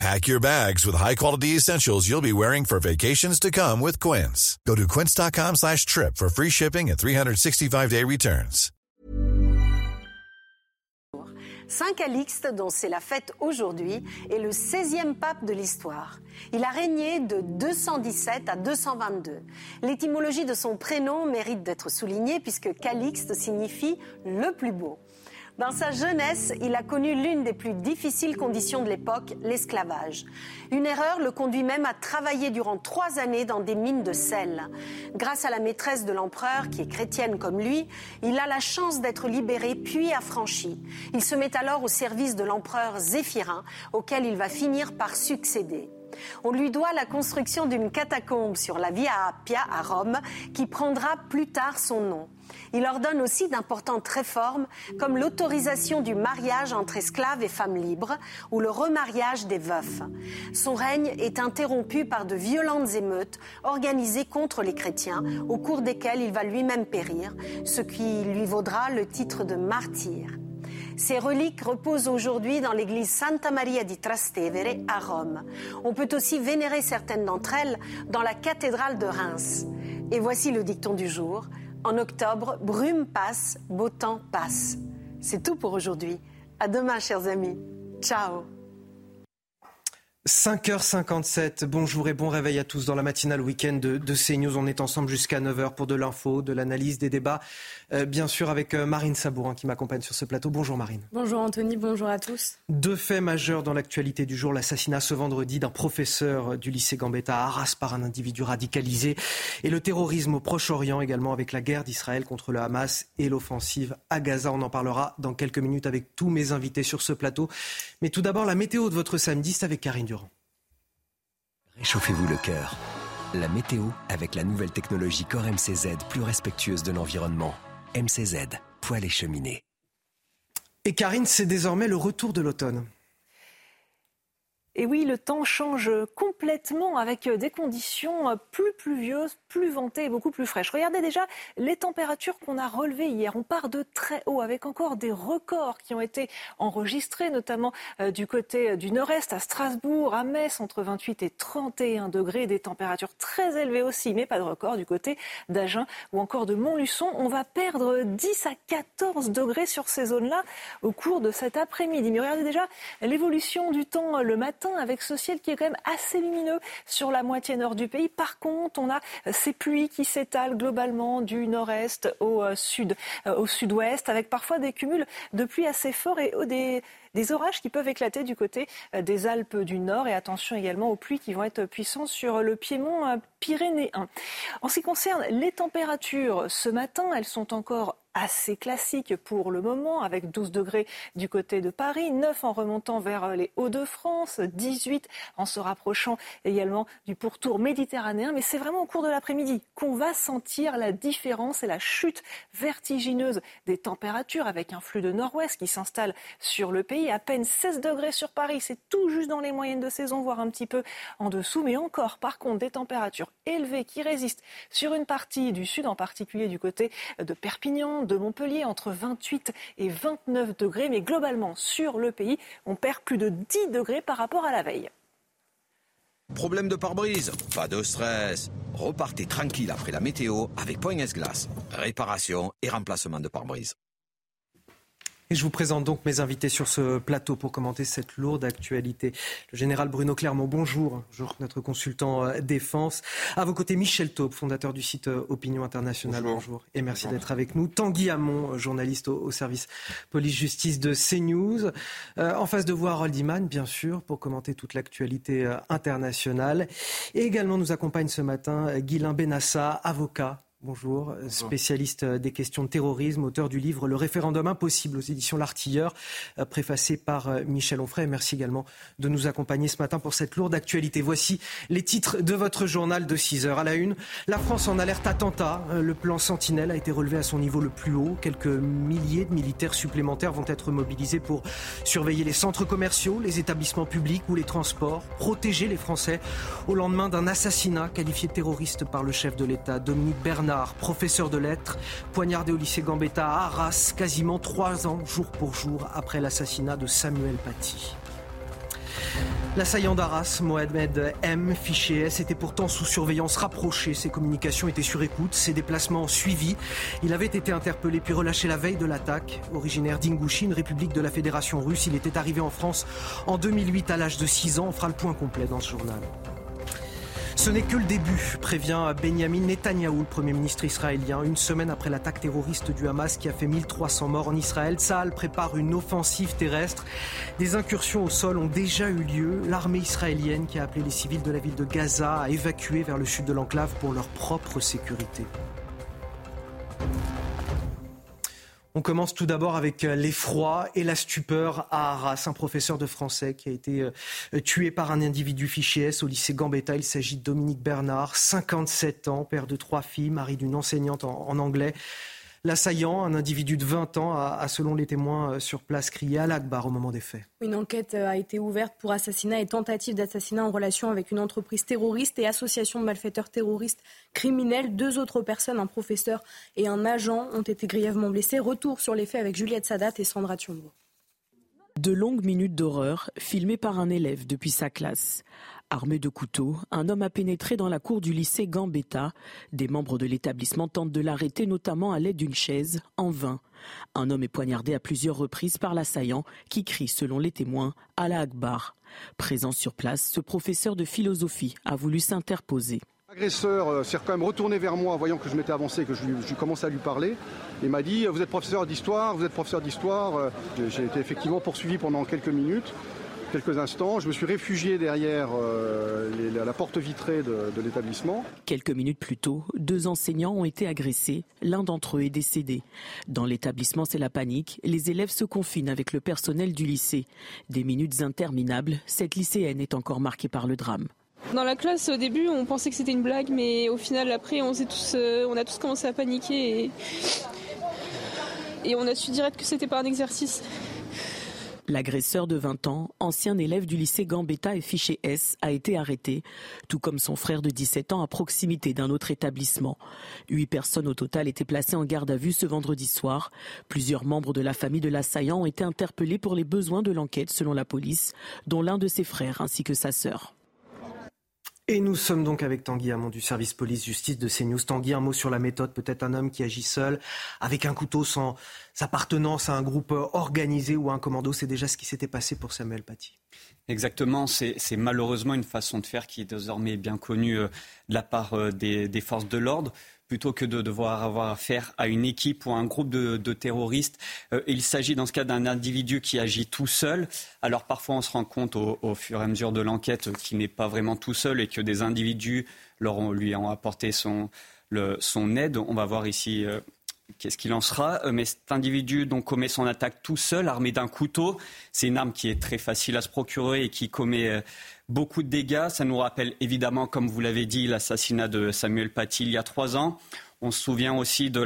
Pack your bags with high-quality essentials you'll be wearing for vacations to come with Quince. Go to quince.com slash trip for free shipping and 365-day returns. Saint Calixte, dont c'est la fête aujourd'hui, est le 16e pape de l'histoire. Il a régné de 217 à 222. L'étymologie de son prénom mérite d'être soulignée puisque Calixte signifie le plus beau. Dans sa jeunesse, il a connu l'une des plus difficiles conditions de l'époque, l'esclavage. Une erreur le conduit même à travailler durant trois années dans des mines de sel. Grâce à la maîtresse de l'empereur, qui est chrétienne comme lui, il a la chance d'être libéré puis affranchi. Il se met alors au service de l'empereur Zéphirin, auquel il va finir par succéder. On lui doit la construction d'une catacombe sur la Via Appia à Rome, qui prendra plus tard son nom. Il ordonne aussi d'importantes réformes, comme l'autorisation du mariage entre esclaves et femmes libres, ou le remariage des veufs. Son règne est interrompu par de violentes émeutes organisées contre les chrétiens, au cours desquelles il va lui-même périr, ce qui lui vaudra le titre de martyr. Ces reliques reposent aujourd'hui dans l'église Santa Maria di Trastevere à Rome. On peut aussi vénérer certaines d'entre elles dans la cathédrale de Reims. Et voici le dicton du jour. En octobre, brume passe, beau temps passe. C'est tout pour aujourd'hui. À demain, chers amis. Ciao. 5h57, bonjour et bon réveil à tous dans la matinale week-end de, de CNews. On est ensemble jusqu'à 9h pour de l'info, de l'analyse, des débats. Euh, bien sûr avec euh, Marine Sabourin qui m'accompagne sur ce plateau. Bonjour Marine. Bonjour Anthony, bonjour à tous. Deux faits majeurs dans l'actualité du jour. L'assassinat ce vendredi d'un professeur du lycée Gambetta à Arras par un individu radicalisé et le terrorisme au Proche-Orient également avec la guerre d'Israël contre le Hamas et l'offensive à Gaza. On en parlera dans quelques minutes avec tous mes invités sur ce plateau. Mais tout d'abord la météo de votre samedi, c'est avec Karine Durand. Réchauffez-vous le cœur. La météo avec la nouvelle technologie Core MCZ plus respectueuse de l'environnement. MCZ, poêle et cheminée. Et Karine, c'est désormais le retour de l'automne. Et oui, le temps change complètement avec des conditions plus pluvieuses, plus ventées et beaucoup plus fraîches. Regardez déjà les températures qu'on a relevées hier. On part de très haut avec encore des records qui ont été enregistrés, notamment euh, du côté du nord-est, à Strasbourg, à Metz, entre 28 et 31 degrés. Des températures très élevées aussi, mais pas de record du côté d'Agen ou encore de Montluçon. On va perdre 10 à 14 degrés sur ces zones-là au cours de cet après-midi. Mais regardez déjà l'évolution du temps le matin avec ce ciel qui est quand même assez lumineux sur la moitié nord du pays. Par contre, on a ces pluies qui s'étalent globalement du nord-est au euh, sud, euh, au sud-ouest, avec parfois des cumuls de pluie assez forts et des des orages qui peuvent éclater du côté euh, des Alpes du Nord et attention également aux pluies qui vont être puissantes sur le piémont pyrénéen. En ce qui concerne les températures, ce matin, elles sont encore assez classiques pour le moment, avec 12 degrés du côté de Paris, 9 en remontant vers les Hauts-de-France, 18 en se rapprochant également du pourtour méditerranéen. Mais c'est vraiment au cours de l'après-midi qu'on va sentir la différence et la chute vertigineuse des températures avec un flux de nord-ouest qui s'installe sur le pays. À peine 16 degrés sur Paris, c'est tout juste dans les moyennes de saison, voire un petit peu en dessous. Mais encore, par contre, des températures élevées qui résistent sur une partie du sud, en particulier du côté de Perpignan, de Montpellier, entre 28 et 29 degrés. Mais globalement, sur le pays, on perd plus de 10 degrés par rapport à la veille. Problème de pare-brise Pas de stress. Repartez tranquille après la météo avec Poignes Glace. Réparation et remplacement de pare-brise. Et je vous présente donc mes invités sur ce plateau pour commenter cette lourde actualité. Le général Bruno Clermont, bonjour. Bonjour, notre consultant euh, défense. À vos côtés, Michel Taube, fondateur du site euh, Opinion Internationale. Bonjour. Et merci d'être avec nous. Tanguy Hamon, euh, journaliste au, service police-justice de CNews. en face de vous, Harold Iman, bien sûr, pour commenter toute l'actualité internationale. Et également nous accompagne ce matin Guilain Benassa, avocat Bonjour, spécialiste des questions de terrorisme, auteur du livre Le référendum impossible aux éditions L'Artilleur, euh, préfacé par euh, Michel Onfray. Merci également de nous accompagner ce matin pour cette lourde actualité. Voici les titres de votre journal de 6 heures. À la une, la France en alerte attentat. Euh, le plan Sentinelle a été relevé à son niveau le plus haut. Quelques milliers de militaires supplémentaires vont être mobilisés pour surveiller les centres commerciaux, les établissements publics ou les transports, protéger les Français au lendemain d'un assassinat qualifié de terroriste par le chef de l'État, Dominique Bernard professeur de lettres, poignardé au lycée Gambetta à Arras, quasiment trois ans, jour pour jour, après l'assassinat de Samuel Paty. L'assaillant d'Arras, Mohamed M, fiché S, était pourtant sous surveillance rapprochée. Ses communications étaient sur écoute, ses déplacements suivis. Il avait été interpellé puis relâché la veille de l'attaque. Originaire d'Ingouchi, une république de la Fédération russe, il était arrivé en France en 2008 à l'âge de 6 ans. On fera le point complet dans ce journal. Ce n'est que le début, prévient Benjamin Netanyahou, le Premier ministre israélien, une semaine après l'attaque terroriste du Hamas qui a fait 1300 morts en Israël. Tsahal prépare une offensive terrestre. Des incursions au sol ont déjà eu lieu. L'armée israélienne qui a appelé les civils de la ville de Gaza à évacuer vers le sud de l'enclave pour leur propre sécurité. On commence tout d'abord avec euh, l'effroi et la stupeur à Arras. Un professeur de français qui a été euh, tué par un individu fiché S au lycée Gambetta. Il s'agit de Dominique Bernard, 57 ans, père de trois filles, mari d'une enseignante en anglais. L'assaillant, un individu de 20 ans, a, selon les témoins euh, sur place, crié à l'Akbar au moment des faits. Une enquête euh, a été ouverte pour assassinat et tentative d'assassinat en relation avec une entreprise terroriste et association de malfaiteurs terroristes criminels. Deux autres personnes, un professeur et un agent, ont été grièvement blessés. Retour sur les faits avec Juliette Sadat et Sandra Thiombo. De longues minutes d'horreur filmées par un élève depuis sa classe. Armé de couteau, un homme a pénétré dans la cour du lycée Gambetta. Des membres de l'établissement tentent de l'arrêter, notamment à l'aide d'une chaise, en vain. Un homme est poignardé à plusieurs reprises par l'assaillant, qui crie, selon les témoins, à la Akbar. Présent sur place, ce professeur de philosophie a voulu s'interposer. L'agresseur euh, s'est quand même retourné vers moi, voyant que je m'étais avancé, que je, je commençais à lui parler. Il m'a dit Vous êtes professeur d'histoire, vous êtes professeur d'histoire. Euh, j'ai été effectivement poursuivi pendant quelques minutes quelques instants. Je me suis réfugié derrière euh, la porte vitrée de, de l'établissement. Quelques minutes plus tôt, deux enseignants ont été agressés. L'un d'entre eux est décédé. Dans l'établissement, c'est la panique. Les élèves se confinent avec le personnel du lycée. Des minutes interminables. Cette lycéenne est encore marquée par le drame. Dans la classe, au début, on pensait que c'était une blague, mais au final, après, on, tous, euh, on a tous commencé à paniquer et, et on a su direct que c'était pas un exercice. L'agresseur de 20 ans, ancien élève du lycée Gambetta et fiché S, a été arrêté, tout comme son frère de 17 ans à proximité d'un autre établissement. Huit personnes au total étaient placées en garde à vue ce vendredi soir. Plusieurs membres de la famille de l'assaillant ont été interpellés pour les besoins de l'enquête selon la police, dont l'un de ses frères ainsi que sa sœur. Et nous sommes donc avec Tanguy Hamon du service police-justice de CNews. Tanguy, un mot sur la méthode. Peut-être un homme qui agit seul, avec un couteau sans appartenance à un groupe organisé ou à un commando. C'est déjà ce qui s'était passé pour Samuel Paty. Exactement, c'est malheureusement une façon de faire qui est désormais bien connue euh, de la part euh, des forces de l'ordre plutôt que de devoir avoir affaire à une équipe ou à un groupe de, terroristes. Euh, il s'agit dans ce cas d'un individu qui agit tout seul. Alors parfois on se rend compte au, fur et à mesure de l'enquête qu'il n'est pas vraiment tout seul et que des individus leur lui ont apporté son, son aide. On va voir ici euh, qu'est-ce qu'il en sera? Euh, mais cet individu commet son attaque tout seul, armé d'un couteau. C'est une arme qui est très facile à se procurer et qui commet beaucoup de dégâts. Ça nous rappelle évidemment, comme vous l'avez dit, l'assassinat de Samuel Paty il y a trois ans. On se souvient aussi de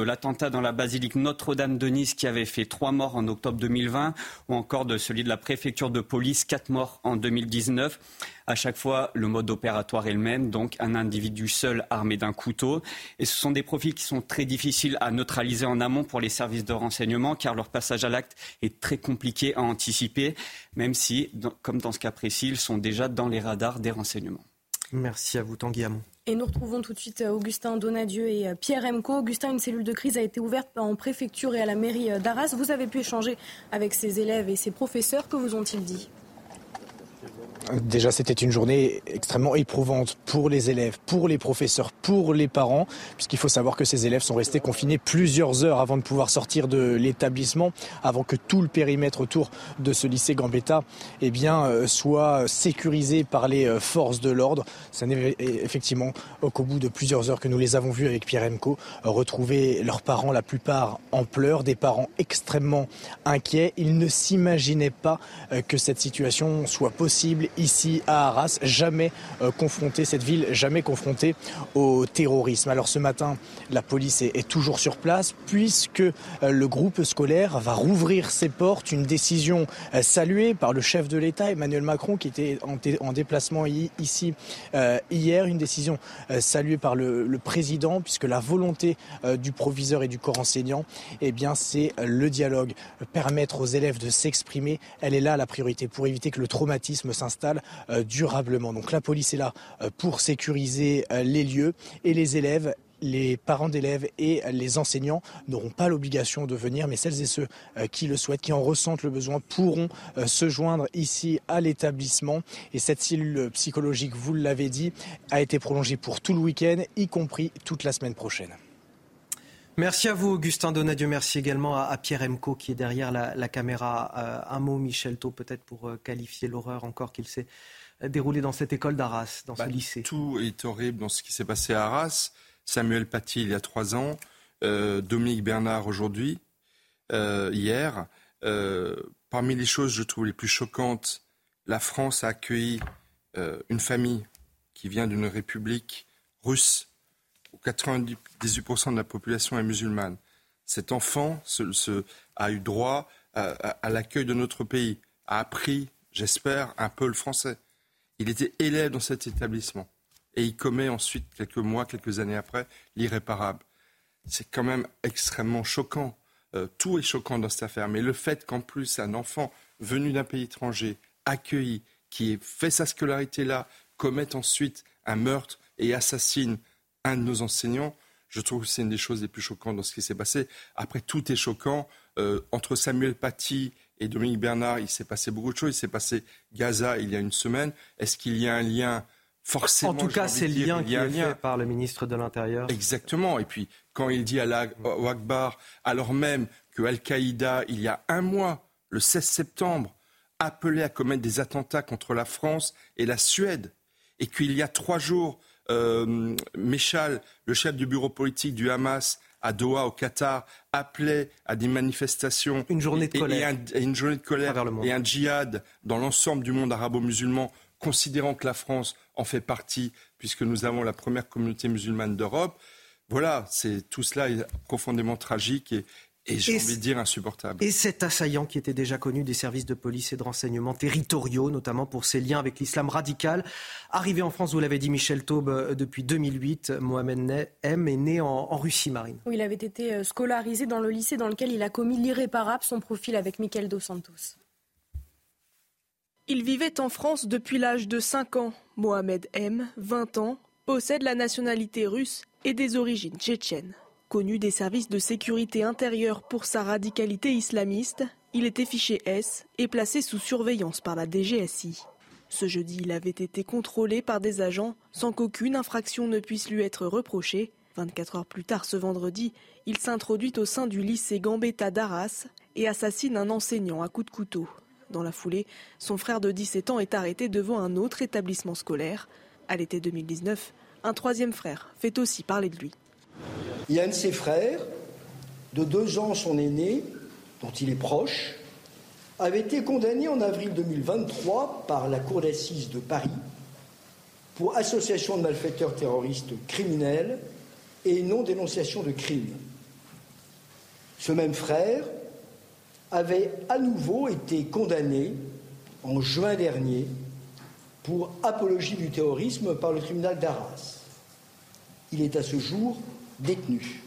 l'attentat dans la basilique Notre-Dame de Nice qui avait fait trois morts en octobre 2020 ou encore de celui de la préfecture de police, quatre morts en 2019. À chaque fois, le mode opératoire est le même, donc un individu seul armé d'un couteau. Et ce sont des profils qui sont très difficiles à neutraliser en amont pour les services de renseignement car leur passage à l'acte est très compliqué à anticiper, même si, comme dans ce cas précis, ils sont déjà dans les radars des renseignements. Merci à vous, Tanguy Hamon. Et nous retrouvons tout de suite euh, Augustin Donadieu et euh, Pierre Emco. Augustin, une cellule de crise a été ouverte en préfecture et à la mairie euh, d'Arras. Vous avez pu échanger avec ses élèves et ses professeurs. Que vous ont-ils dit? Déjà, c'était une journée extrêmement éprouvante pour les élèves, pour les professeurs, pour les parents, puisqu'il faut savoir que ces élèves sont restés confinés plusieurs heures avant de pouvoir sortir de l'établissement, avant que tout le périmètre autour de ce lycée Gambetta eh bien, euh, soit sécurisé par les euh, forces de l'ordre. Ça n'est effectivement qu'au bout de plusieurs heures que nous les avons vus avec Pierre Emco retrouver leurs parents, la plupart en pleurs, des parents extrêmement inquiets. Ils ne s'imaginaient pas euh, que cette situation soit possible ici à Arras, jamais euh, confronté, cette ville jamais confrontée au terrorisme. Alors ce matin, la police est, toujours sur place puisque euh, le groupe scolaire va rouvrir ses portes, une décision euh, saluée par le chef de l'État, Emmanuel Macron, qui était en, déplacement ici hier, une décision saluée par le, le, président puisque la volonté du proviseur et du corps enseignant, eh bien c'est le dialogue, permettre aux élèves de s'exprimer, elle est là la priorité pour éviter que le traumatisme s'installe euh, durablement. Donc la police est là euh, pour sécuriser euh, les lieux et les élèves les parents d'élèves et les enseignants n'auront pas l'obligation de venir, mais celles et ceux qui le souhaitent, qui en ressentent le besoin, pourront se joindre ici à l'établissement. Et cette cellule psychologique, vous l'avez dit, a été prolongée pour tout le week-end, y compris toute la semaine prochaine. Merci à vous, Augustin Donadieu. Merci également à, Pierre Emco qui est derrière la, caméra. Euh, un mot, Michel Thau, peut-être pour euh, qualifier l'horreur encore qu'il s'est euh, déroulé dans cette école d'Arras, dans ce bah, lycée. Tout est horrible dans ce qui s'est passé à Arras. Samuel Paty il y a trois ans, Dominique Bernard aujourd'hui, hier. parmi les choses, je trouve les plus choquantes, la France a accueilli une famille qui vient d'une république russe 98% de la population est musulmane. Cet enfant a eu droit à, l'accueil de notre pays, a appris, j'espère, un peu le français. Il était élève dans cet établissement et il commet ensuite, quelques mois, quelques années après, l'irréparable. C'est quand même extrêmement choquant. Euh, tout est choquant dans cette affaire, mais le fait qu'en plus un enfant venu d'un pays étranger, accueilli, qui ait fait sa scolarité là, commette ensuite un meurtre et assassine un de nos enseignants. Je trouve que c'est une des choses les plus choquantes dans ce qui s'est passé. Après, tout est choquant. Euh, entre Samuel Paty et Dominique Bernard, il s'est passé beaucoup de choses. Il s'est passé Gaza il y a une semaine. Est-ce qu'il y a un lien Forcément, en tout cas, c'est le lien qui est fait par le ministre de l'Intérieur. Exactement. Et puis, quand il dit à Akbar, alors même que Al-Qaïda, il y a un mois, le 16 septembre, appelait à commettre des attentats contre la France et la Suède, et qu'il y a trois jours, euh, Méchal, le chef du bureau politique du Hamas à Doha, au Qatar, appelait à des manifestations. Une journée de colère. Et, un, une journée de colère et un djihad dans l'ensemble du monde arabo-musulman, considérant que la France en fait partie, puisque nous avons la première communauté musulmane d'Europe. Voilà, c'est tout cela est profondément tragique et, et j'ai envie de dire insupportable. Et cet assaillant qui était déjà connu des services de police et de renseignement territoriaux, notamment pour ses liens avec l'islam radical, arrivé en France, vous l'avez dit Michel Taube, euh, depuis 2008, Mohamed M est né en, Russie marine. Oui, il avait été euh, scolarisé dans le lycée dans lequel il a commis l'irréparable, son profil avec Michael Dos Santos. Il vivait en France depuis l'âge de 5 ans. Mohamed M, 20 ans, possède la nationalité russe et des origines tchétchènes. Connu des services de sécurité intérieure pour sa radicalité islamiste, il était fiché S et placé sous surveillance par la DGSI. Ce jeudi, il avait été contrôlé par des agents sans qu'aucune infraction ne puisse lui être reprochée. 24 heures plus tard ce vendredi, il s'introduit au sein du lycée Gambetta d'Arras et assassine un enseignant à coups de couteau. Dans la foulée, son frère de 17 ans est arrêté devant un autre établissement scolaire. À l'été 2019, un troisième frère fait aussi parler de lui. Il y a un de ses frères, de deux ans son aîné, dont il est proche, avait été condamné en avril 2023 par la Cour d'assises de Paris pour association de malfaiteurs terroristes criminels et non-dénonciation de crimes. Ce même frère avait à nouveau été condamné en juin dernier pour apologie du terrorisme par le tribunal d'Arras. Il est à ce jour détenu.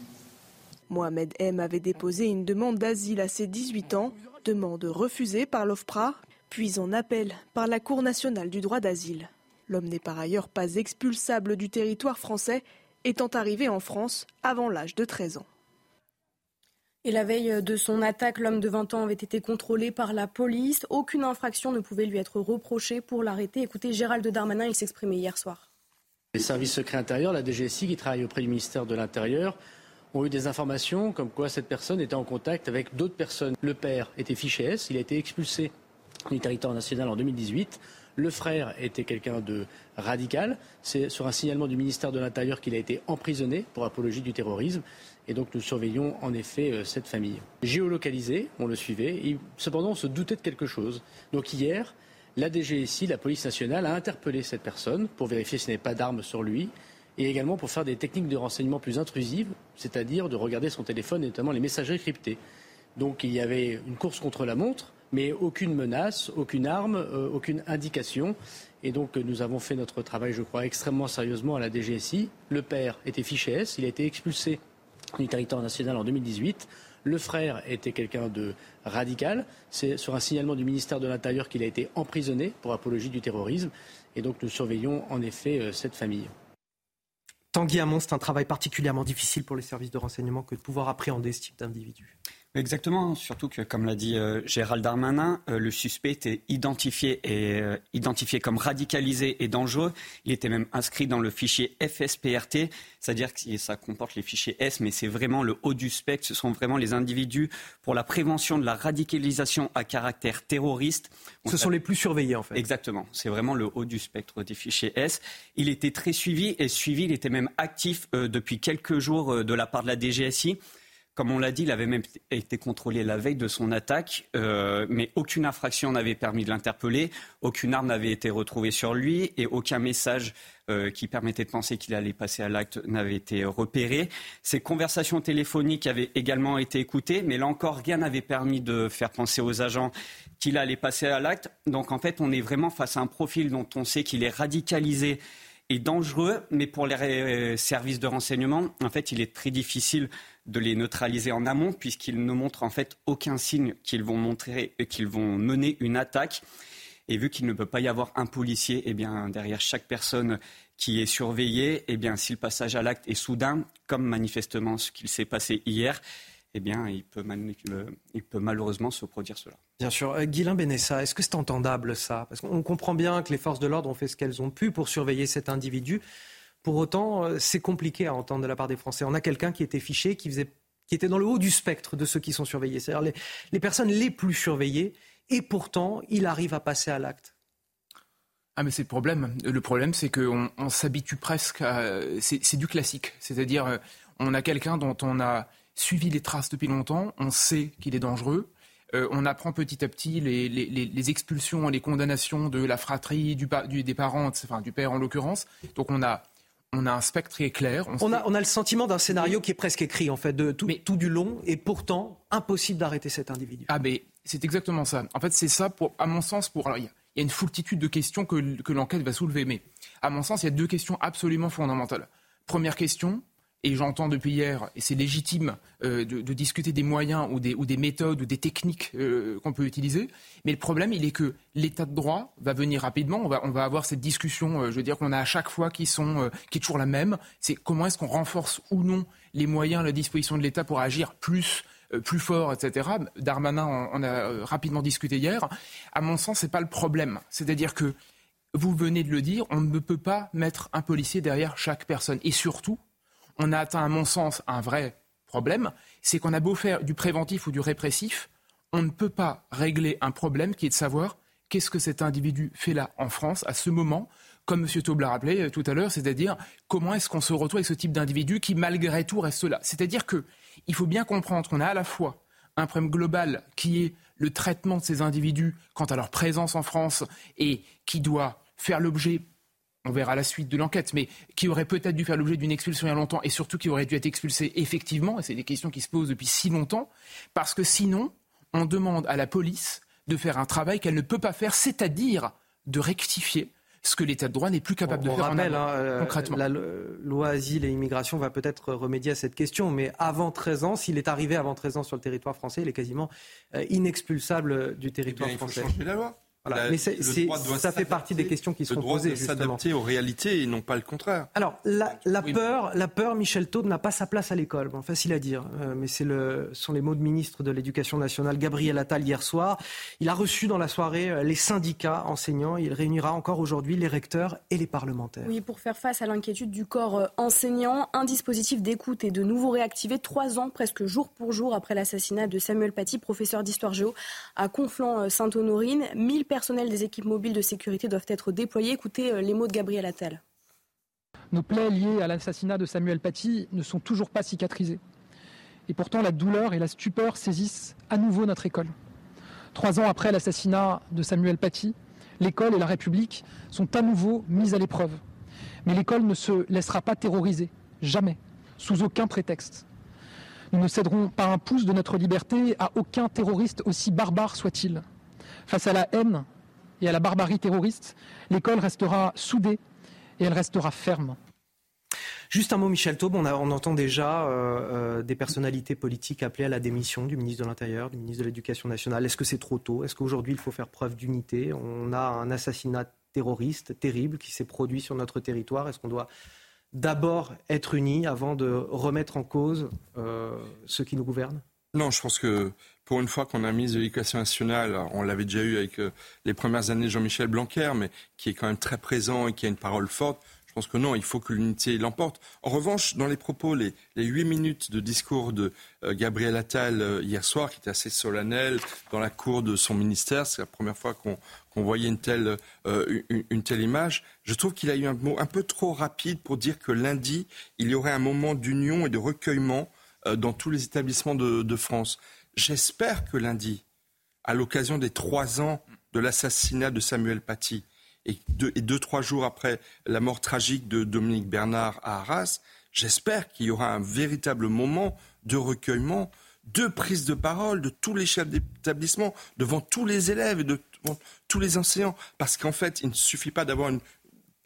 Mohamed M avait déposé une demande d'asile à ses 18 ans, demande refusée par l'OFPRA, puis en appel par la Cour nationale du droit d'asile. L'homme n'est par ailleurs pas expulsable du territoire français, étant arrivé en France avant l'âge de 13 ans. Et la veille de son attaque, l'homme de 20 ans avait été contrôlé par la police. Aucune infraction ne pouvait lui être reprochée pour l'arrêter. Écoutez, Gérald Darmanin, il s'exprimait hier soir. Les services secrets intérieurs, la DGSI qui travaille auprès du ministère de l'Intérieur, ont eu des informations comme quoi cette personne était en contact avec d'autres personnes. Le père était fiché S, il a été expulsé du territoire national en 2018. Le frère était quelqu'un de radical. C'est sur un signalement du ministère de l'Intérieur qu'il a été emprisonné pour apologie du terrorisme. Et donc nous surveillons en effet euh, cette famille. Géolocalisé, on le suivait, et cependant on se doutait de quelque chose. Donc hier, la DGSI, la police nationale, a interpellé cette personne pour vérifier s'il n'y avait pas d'armes sur lui et également pour faire des techniques de renseignement plus intrusives, c'est-à-dire de regarder son téléphone et notamment les messageries cryptées. Donc il y avait une course contre la montre, mais aucune menace, aucune arme, euh, aucune indication. Et donc nous avons fait notre travail, je crois, extrêmement sérieusement à la DGSI. Le père était fiché S, il a été expulsé du territoire national en 2018. Le frère était quelqu'un de radical. C'est sur un signalement du ministère de l'Intérieur qu'il a été emprisonné pour apologie du terrorisme. Et donc nous surveillons en effet euh, cette famille. Tanguy Hamon, c'est un travail particulièrement difficile pour les services de renseignement que de pouvoir appréhender ce type d'individu. Exactement, surtout que, comme l'a dit euh, Gérald Darmanin, euh, le suspect était identifié, et, euh, identifié comme radicalisé et dangereux. Il était même inscrit dans le fichier FSPRT, c'est-à-dire que ça comporte les fichiers S, mais c'est vraiment le haut du spectre. Ce sont vraiment les individus pour la prévention de la radicalisation à caractère terroriste. Ce sont les plus surveillés, en fait. Exactement, c'est vraiment le haut du spectre des fichiers S. Il était très suivi, et suivi, il était même actif depuis quelques jours de la part de la DGSI. Comme on l'a dit, il avait même été contrôlé la veille de son attaque, euh, mais aucune infraction n'avait permis de l'interpeller, aucune arme n'avait été retrouvée sur lui et aucun message euh, qui permettait de penser qu'il allait passer à l'acte n'avait été repéré. Ses conversations téléphoniques avaient également été écoutées, mais là encore, rien n'avait permis de faire penser aux agents qu'il allait passer à l'acte. Donc en fait, on est vraiment face à un profil dont on sait qu'il est radicalisé et dangereux, mais pour les services de renseignement, en fait, il est très difficile de les neutraliser en amont, puisqu'ils ne montrent en fait aucun signe qu'ils vont montrer, qu'ils vont mener une attaque. Et vu qu'il ne peut pas y avoir un policier, eh bien, derrière chaque personne qui est surveillée, eh bien, si le passage à l'acte est soudain, comme manifestement ce qu'il s'est passé hier, eh bien, il peut, il peut, malheureusement se produire cela. Bien sûr. Euh, Guilain Benessa, est-ce que c'est entendable ça? Parce qu'on comprend bien que les forces de l'ordre ont fait ce qu'elles ont pu pour surveiller cet individu. Pour autant, euh, c'est compliqué à entendre de la part des Français. On a quelqu'un qui était fiché, qui, faisait, qui était dans le haut du spectre de ceux qui sont surveillés, c'est-à-dire les, personnes les plus surveillées, et pourtant, il arrive à passer à l'acte. Ah mais c'est le problème. Le problème, c'est qu'on on, s'habitue presque à... C'est du classique. C'est-à-dire, euh, on a quelqu'un dont on a suivi les traces depuis longtemps, on sait qu'il est dangereux, euh, on apprend petit à petit les, les, les, expulsions, les condamnations de la fratrie, du, du, des parents, enfin du père en l'occurrence. Donc on a on a un spectre très clair. On, a, on a, le sentiment d'un scénario qui est presque écrit, en fait, de tout, tout du long, et pourtant impossible d'arrêter cet individu. Ah, mais c'est exactement ça. En fait, c'est ça, pour, à mon sens, pour. il y, a une foultitude de questions que, que l'enquête va soulever, mais à mon sens, il y a deux questions absolument fondamentales. Première question, et j'entends depuis hier, et c'est légitime euh, de, discuter des moyens ou des, méthodes ou des techniques euh, qu'on peut utiliser. Mais le problème, il est que l'état de droit va venir rapidement. On va, avoir cette discussion, euh, je veux dire, qu'on a à chaque fois qui, sont, qui est toujours la même. C'est comment est-ce qu'on renforce ou non les moyens à la disposition de l'État pour agir plus plus fort, etc. Darmanin on a rapidement discuté hier. À mon sens, c'est pas le problème. C'est-à-dire que vous venez de le dire, on ne peut pas mettre un policier derrière chaque personne. Et surtout, on a atteint, à mon sens, un vrai problème, c'est qu'on a beau faire du préventif ou du répressif, on ne peut pas régler un problème qui est de savoir qu'est-ce que cet individu fait là en France à ce moment, comme M. Taub l'a rappelé euh, tout à l'heure, c'est-à-dire comment est-ce qu'on se retrouve avec ce type d'individu qui malgré tout reste là. C'est-à-dire qu'il faut bien comprendre qu'on a à la fois un problème global qui est le traitement de ces individus quant à leur présence en France et qui doit faire l'objet on verra la suite de l'enquête, mais qui aurait peut-être dû faire l'objet d'une expulsion il y a longtemps et surtout qui aurait dû être expulsé effectivement, et c'est des questions qui se posent depuis si longtemps, parce que sinon, on demande à la police de faire un travail qu'elle ne peut pas faire, c'est-à-dire de rectifier ce que l'État de droit n'est plus capable de faire rappelle, hein, euh, concrètement. La loi asile et immigration va peut-être remédier à cette question, mais avant 13 ans, s'il est arrivé avant 13 ans sur le territoire français, il est quasiment euh, inexpulsable du territoire eh français. Il faut changer la loi. Mais ça fait partie des questions qui seront posées. Le s'adapter aux réalités et non pas le contraire. Alors, la, peur, la peur, Michel Taube n'a pas sa place à l'école. Bon, facile à dire, euh, mais c'est le, sont les mots de ministre de l'Éducation nationale, Gabriel Attal, hier soir. Il a reçu dans la soirée euh, les syndicats enseignants. Il réunira encore aujourd'hui les recteurs et les parlementaires. Oui, pour faire face à l'inquiétude du corps euh, enseignant, un dispositif d'écoute est de nouveau réactivé trois ans, presque jour pour jour, après l'assassinat de Samuel Paty, professeur d'histoire géo à Conflans-Sainte-Honorine. 1000 personnels des équipes mobiles de sécurité doivent être déployés. Écoutez euh, les mots de Gabriel Attal. Nos plaies liées à l'assassinat de Samuel Paty ne sont toujours pas cicatrisées. Et pourtant, la douleur et la stupeur saisissent à nouveau notre école. Trois ans après l'assassinat de Samuel Paty, l'école et la République sont à nouveau mises à l'épreuve. Mais l'école ne se laissera pas terroriser, jamais, sous aucun prétexte. Nous ne céderons pas un pouce de notre liberté à aucun terroriste aussi barbare soit-il. Face à la haine et à la barbarie terroriste, l'école restera soudée et elle restera ferme. Juste un mot, Michel Taube. On, entend déjà euh, euh, des personnalités politiques appeler à la démission du ministre de l'Intérieur, du ministre de l'Éducation nationale. Est-ce que c'est trop tôt? Est-ce qu'aujourd'hui il faut faire preuve d'unité? On a un assassinat terroriste terrible qui s'est produit sur notre territoire. Est-ce qu'on doit d'abord être unis avant de remettre en cause euh, ceux qui nous gouvernent Non, je pense que pour une fois qu'on a mis l'éducation nationale, on l'avait déjà eu avec euh, les premières années de Jean-Michel Blanquer, mais qui est quand même très présent et qui a une parole forte. Je pense que non, il faut que l'unité l'emporte. En revanche, dans les propos, les, huit minutes de discours de euh, Gabriel Attal euh, hier soir, qui était assez solennel dans la cour de son ministère, c'est la première fois qu'on voyait une telle, une, telle image. Je trouve qu'il a eu un mot un peu trop rapide pour dire que lundi, il y aurait un moment d'union et de recueillement dans tous les établissements de France. J'espère que lundi, à l'occasion des trois ans de l'assassinat de Samuel Paty et deux, trois jours après la mort tragique de Dominique Bernard à Arras, j'espère qu'il y aura un véritable moment de recueillement, de prise de parole de tous les chefs d'établissement, devant tous les élèves et devant tous les enseignants. Parce qu'en fait, il ne suffit pas d'avoir une,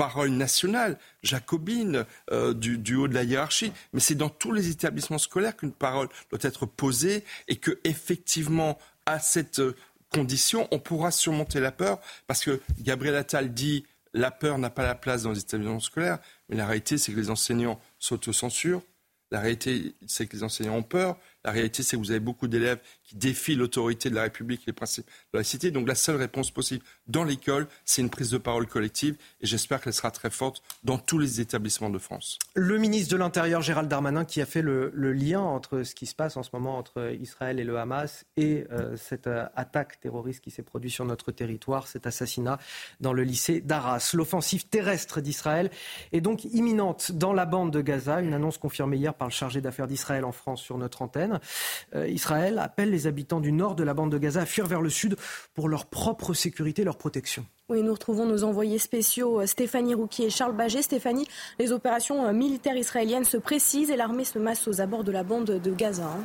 parole nationale, jacobine, euh, du, haut de la hiérarchie, mais c'est dans tous les établissements scolaires qu'une parole doit être posée et que effectivement, à cette euh, condition, on pourra surmonter la peur, parce que Gabriel Attal dit la peur n'a pas la place dans les établissements scolaires, mais la réalité, c'est que les enseignants s'autocensurent. La réalité, c'est que les enseignants ont peur. La réalité, c'est que vous avez beaucoup d'élèves qui défient l'autorité de la République et les principes de la cité. Donc la seule réponse possible dans l'école, c'est une prise de parole collective et j'espère qu'elle sera très forte dans tous les établissements de France. Le ministre de l'Intérieur, Gérald Darmanin, qui a fait le, lien entre ce qui se passe en ce moment entre Israël et le Hamas et euh, cette euh, attaque terroriste qui s'est produite sur notre territoire, cet assassinat dans le lycée d'Arras. L'offensive terrestre d'Israël est donc imminente dans la bande de Gaza, une annonce confirmée hier par le chargé d'affaires d'Israël en France sur notre antenne. Euh, Israël appelle les habitants du nord de la bande de Gaza à fuir vers le sud pour leur propre sécurité, leur protection. Oui, nous retrouvons nos envoyés spéciaux euh, Stéphanie Rouquier et Charles Baget. Stéphanie, les opérations euh, militaires israéliennes se précisent et l'armée se masse aux abords de la bande de Gaza.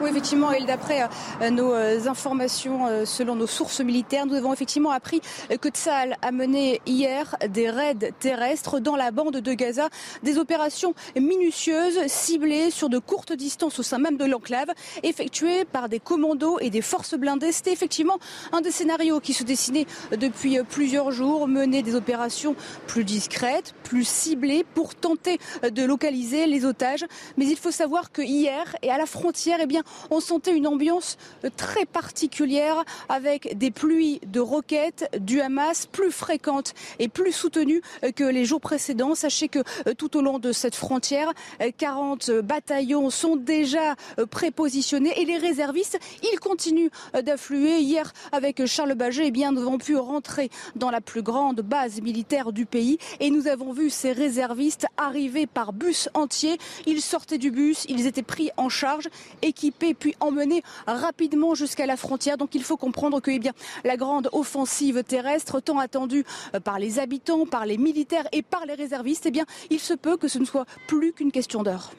Oui, effectivement, et d'après euh, nos euh, informations, euh, selon nos sources militaires, nous avons effectivement appris que Tsahal a mené hier des raids terrestres dans la bande de Gaza, des opérations minutieuses, ciblées sur de courtes distances au sein même de l'enclave, effectuées par des commandos et des forces blindées. C'était effectivement un des scénarios qui se dessinait depuis plusieurs jours, mener des opérations plus discrètes, plus ciblées pour tenter de localiser les otages. Mais il faut savoir que hier et à la frontière, eh bien, on sentait une ambiance très particulière avec des pluies de roquettes du Hamas plus fréquentes et plus soutenues que les jours précédents. Sachez que euh, tout au long de cette frontière, 40 euh, bataillons sont déjà euh, prépositionnés et les réservistes, ils continuent d'affluer. Hier, avec Charles Baget, eh bien, nous avons pu rentrer dans la plus grande base militaire du pays et nous avons vu ces réservistes arriver par bus entier. Ils sortaient du bus, ils étaient pris en charge, équipés puis emmener rapidement jusqu'à la frontière. Donc il faut comprendre que eh bien, la grande offensive terrestre, tant attendue euh, par les habitants, par les militaires et par les réservistes, eh bien, il se peut que ce ne soit plus qu'une question d'heure.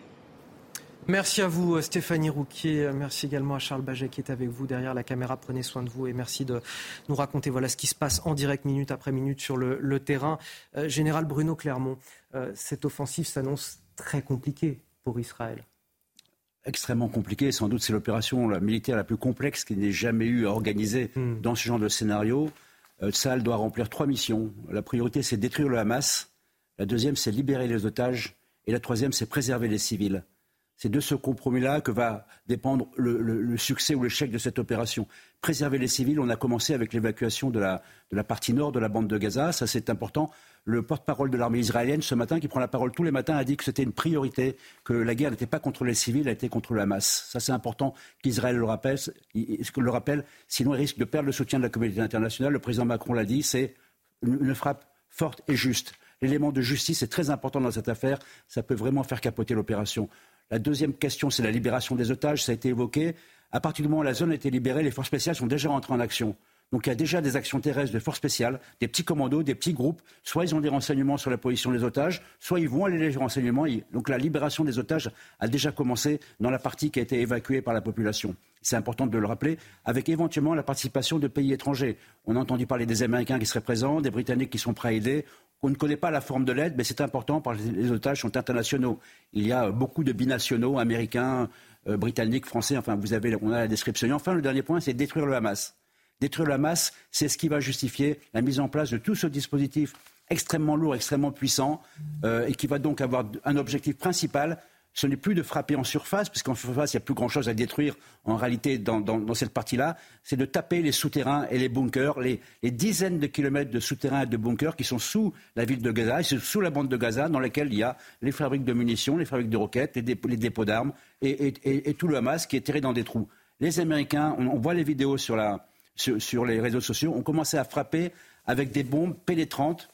Merci à vous Stéphanie Rouquier, merci également à Charles Baget qui est avec vous derrière la caméra. Prenez soin de vous et merci de nous raconter voilà ce qui se passe en direct minute après minute sur le, terrain. Euh, Général Bruno Clermont, euh, cette offensive s'annonce très compliquée pour Israël. Extrêmement compliquée. Sans doute, c'est l'opération militaire la plus complexe qui n'ait jamais eu à organiser hmm. dans ce genre de scénario. Euh, doit remplir trois missions. La priorité, c'est détruire le Hamas. La deuxième, c'est libérer les otages. Et la troisième, c'est préserver les civils. C'est de ce compromis-là que va dépendre le, succès ou l'échec de cette opération. Préserver les civils, on a commencé avec l'évacuation de la, de la, partie nord de la bande de Gaza. Ça, c'est important. Le porte-parole de l'armée israélienne, ce matin, qui prend la parole tous les matins, a dit que c'était une priorité, que la guerre n'était pas contre les civils, elle était contre le Hamas. Ça, c'est important qu'Israël le rappelle, le rappelle. Sinon, il risque de perdre le soutien de la communauté internationale. Le président Macron l'a dit, c'est une frappe forte et juste. L'élément de justice est très important dans cette affaire. Ça peut vraiment faire capoter l'opération. La deuxième question, c'est la libération des otages. Ça a été évoqué. À partir du moment où la zone a été libérée, les forces spéciales sont déjà entrées en action. Donc il y a déjà des actions terrestres de forces spéciales, des petits commandos, des petits groupes. Soit ils ont des renseignements sur la position des otages, soit ils vont aller les renseignements. Donc la libération des otages a déjà commencé dans la partie qui a été évacuée par la population. C'est important de le rappeler, avec éventuellement la participation de pays étrangers. On a entendu parler des Américains qui seraient présents, des Britanniques qui sont prêts à aider. On ne connaît pas la forme de l'aide, mais c'est important parce que les otages sont internationaux. Il y a beaucoup de binationaux, américains, euh, britanniques, français. Enfin, vous avez, on a la description. Et enfin, le dernier point, c'est détruire le Hamas. Détruire le Hamas, c'est ce qui va justifier la mise en place de tout ce dispositif extrêmement lourd, extrêmement puissant, euh, et qui va donc avoir un objectif principal, ce n'est plus de frapper en surface, puisqu'en surface, il n'y a plus grand-chose à détruire en réalité dans, cette partie-là, c'est de taper les souterrains et les bunkers, les, dizaines de kilomètres de souterrains et de bunkers qui sont sous la ville de Gaza, et sous la bande de Gaza, dans laquelle il y a les fabriques de munitions, les fabriques de roquettes, les, dépôts, d'armes, et, tout le Hamas qui est terré dans des trous. Les Américains, on, voit les vidéos sur, sur les réseaux sociaux, ont commencé à frapper avec des bombes pénétrantes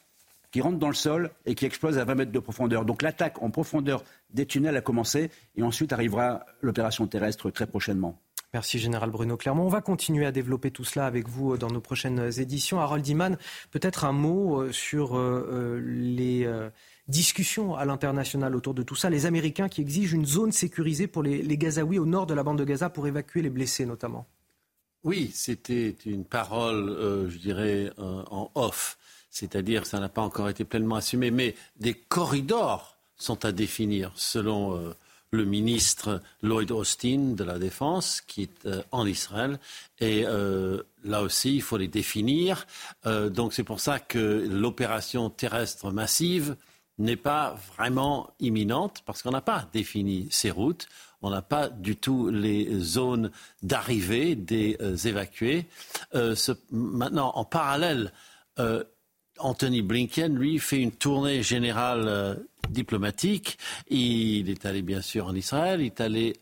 qui rentrent dans le sol et qui explosent à 20 mètres de profondeur. Donc l'attaque en profondeur des tunnels a commencé et ensuite arrivera l'opération terrestre très prochainement. Merci Général Bruno Clermont. On va continuer à développer tout cela avec vous euh, dans nos prochaines éditions. Harold Iman, peut-être un mot euh, sur euh, les discussions à l'international autour de tout ça. Les Américains qui exigent une zone sécurisée pour les, les Gazaouis au nord de la bande de Gaza pour évacuer les blessés notamment. Oui, c'était une parole, je dirais, en off c'est-à-dire ça n'a pas encore été pleinement assumé, mais des corridors sont à définir selon euh, le ministre Lloyd Austin de la Défense qui est euh, en Israël. Et euh, là aussi, il faut les définir. donc c'est pour ça que l'opération terrestre massive n'est pas vraiment imminente parce qu'on n'a pas défini ces routes. On n'a pas du tout les zones d'arrivée des évacués. maintenant, en parallèle, Anthony Blinken, lui, fait une tournée générale euh, diplomatique. Il est allé bien sûr en Israël, il est allé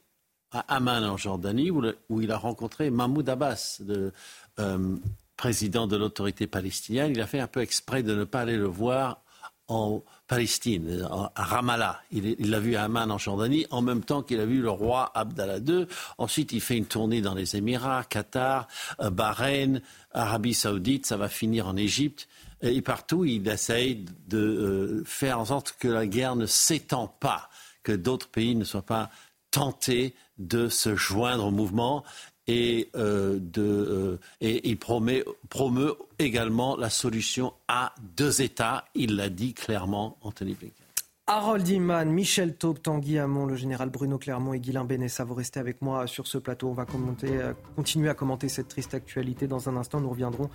à Amman en Jordanie, où, il a rencontré Mahmoud Abbas, le euh, président de l'autorité palestinienne. Il a fait un peu exprès de ne pas aller le voir en Palestine, à Ramallah. Il l'a vu à Amman en Jordanie, en même temps qu'il a vu le roi Abdallah II. Ensuite, il fait une tournée dans les Émirats, Qatar, euh, Bahreïn, Arabie Saoudite. Ça va finir en Égypte. Et partout, il essaye de euh, faire en sorte que la guerre ne s'étend pas, que d'autres pays ne soient pas tentés de se joindre au mouvement. Et, euh, euh, et il promeut également la solution à deux États. Il l'a dit clairement, Anthony Blinken. Harold Iman, Michel Taube, Tanguy Hamon, le général Bruno Clermont et Guilain Benessa, vous restez avec moi sur ce plateau. On va commenter, continuer à commenter cette triste actualité. Dans un instant, nous reviendrons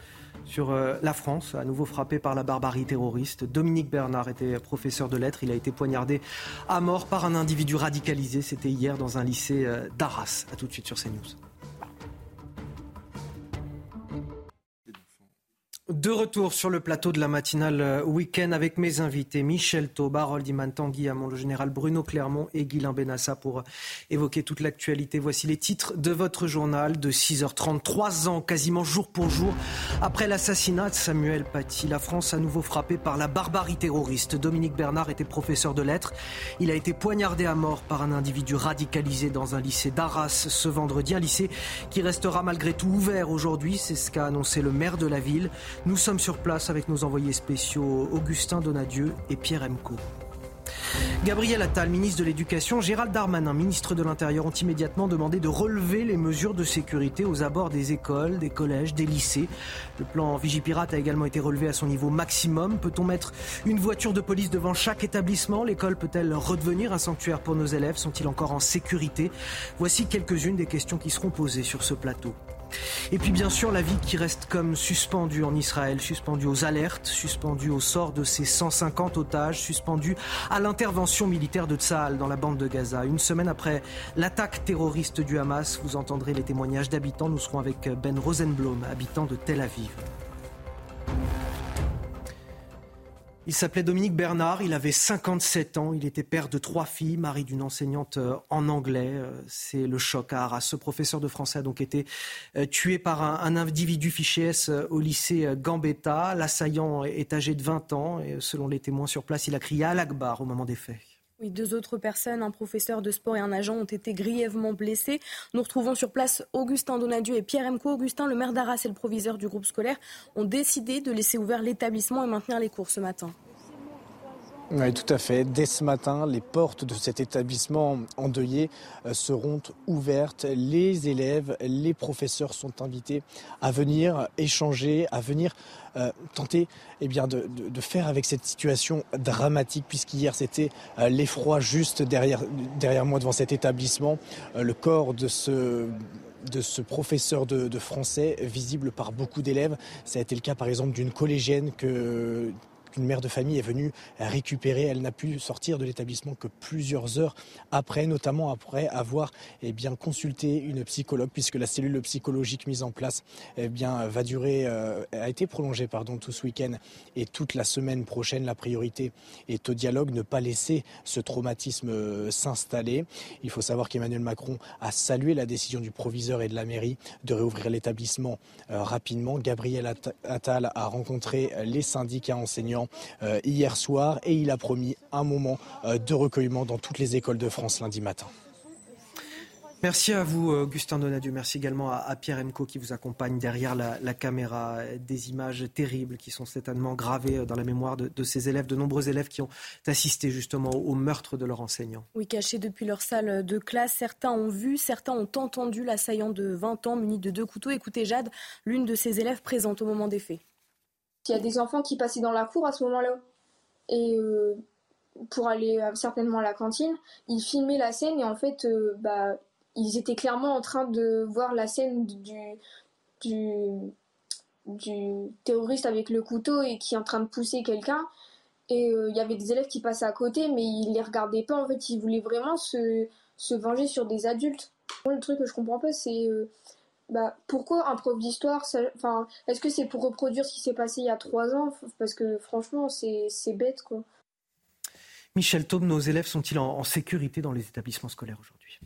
sur euh, la France, à nouveau frappée par la barbarie terroriste. Dominique Bernard était professeur de lettres. Il a été poignardé à mort par un individu radicalisé. C'était hier dans un lycée euh, d'Arras. A tout de suite sur CNews. De retour sur le plateau de la matinale euh, week-end avec mes invités Michel Taub, Harold Iman Tanguy le général Bruno Clermont et Guilain Benassa pour évoquer toute l'actualité. Voici les titres de votre journal de 6h30. Trois ans, quasiment jour pour jour, après l'assassinat de Samuel Paty. La France à nouveau frappée par la barbarie terroriste. Dominique Bernard était professeur de lettres. Il a été poignardé à mort par un individu radicalisé dans un lycée d'Arras ce vendredi. Un lycée qui restera malgré tout ouvert aujourd'hui. C'est ce qu'a annoncé le maire de la ville. Nous sommes sur place avec nos envoyés spéciaux Augustin Donadieu et Pierre Emco. Gabriel Attal, ministre de l'Éducation, Gérald Darmanin, ministre de l'Intérieur, ont immédiatement demandé de relever les mesures de sécurité aux abords des écoles, des collèges, des lycées. Le plan Vigipirate a également été relevé à son niveau maximum. Peut-on mettre une voiture de police devant chaque établissement? L'école peut-elle redevenir un sanctuaire pour nos élèves? Sont-ils encore en sécurité? Voici quelques-unes des questions qui seront posées sur ce plateau. Et puis bien sûr la vie qui reste comme suspendue en Israël, suspendue aux alertes, suspendue au sort de ces 150 otages, suspendue à l'intervention militaire de Tsahal dans la bande de Gaza. Une semaine après l'attaque terroriste du Hamas, vous entendrez les témoignages d'habitants. Nous serons avec Ben Rosenblum, habitant de Tel Aviv. Il s'appelait Dominique Bernard, il avait 57 ans, il était père de trois filles, mari d'une enseignante euh, en anglais. Euh, c'est le choc à Arras. Ce professeur de français a donc été euh, tué par un, individu fiché S au lycée Gambetta. L'assaillant est âgé de 20 ans et selon les témoins sur place, il a crié à l'Akbar au moment des faits. Deux autres personnes, un professeur de sport et un agent, ont été grièvement blessés. Nous retrouvons sur place Augustin Donadieu et Pierre Emco. Augustin, le maire d'Arras et le proviseur du groupe scolaire ont décidé de laisser ouvert l'établissement et maintenir les cours ce matin. Oui, tout à fait. Dès ce matin, les portes de cet établissement endeuillé euh, seront ouvertes. Les élèves, les professeurs sont invités à venir échanger, à venir euh, tenter eh bien, de, faire avec cette situation dramatique, puisqu'hier c'était euh, l'effroi juste derrière, moi devant cet établissement. le corps de ce professeur de, français visible par beaucoup d'élèves. Ça a été le cas par exemple d'une collégienne que une mère de famille est venue récupérer. Elle n'a pu sortir de l'établissement que plusieurs heures après, notamment après avoir eh bien, consulté une psychologue, puisque la cellule psychologique mise en place eh bien, va durer, euh, a été prolongée pardon, tout ce week-end et toute la semaine prochaine. La priorité est au dialogue, ne pas laisser ce traumatisme euh, s'installer. Il faut savoir qu'Emmanuel Macron a salué la décision du proviseur et de la mairie de réouvrir l'établissement euh, rapidement. Gabriel Attal a rencontré les syndicats enseignants euh, hier soir et il a promis un moment euh, de recueillement dans toutes les écoles de France lundi matin. Merci à vous, Augustin Donadieu. Merci également à, Pierre Emco qui vous accompagne derrière la, caméra. Des images terribles qui sont certainement gravées dans la mémoire de, ces élèves, de nombreux élèves qui ont assisté justement au meurtre de leur enseignant. Oui, cachés depuis leur salle de classe. Certains ont vu, certains ont entendu l'assaillant de 20 ans muni de deux couteaux. Écoutez Jade, l'une de ces élèves présente au moment des faits. Il y a des enfants qui passaient dans la cour à ce moment-là. Et euh, pour aller euh, certainement à la cantine, ils filmaient la scène et en fait, euh, bah, ils étaient clairement en train de voir la scène du, du, terroriste avec le couteau et qui est en train de pousser quelqu'un. Et il y avait des élèves qui passaient à côté, mais ils les regardaient pas. En fait, ils voulaient vraiment se, se venger sur des adultes. le truc que je comprends pas, c'est bah, pourquoi un prof d'histoire enfin, Est-ce que c'est pour reproduire ce qui s'est passé il y a trois ans? Parce que franchement, c'est bête. quoi. Michel Taube, nos élèves sont-ils en, sécurité dans les établissements scolaires aujourd'hui?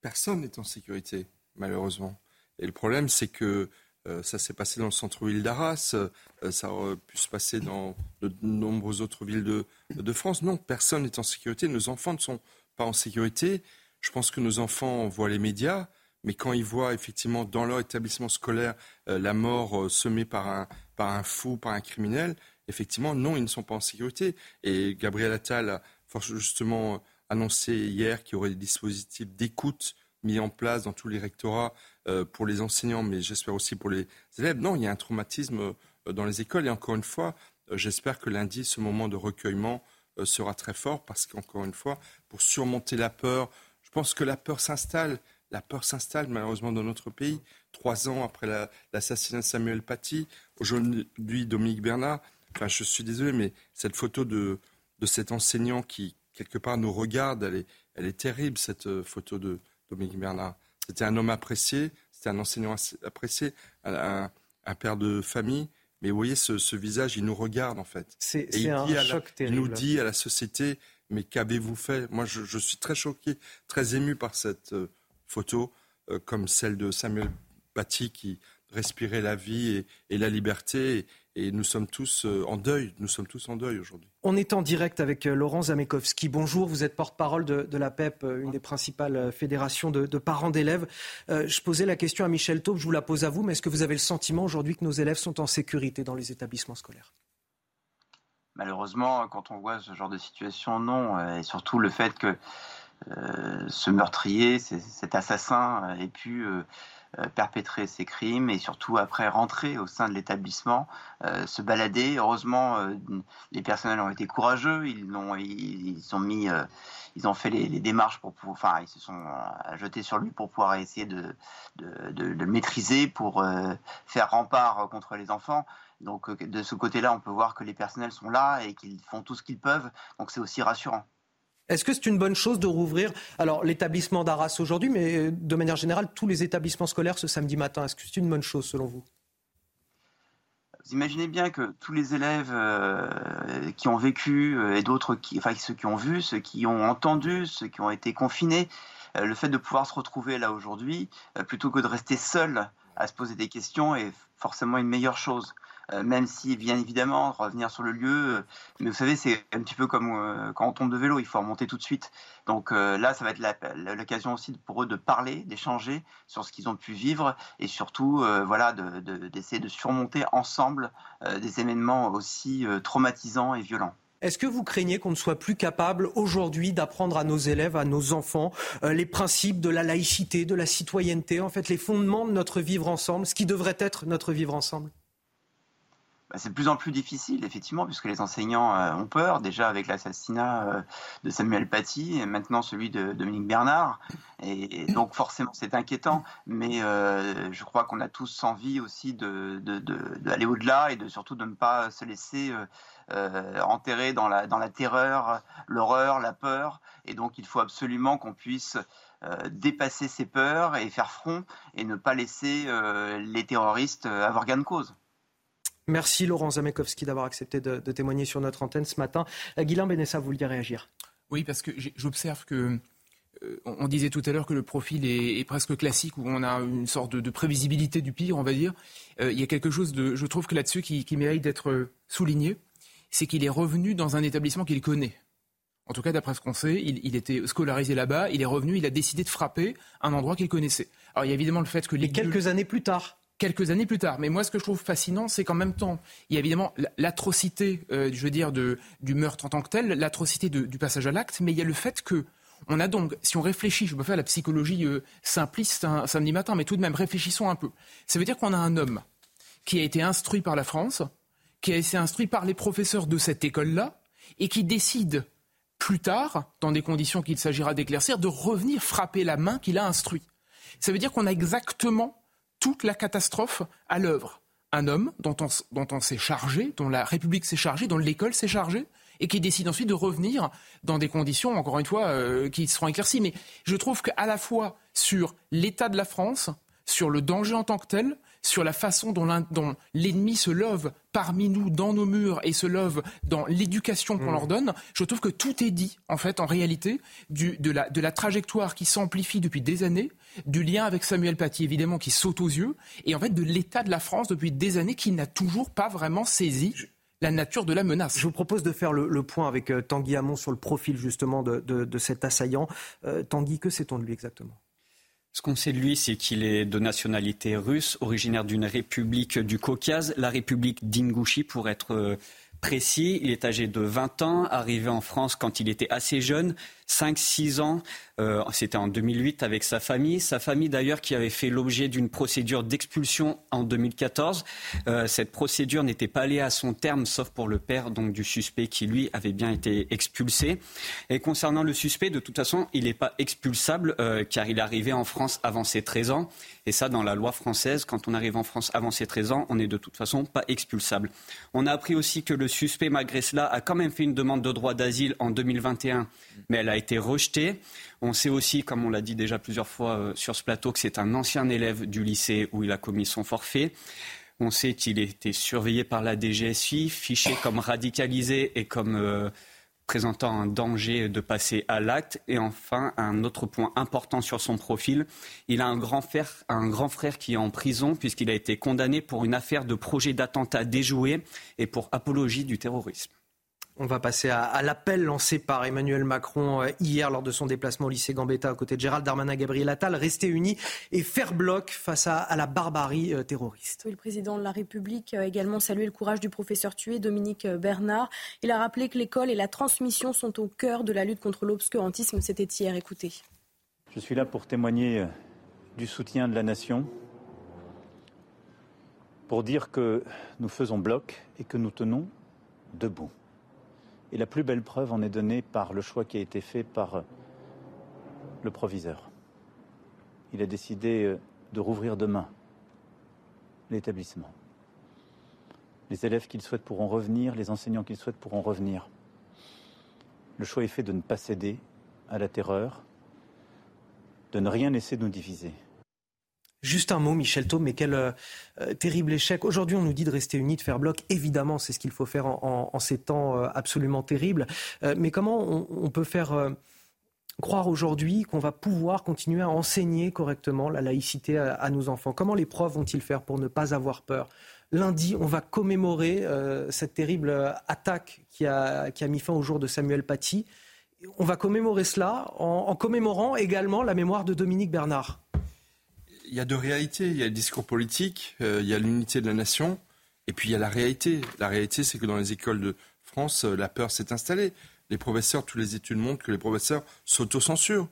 Personne n'est en sécurité, malheureusement. Et le problème, c'est que euh, ça s'est passé dans le centre-ville d'Arras, euh, ça aurait pu se passer dans de nombreuses autres villes de, de France. Non, personne n'est en sécurité. Nos enfants ne sont pas en sécurité. Je pense que nos enfants voient les médias mais quand ils voient effectivement dans leur établissement scolaire euh, la mort euh, semée par un, par un fou, par un criminel, effectivement, non, ils ne sont pas en sécurité. Et Gabriel Attal a justement annoncé hier qu'il y aurait des dispositifs d'écoute mis en place dans tous les rectorats euh, pour les enseignants, mais j'espère aussi pour les élèves. Non, il y a un traumatisme dans les écoles. Et encore une fois, j'espère que lundi, ce moment de recueillement sera très fort parce qu'encore une fois, pour surmonter la peur, je pense que la peur s'installe la peur s'installe malheureusement dans notre pays. Trois ans après l'assassinat de Samuel Paty, aujourd'hui Dominique Bernard. Enfin, je suis désolé, mais cette photo de, de cet enseignant qui, quelque part, nous regarde, elle est, elle est terrible, cette euh, photo de Dominique Bernard. C'était un homme apprécié, c'était un enseignant apprécié, un, père de famille. Mais vous voyez, ce, visage, il nous regarde, en fait. C'est un choc terrible. Il nous dit à la société, mais qu'avez-vous fait? Moi, je, je, suis très choqué, très ému par cette euh, photos euh, comme celle de Samuel Paty qui respirait la vie et, la liberté. Et, nous sommes tous euh, en deuil. Nous sommes tous en deuil aujourd'hui. On est en direct avec euh, Laurent Zamekowski. Bonjour, vous êtes porte-parole de, la PEP, une des principales fédérations de, parents d'élèves. je posais la question à Michel Taube, je vous la pose à vous, mais est-ce que vous avez le sentiment aujourd'hui que nos élèves sont en sécurité dans les établissements scolaires? Malheureusement, quand on voit ce genre de situation, non. Et surtout le fait que ce meurtrier, cet assassin ait pu euh, perpétrer ces crimes et surtout après rentrer au sein de l'établissement, euh, se balader. Heureusement, euh, les personnels ont été courageux, ils ont, mis, ils ont fait les, démarches pour pouvoir, enfin, ils se sont jetés sur lui pour pouvoir essayer de, le maîtriser, pour faire rempart contre les enfants. Donc de ce côté-là, on peut voir que les personnels sont là et qu'ils font tout ce qu'ils peuvent. Donc c'est aussi rassurant. Est-ce que c'est une bonne chose de rouvrir alors l'établissement d'Arras aujourd'hui, mais euh, de manière générale tous les établissements scolaires ce samedi matin? Est-ce que c'est une bonne chose selon vous? Vous imaginez bien que tous les élèves euh, qui ont vécu euh, et d'autres qui, enfin ceux qui ont vu, ceux qui ont entendu, ceux qui ont été confinés, le fait de pouvoir se retrouver là aujourd'hui, plutôt que de rester seul à se poser des questions, est forcément une meilleure chose. Euh, même si bien évidemment revenir sur le lieu, euh, mais vous savez c'est un petit peu comme euh, quand on tombe de vélo, il faut remonter tout de suite. Donc là ça va être l'occasion aussi pour eux de parler, d'échanger sur ce qu'ils ont pu vivre et surtout voilà d'essayer de, de, surmonter ensemble des événements aussi traumatisants et violents. Est-ce que vous craignez qu'on ne soit plus capable aujourd'hui d'apprendre à nos élèves, à nos enfants, les principes de la laïcité, de la citoyenneté, en fait les fondements de notre vivre ensemble, ce qui devrait être notre vivre ensemble? C'est de plus en plus difficile, effectivement, puisque les enseignants euh, ont peur, déjà avec l'assassinat euh, de Samuel Paty et maintenant celui de Dominique Bernard. Et, donc forcément, c'est inquiétant, mais euh, je crois qu'on a tous envie aussi d'aller de, de, au-delà et de surtout de ne pas se laisser enterrer dans la, dans la terreur, l'horreur, la peur. Et donc il faut absolument qu'on puisse dépasser ces peurs et faire front et ne pas laisser les terroristes avoir gain de cause. Merci Laurent Zamekowski d'avoir accepté de, témoigner sur notre antenne ce matin. Euh, Guilain Benessa, vous vouliez réagir? Oui, parce que j'observe que euh, on disait tout à l'heure que le profil est, presque classique, où on a une sorte de, prévisibilité du pire, on va dire. Euh, il y a quelque chose, de, je trouve que là-dessus, qui, mérite d'être souligné, c'est qu'il est revenu dans un établissement qu'il connaît. En tout cas, d'après ce qu'on sait, il, il, était scolarisé là-bas, il est revenu, il a décidé de frapper un endroit qu'il connaissait. Alors il y a évidemment le fait que les... Et quelques années plus tard quelques années plus tard. Mais moi, ce que je trouve fascinant, c'est qu'en même temps, il y a évidemment l'atrocité, euh, je veux dire, du meurtre en tant que tel, l'atrocité du passage à l'acte, mais il y a le fait que on a donc, si on réfléchit, je peux faire la psychologie euh, simpliste un samedi matin, mais tout de même, réfléchissons un peu. Ça veut dire qu'on a un homme qui a été instruit par la France, qui a été instruit par les professeurs de cette école-là, et qui décide plus tard, dans des conditions qu'il s'agira d'éclaircir, de revenir frapper la main qu'il a instruit. Ça veut dire qu'on a exactement toute la catastrophe à l'œuvre. Un homme dont on, s'est chargé, dont la République s'est chargée, dont l'école s'est chargée, et qui décide ensuite de revenir dans des conditions, encore une fois, euh, qui seront éclaircies. Mais je trouve qu'à la fois sur l'état de la France, sur le danger en tant que tel, sur la façon dont l'ennemi se love parmi nous, dans nos murs, et se love dans l'éducation qu'on mmh. leur donne, je trouve que tout est dit, en fait, en réalité, de, la, de la trajectoire qui s'amplifie depuis des années, du lien avec Samuel Paty, évidemment, qui saute aux yeux, et en fait de l'état de la France depuis des années qui n'a toujours pas vraiment saisi la nature de la menace. Je vous propose de faire le, point avec euh, Tanguy Hamon sur le profil justement de, cet assaillant. Euh, Tanguy, que sait-on de lui exactement? Ce qu'on sait de lui, c'est qu'il est de nationalité russe, originaire d'une république du Caucase, la république d'Ingouchi pour être euh, précis. Il est âgé de 20 ans, arrivé en France quand il était assez jeune, 5-6 ans. Euh, c'était en 2008 avec sa famille. Sa famille d'ailleurs qui avait fait l'objet d'une procédure d'expulsion en 2014. Euh, cette procédure n'était pas allée à son terme sauf pour le père donc du suspect qui lui avait bien été expulsé. Et concernant le suspect, de toute façon, il n'est pas expulsable euh, car il arrivé en France avant ses 13 ans. Et ça, dans la loi française, quand on arrive en France avant ses 13 ans, on n'est de toute façon pas expulsable. On a appris aussi que le suspect, malgré cela, a quand même fait une demande de droit d'asile en 2021, mais elle a été rejetée. On sait aussi, comme on l'a dit déjà plusieurs fois euh, sur ce plateau, que c'est un ancien élève du lycée où il a commis son forfait. On sait qu'il était surveillé par la DGSI, fiché comme radicalisé et comme euh, présentant un danger de passer à l'acte. Et enfin, un autre point important sur son profil, il a un grand frère qui est en prison puisqu'il a été condamné pour une affaire de projet d'attentat déjoué et pour apologie du terrorisme. On va passer à, l'appel lancé par Emmanuel Macron euh, hier lors de son déplacement au lycée Gambetta aux côtés de Gérald Darmanin, Gabriel Attal. Rester unis et faire bloc face à, la barbarie euh, terroriste. le président de la République a également salué le courage du professeur tué, Dominique euh, Bernard. Il a rappelé que l'école et la transmission sont au cœur de la lutte contre l'obscurantisme. C'était hier. Écoutez. Je suis là pour témoigner du soutien de la nation, pour dire que nous faisons bloc et que nous tenons debout. Et la plus belle preuve en est donnée par le choix qui a été fait par le proviseur. Il a décidé euh, de rouvrir demain l'établissement. Les élèves qu'il souhaite pourront revenir, les enseignants qu'il souhaite pourront revenir. Le choix est fait de ne pas céder à la terreur, de ne rien laisser nous diviser. Juste un mot, Michel Thaume, mais quel euh, terrible échec. Aujourd'hui, on nous dit de rester unis, de faire bloc. Évidemment, c'est ce qu'il faut faire en, ces temps euh, absolument terribles. Euh, mais comment on, peut faire croire aujourd'hui qu'on va pouvoir continuer à enseigner correctement la laïcité à, nos enfants? Comment les profs vont-ils faire pour ne pas avoir peur? Lundi, on va commémorer cette terrible attaque qui a mis fin au jour de Samuel Paty. On va commémorer cela en commémorant également la mémoire de Dominique Bernard il y a deux réalités. Il y a le discours politique, euh, il y a l'unité de la nation, et puis il y a la réalité. La réalité, c'est que dans les écoles de France, euh, la peur s'est installée. Les professeurs, toutes les études montrent que les professeurs s'autocensurent.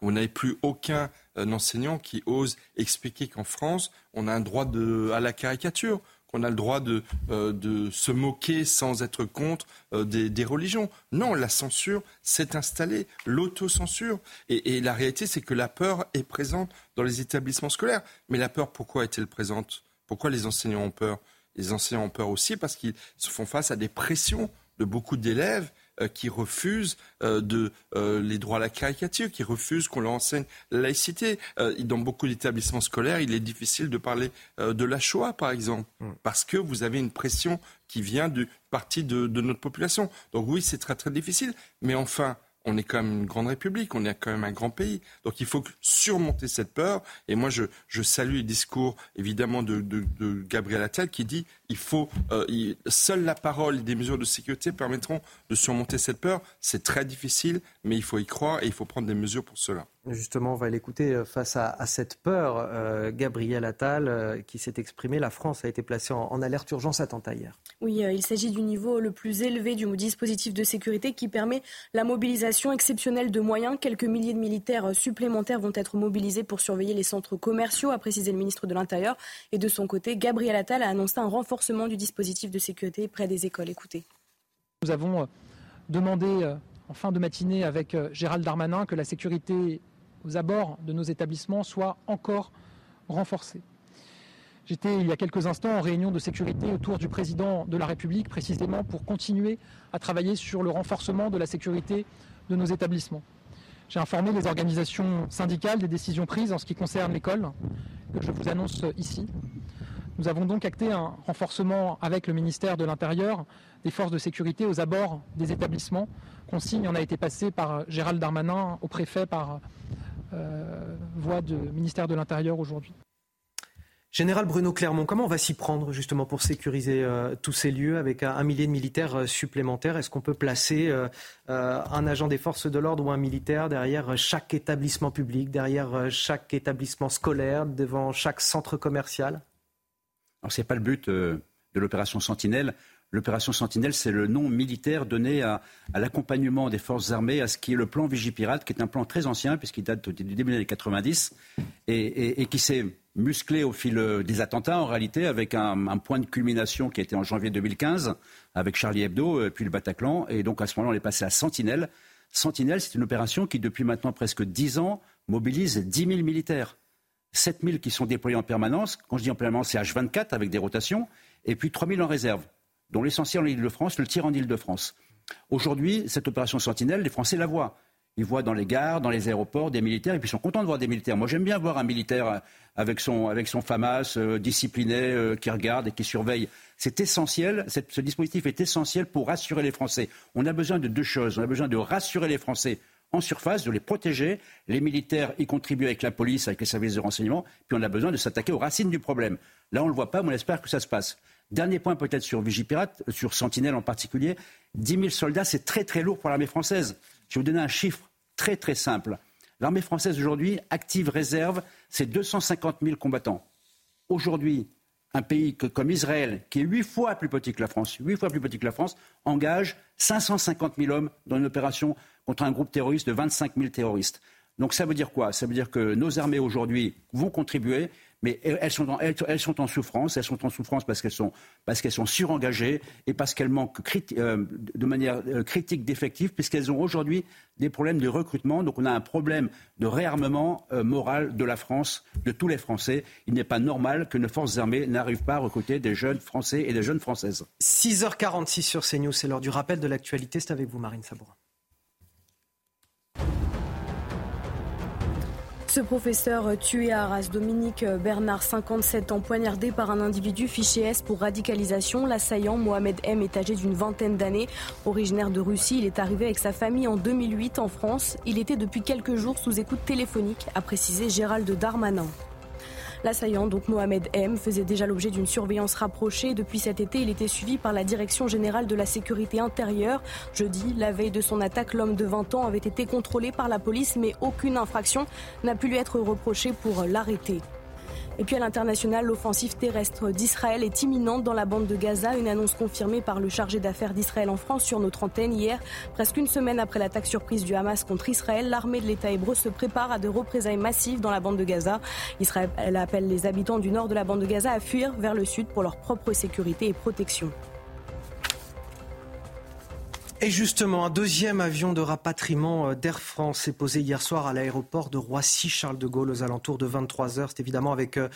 Vous n'avez plus aucun euh, enseignant qui ose expliquer qu'en France, on a un droit à la caricature qu'on a le droit de, euh, de se moquer sans être contre euh, des, religions. Non, la censure s'est installée, l'autocensure. Et, et la réalité, c'est que la peur est présente dans les établissements scolaires. Mais la peur, pourquoi est-elle présente? Pourquoi les enseignants ont peur? Les enseignants ont peur aussi parce qu'ils se font face à des pressions de beaucoup d'élèves qui refusent euh, de, euh, les droits à la caricature, qui refusent qu'on leur enseigne la laïcité. dans beaucoup d'établissements scolaires, il est difficile de parler de la Shoah, par exemple, mm. parce que vous avez une pression qui vient du partie de, de notre population. Donc oui, c'est très très difficile. Mais enfin, on est quand même une grande république, on est quand même un grand pays. Donc il faut surmonter cette peur. Et moi, je, salue le discours, évidemment, de, Gabriel Attal qui dit il faut, euh, seule la parole et des mesures de sécurité permettront de surmonter cette peur. C'est très difficile, mais il faut y croire et il faut prendre des mesures pour cela. Justement, on va l'écouter euh, face à, cette peur. Euh, Gabriel Attal, euh, qui s'est exprimé, la France a été placée en, alerte urgence attentat hier. Oui, il s'agit du niveau le plus élevé du dispositif de sécurité qui permet la mobilisation exceptionnelle de moyens. Quelques milliers de militaires supplémentaires vont être mobilisés pour surveiller les centres commerciaux, a précisé le ministre de l'Intérieur. Et de son côté, Gabriel Attal a annoncé un renforcement du dispositif de sécurité près des écoles. Écoutez. Nous avons demandé en fin de matinée avec Gérald Darmanin que la sécurité aux abords de nos établissements soient encore renforcés. J'étais il y a quelques instants en réunion de sécurité autour du président de la République, précisément pour continuer à travailler sur le renforcement de la sécurité de nos établissements. J'ai informé les organisations syndicales des décisions prises en ce qui concerne l'école, que je vous annonce ici. Nous avons donc acté un renforcement avec le ministère de l'Intérieur des forces de sécurité aux abords des établissements. Consigne en a été passée par Gérald Darmanin au préfet par euh, voie du ministère de l'Intérieur aujourd'hui. Général Bruno Clermont, comment on va s'y prendre justement pour sécuriser euh, tous ces lieux avec un, millier de militaires euh, supplémentaires? Est-ce qu'on peut placer un agent des forces de l'ordre ou un militaire derrière chaque établissement public, derrière chaque établissement scolaire, devant chaque centre commercial? Ce n'est pas le but de l'opération Sentinelle. L'opération Sentinelle, c'est le nom militaire donné à, l'accompagnement des forces armées à ce qui est le plan Vigipirate, qui est un plan très ancien, puisqu'il date du début des années 90, et, qui s'est musclé au fil euh, des attentats, en réalité, avec un, point de culmination qui a été en janvier 2015, avec Charlie Hebdo, euh, puis le Bataclan. Et donc, à ce moment-là, on est passé à Sentinelle. Sentinelle, c'est une opération qui, depuis maintenant presque 10 ans, mobilise 10 000 militaires. 7 000 qui sont déployés en permanence. Quand je dis en permanence, c'est H24 avec des rotations. Et puis 3 000 en réserve dont l'essentiel en Ile-de-France, le tir en Ile-de-France. Aujourd'hui, cette opération Sentinelle, les Français la voient. Ils voient dans les gares, dans les aéroports des militaires, et puis ils sont contents de voir des militaires. Moi, j'aime bien voir un militaire avec son, avec son FAMAS, euh, discipliné, euh, qui regarde et qui surveille. C'est essentiel, ce dispositif est essentiel pour rassurer les Français. On a besoin de deux choses. On a besoin de rassurer les Français en surface, de les protéger. Les militaires y contribuent avec la police, avec les services de renseignement. Puis on a besoin de s'attaquer aux racines du problème. Là, on ne le voit pas, mais on espère que ça se passe. Dernier point peut-être sur Vigipirate, sur Sentinelle en particulier. 10 000 soldats, c'est très très lourd pour l'armée française. Je vais vous donner un chiffre très très simple. L'armée française aujourd'hui, active réserve, c'est 250 000 combattants. Aujourd'hui, un pays comme Israël, qui est huit fois plus petit que la France, huit fois plus petit que la France, engage 550 000 hommes dans une opération contre un groupe terroriste de 25 000 terroristes. Donc ça veut dire quoi? Ça veut dire que nos armées aujourd'hui vont contribuer, mais elles sont, en, souffrance. Elles sont en souffrance parce qu'elles sont, parce qu'elles sont surengagées et parce qu'elles manquent euh, de manière euh, critique d'effectifs, puisqu'elles ont aujourd'hui des problèmes de recrutement. Donc on a un problème de réarmement euh, moral de la France, de tous les Français. Il n'est pas normal que nos forces armées n'arrivent pas à recruter des jeunes Français et des jeunes Françaises. 6h46 sur CNews, c'est l'heure du rappel de l'actualité. C'est avec vous, Marine Sabourin. Ce professeur tué à Arras, Dominique Bernard, 57 ans, poignardé par un individu fiché S pour radicalisation. L'assaillant, Mohamed M, est âgé d'une vingtaine d'années. Originaire de Russie, il est arrivé avec sa famille en 2008 en France. Il était depuis quelques jours sous écoute téléphonique, a précisé Gérald Darmanin. L'assaillant, donc Mohamed M, faisait déjà l'objet d'une surveillance rapprochée. Depuis cet été, il était suivi par la Direction générale de la sécurité intérieure. Jeudi, la veille de son attaque, l'homme de 20 ans avait été contrôlé par la police, mais aucune infraction n'a pu lui être reprochée pour l'arrêter. Et puis à l'international, l'offensive terrestre d'Israël est imminente dans la bande de Gaza. Une annonce confirmée par le chargé d'affaires d'Israël en France sur notre antenne hier. Presque une semaine après l'attaque surprise du Hamas contre Israël, l'armée de l'État hébreu se prépare à de représailles massives dans la bande de Gaza. Israël appelle les habitants du nord de la bande de Gaza à fuir vers le sud pour leur propre sécurité et protection. Et justement, un deuxième avion de rapatriement euh, d'Air France s'est posé hier soir à l'aéroport de Roissy-Charles de Gaulle aux alentours de 23 heures. C'est évidemment avec euh,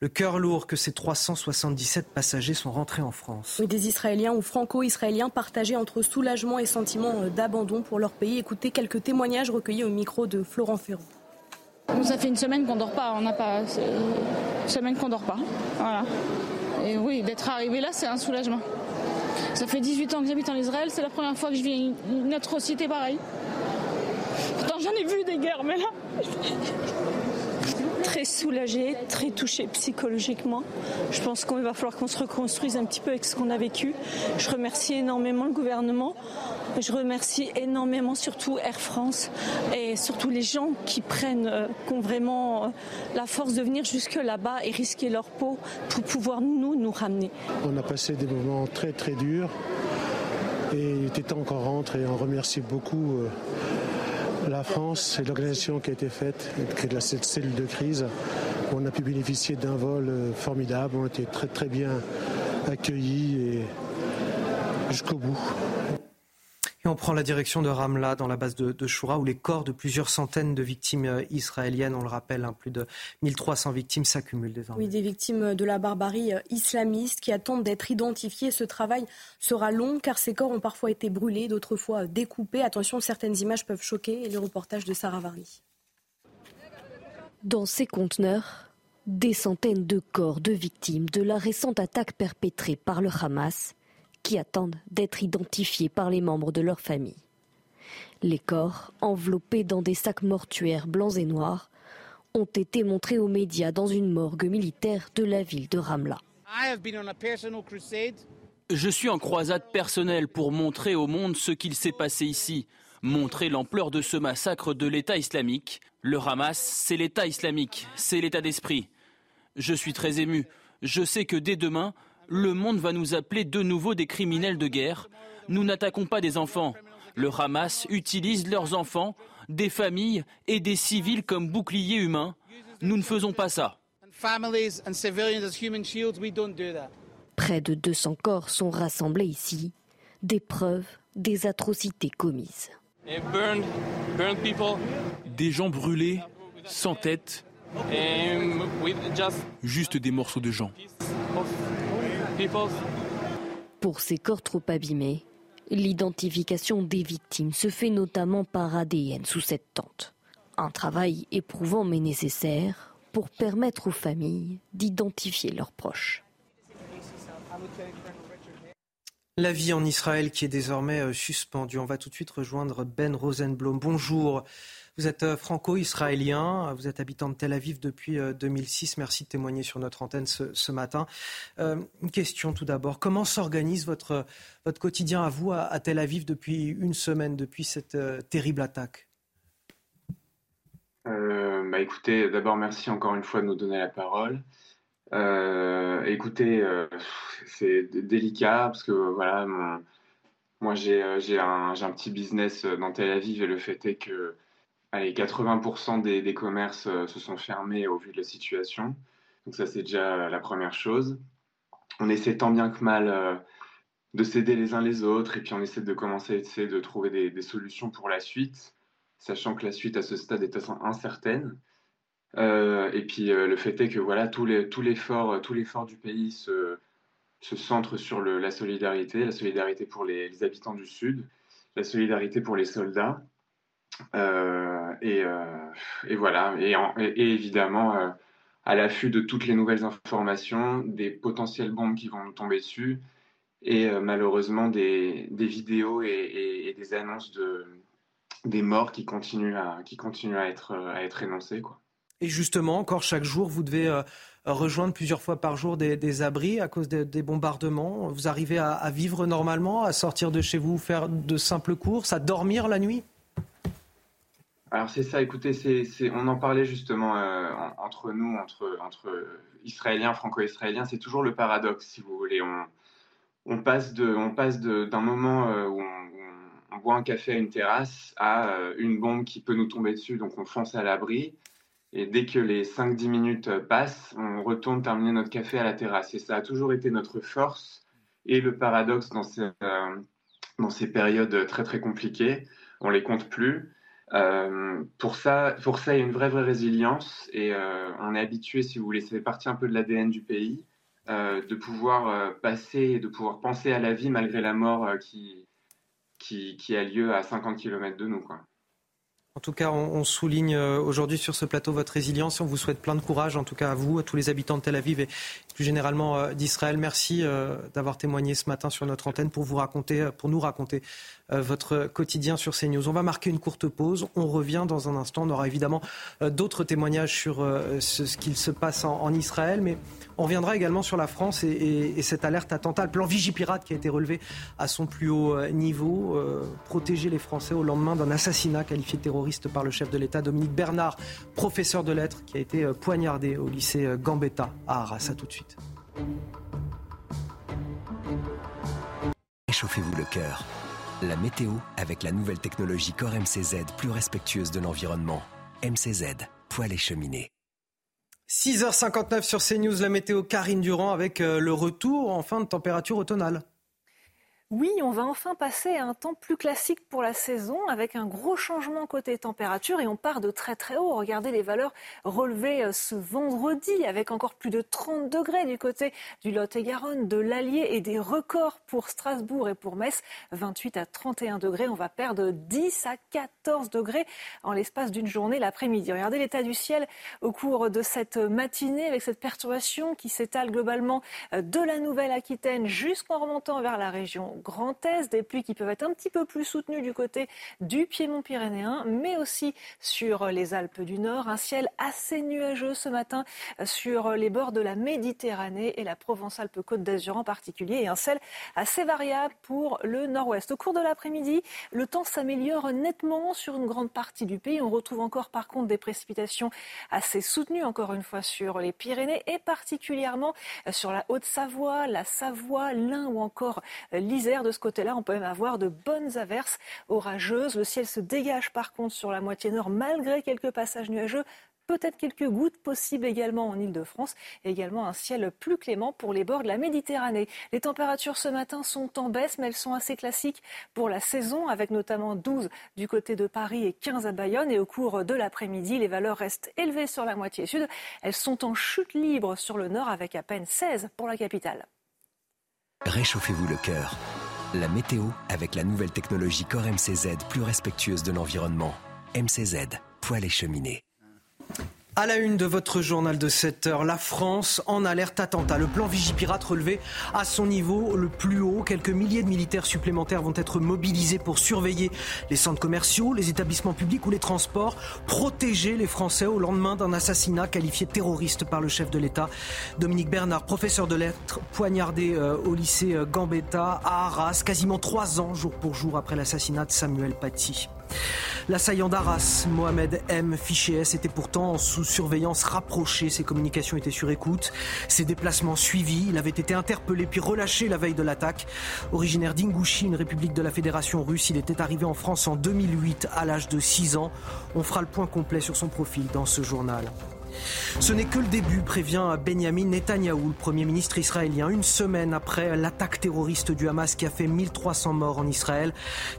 le cœur lourd que ces 377 passagers sont rentrés en France. Oui, des Israéliens ou franco-israéliens partagés entre soulagement et sentiment euh, d'abandon pour leur pays. Écoutez quelques témoignages recueillis au micro de Florent Ferrand. Nous, ça fait une semaine qu'on dort pas. On n'a pas. Une semaine qu'on dort pas. Voilà. Et oui, d'être arrivé là, c'est un soulagement. Ça fait 18 ans que j'habite en Israël, c'est la première fois que je vis une, atrocité pareille. Pourtant j'en ai vu des guerres, mais là... très soulagée, très touchée psychologiquement. Je pense qu'il va falloir qu'on se reconstruise un petit peu avec ce qu'on a vécu. Je remercie énormément le gouvernement. Je remercie énormément surtout Air France et surtout les gens qui prennent, euh, qui ont vraiment euh, la force de venir jusque là-bas et risquer leur peau pour pouvoir nous, nous ramener. On a passé des moments très très durs et il était temps qu'on rentre et on remercie beaucoup euh, la France et l'organisation qui a été faite, qui la cellule de crise. On a pu bénéficier d'un vol formidable, on a été très très bien accueillis et jusqu'au bout. Et on prend la direction de Ramla, dans la base de, de Choura, où les corps de plusieurs centaines de victimes euh, israéliennes, on le rappelle, hein, plus de 1300 victimes s'accumulent désormais. Oui, des victimes de la barbarie euh, islamiste qui attendent d'être identifiées. Ce travail sera long car ces corps ont parfois été brûlés, d'autres fois découpés. Attention, certaines images peuvent choquer. Et le reportage de Sarah Varni. Dans ces conteneurs, des centaines de corps de victimes de la récente attaque perpétrée par le Hamas qui attendent d'être identifiés par les membres de leur famille. Les corps, enveloppés dans des sacs mortuaires blancs et noirs, ont été montrés aux médias dans une morgue militaire de la ville de Ramla. Je suis en croisade personnelle pour montrer au monde ce qu'il s'est passé ici, montrer l'ampleur de ce massacre de l'État islamique. Le Hamas, c'est l'État islamique, c'est l'état d'esprit. Je suis très ému. Je sais que dès demain, le monde va nous appeler de nouveau des criminels de guerre. Nous n'attaquons pas des enfants. Le Hamas utilise leurs enfants, des familles et des civils comme boucliers humains. Nous ne faisons pas ça. Près de 200 corps sont rassemblés ici, des preuves des atrocités commises. Des gens brûlés, sans tête, juste des morceaux de gens. Pour ces corps trop abîmés, l'identification des victimes se fait notamment par ADN sous cette tente. Un travail éprouvant mais nécessaire pour permettre aux familles d'identifier leurs proches. La vie en Israël qui est désormais euh, suspendue. On va tout de suite rejoindre Ben Rosenblum. Bonjour. Vous êtes euh, franco-israélien, vous êtes habitant de Tel Aviv depuis 2006. Merci de témoigner sur notre antenne ce, matin. une question tout d'abord. Comment s'organise votre, quotidien à vous à, Tel Aviv depuis une semaine, depuis cette terrible attaque? Bah écoutez, d'abord merci encore une fois de nous donner la parole. Euh, écoutez, euh, c'est délicat parce que voilà, moi j'ai euh, un, petit business dans Tel Aviv et le fait est que allez, 80% des, des, commerces se sont fermés au vu de la situation. Donc ça c'est déjà la première chose. On essaie tant bien que mal de s'aider les uns les autres et puis on essaie de commencer à essayer de trouver des, des solutions pour la suite, sachant que la suite à ce stade est incertaine. Euh, et puis euh, le fait est que voilà, tout l'effort du pays se, se centre sur la solidarité, la solidarité pour les, habitants du Sud, la solidarité pour les soldats. Euh, et, et, voilà, et, évidemment, à l'affût de toutes les nouvelles informations, des potentielles bombes qui vont tomber dessus, et malheureusement des, vidéos et, des annonces de, des morts qui continuent à, qui continuent à, être, à être énoncées. Quoi. Et justement, encore chaque jour, vous devez euh, rejoindre plusieurs fois par jour des, abris à cause des bombardements. Vous arrivez à, vivre normalement, à sortir de chez vous, faire de simples courses, à dormir la nuit? Alors c'est ça, écoutez, on en parlait justement euh, entre nous, entre, Israéliens, Franco-Israéliens, c'est toujours le paradoxe, si vous voulez. On, passe, d'un moment euh, où on, boit un café à une terrasse à une bombe qui peut nous tomber dessus, donc on fonce à l'abri. Et dès que les 5-10 minutes passent, on retourne terminer notre café à la terrasse. Et ça a toujours été notre force et le paradoxe dans ces, euh, dans ces périodes très très compliquées. On les compte plus. Euh, pour, ça, pour ça, il y a une vraie vraie résilience et euh, on est habitué, si vous voulez, ça fait partie un peu de l'ADN du pays, de pouvoir passer et de pouvoir penser à la vie malgré la mort qui, qui, a lieu à 50 km de nous. En tout cas, on, souligne euh, aujourd'hui sur ce plateau votre résilience. On vous souhaite plein de courage, en tout cas à vous, à tous les habitants de Tel Aviv et plus généralement euh, d'Israël. Merci euh, d'avoir témoigné ce matin sur notre antenne pour vous raconter, pour nous raconter votre quotidien sur CNews. On va marquer une courte pause. On revient dans un instant. On aura évidemment d'autres témoignages sur ce, qu'il se passe en, Israël, mais on reviendra également sur la France et, cette alerte attentat, le plan Vigipirate qui a été relevé à son plus haut niveau, protéger les Français au lendemain d'un assassinat qualifié terroriste par le chef de l'État, Dominique Bernard, professeur de lettres, qui a été euh, poignardé au lycée euh, Gambetta à Arras. A tout de suite. Échauffez-vous le cœur. La météo avec la nouvelle technologie Core MCZ, plus respectueuse de l'environnement. MCZ, poêle et cheminée. 6h59 sur CNews, la météo Karine Durand avec euh, le retour en fin de température automnale. Oui, on va enfin passer à un temps plus classique pour la saison avec un gros changement côté température et on part de très très haut. Regardez les valeurs relevées euh, ce vendredi avec encore plus de 30 degrés du côté du Lot-et-Garonne, de l'Allier et des records pour Strasbourg et pour Metz, 28 à 31 degrés. On va perdre 10 à 14 degrés en l'espace d'une journée l'après-midi. Regardez l'état du ciel au cours de cette matinée avec cette perturbation qui s'étale globalement euh, de la Nouvelle-Aquitaine jusqu'en remontant vers la région Grand Est, des pluies qui peuvent être un petit peu plus soutenues du côté du Piémont pyrénéen, mais aussi sur les Alpes du Nord. Un ciel assez nuageux ce matin sur les bords de la Méditerranée et la Provence-Alpes-Côte d'Azur en particulier, et un ciel assez variable pour le nord-ouest. Au cours de l'après-midi, le temps s'améliore nettement sur une grande partie du pays. On retrouve encore par contre des précipitations assez soutenues, encore une fois, sur les Pyrénées et particulièrement sur la Haute-Savoie, la Savoie, l'Ain ou encore l'Isère de ce côté-là, on peut même avoir de bonnes averses orageuses. Le ciel se dégage par contre sur la moitié nord malgré quelques passages nuageux peut-être quelques gouttes possibles également en Ile-de-France, également un ciel plus clément pour les bords de la Méditerranée. Les températures ce matin sont en baisse, mais elles sont assez classiques pour la saison, avec notamment 12 du côté de Paris et 15 à Bayonne. Et au cours de l'après-midi, les valeurs restent élevées sur la moitié sud. Elles sont en chute libre sur le nord, avec à peine 16 pour la capitale. Réchauffez-vous le cœur. La météo avec la nouvelle technologie Core MCZ plus respectueuse de l'environnement. MCZ, poêle et cheminée. À la une de votre journal de 7 heures, la France en alerte attentat. Le plan Vigipirate relevé à son niveau le plus haut. Quelques milliers de militaires supplémentaires vont être mobilisés pour surveiller les centres commerciaux, les établissements publics ou les transports, protéger les Français au lendemain d'un assassinat qualifié terroriste par le chef de l'État. Dominique Bernard, professeur de lettres, poignardé euh, au lycée euh, Gambetta à Arras, quasiment trois ans jour pour jour après l'assassinat de Samuel Paty. L'assaillant d'Arras, Mohamed M. Fiché était pourtant sous surveillance rapprochée. Ses communications étaient sur écoute. Ses déplacements suivis. Il avait été interpellé puis relâché la veille de l'attaque. Originaire d'Ingouchi, une république de la Fédération russe, il était arrivé en France en 2008 à l'âge de 6 ans. On fera le point complet sur son profil dans ce journal. Ce n'est que le début, prévient Benjamin Netanyahou, le Premier ministre israélien, une semaine après l'attaque terroriste du Hamas qui a fait 1300 morts en Israël.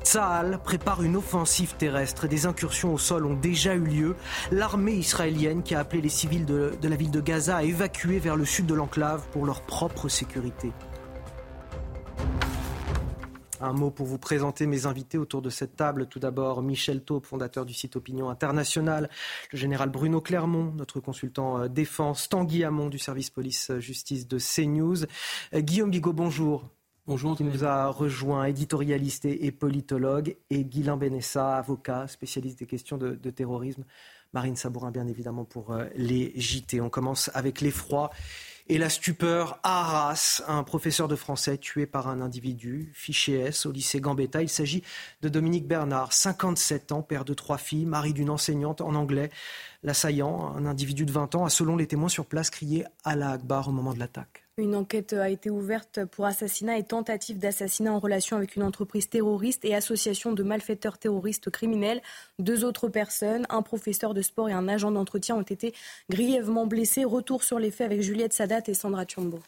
Tsahal prépare une offensive terrestre. Des incursions au sol ont déjà eu lieu. L'armée israélienne qui a appelé les civils de, de la ville de Gaza à évacuer vers le sud de l'enclave pour leur propre sécurité. Un mot pour vous présenter mes invités autour de cette table. Tout d'abord, Michel Taupe, fondateur du site Opinion International. Le général Bruno Clermont, notre consultant euh, défense. Tanguy Hamon du service police-justice de CNews. Euh, Guillaume Bigot, bonjour. Bonjour. Qui nous a rejoint, éditorialiste et, politologue. Et Guilain Benessa, avocat, spécialiste des questions de, de terrorisme. Marine Sabourin, bien évidemment, pour euh, les JT. On commence avec l'effroi et la stupeur à Arras, un professeur de français tué par un individu, fiché S, au lycée Gambetta. Il s'agit de Dominique Bernard, 57 ans, père de trois filles, mari d'une enseignante en anglais. L'assaillant, un individu de 20 ans, a selon les témoins sur place crié Allah Akbar au moment de l'attaque. Une enquête a été ouverte pour assassinat et tentative d'assassinat en relation avec une entreprise terroriste et association de malfaiteurs terroristes criminels. Deux autres personnes, un professeur de sport et un agent d'entretien, ont été grièvement blessés. Retour sur les faits avec Juliette Sadat et Sandra Tchombo.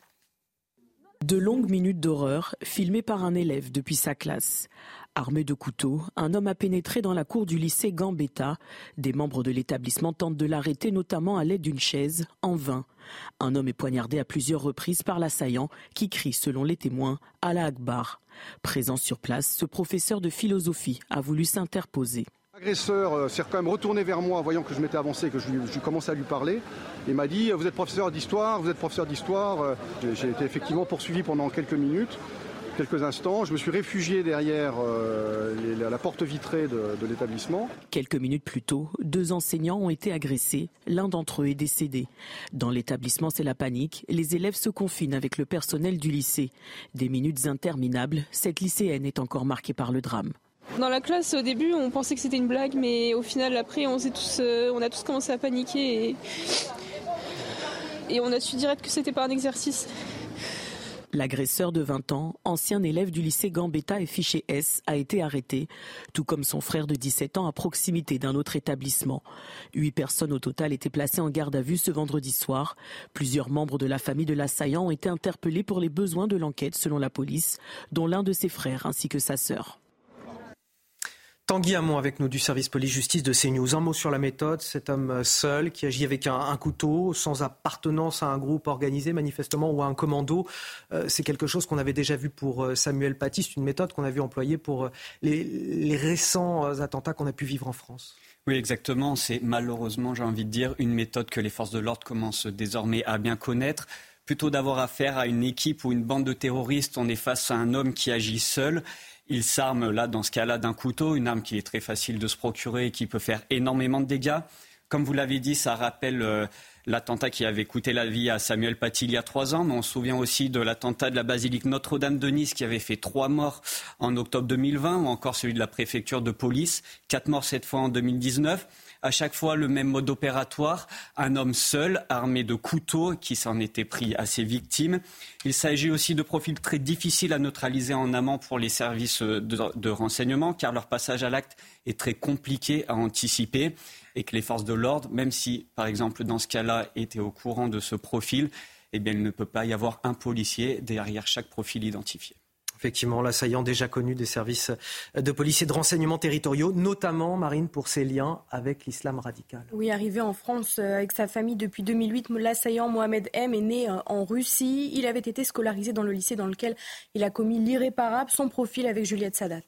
De longues minutes d'horreur filmées par un élève depuis sa classe. Armé de couteau, un homme a pénétré dans la cour du lycée Gambetta. Des membres de l'établissement tentent de l'arrêter, notamment à l'aide d'une chaise, en vain. Un homme est poignardé à plusieurs reprises par l'assaillant, qui crie, selon les témoins, la Akbar. Présent sur place, ce professeur de philosophie a voulu s'interposer. L'agresseur euh, s'est quand même retourné vers moi, voyant que je m'étais avancé, que je, je commençais à lui parler. Il m'a dit Vous êtes professeur d'histoire, vous êtes professeur d'histoire. Euh, j'ai été effectivement poursuivi pendant quelques minutes quelques instants. Je me suis réfugié derrière euh, la porte vitrée de, de l'établissement. Quelques minutes plus tôt, deux enseignants ont été agressés. L'un d'entre eux est décédé. Dans l'établissement, c'est la panique. Les élèves se confinent avec le personnel du lycée. Des minutes interminables. Cette lycéenne est encore marquée par le drame. Dans la classe, au début, on pensait que c'était une blague, mais au final, après, on, tous, euh, on a tous commencé à paniquer et, et on a su direct que c'était pas un exercice. L'agresseur de 20 ans, ancien élève du lycée Gambetta et fiché S, a été arrêté, tout comme son frère de 17 ans à proximité d'un autre établissement. Huit personnes au total étaient placées en garde à vue ce vendredi soir. Plusieurs membres de la famille de l'assaillant ont été interpellés pour les besoins de l'enquête selon la police, dont l'un de ses frères ainsi que sa sœur. Tanguy Hamon avec nous du service police-justice de CNews. Un mot sur la méthode. Cet homme seul qui agit avec un, couteau, sans appartenance à un groupe organisé manifestement ou à un commando, euh, c'est quelque chose qu'on avait déjà vu pour euh, Samuel Paty. C'est une méthode qu'on a vu employer pour euh, les, récents attentats qu'on a pu vivre en France. Oui, exactement. C'est malheureusement, j'ai envie de dire, une méthode que les forces de l'ordre commencent désormais à bien connaître plutôt d'avoir affaire à une équipe ou une bande de terroristes, on est face à un homme qui agit seul il s'arme là, dans ce cas-là, d'un couteau, une arme qui est très facile de se procurer et qui peut faire énormément de dégâts. Comme vous l'avez dit, ça rappelle euh, l'attentat qui avait coûté la vie à Samuel Paty il y a trois ans, mais on se souvient aussi de l'attentat de la basilique Notre-Dame de Nice qui avait fait trois morts en octobre 2020, ou encore celui de la préfecture de police, quatre morts cette fois en 2019 à chaque fois le même mode opératoire, un homme seul, armé de couteaux, qui s'en était pris à ses victimes. Il s'agit aussi de profils très difficiles à neutraliser en amont pour les services de, renseignement, car leur passage à l'acte est très compliqué à anticiper et que les forces de l'ordre, même si, par exemple, dans ce cas-là, étaient au courant de ce profil, eh bien, il ne peut pas y avoir un policier derrière chaque profil identifié. Effectivement, l'assaillant déjà connu des services de police et de renseignement territoriaux, notamment, Marine, pour ses liens avec l'islam radical. Oui, arrivé en France euh, avec sa famille depuis 2008, l'assaillant Mohamed M est né euh, en Russie. Il avait été scolarisé dans le lycée dans lequel il a commis l'irréparable. Son profil avec Juliette Sadat.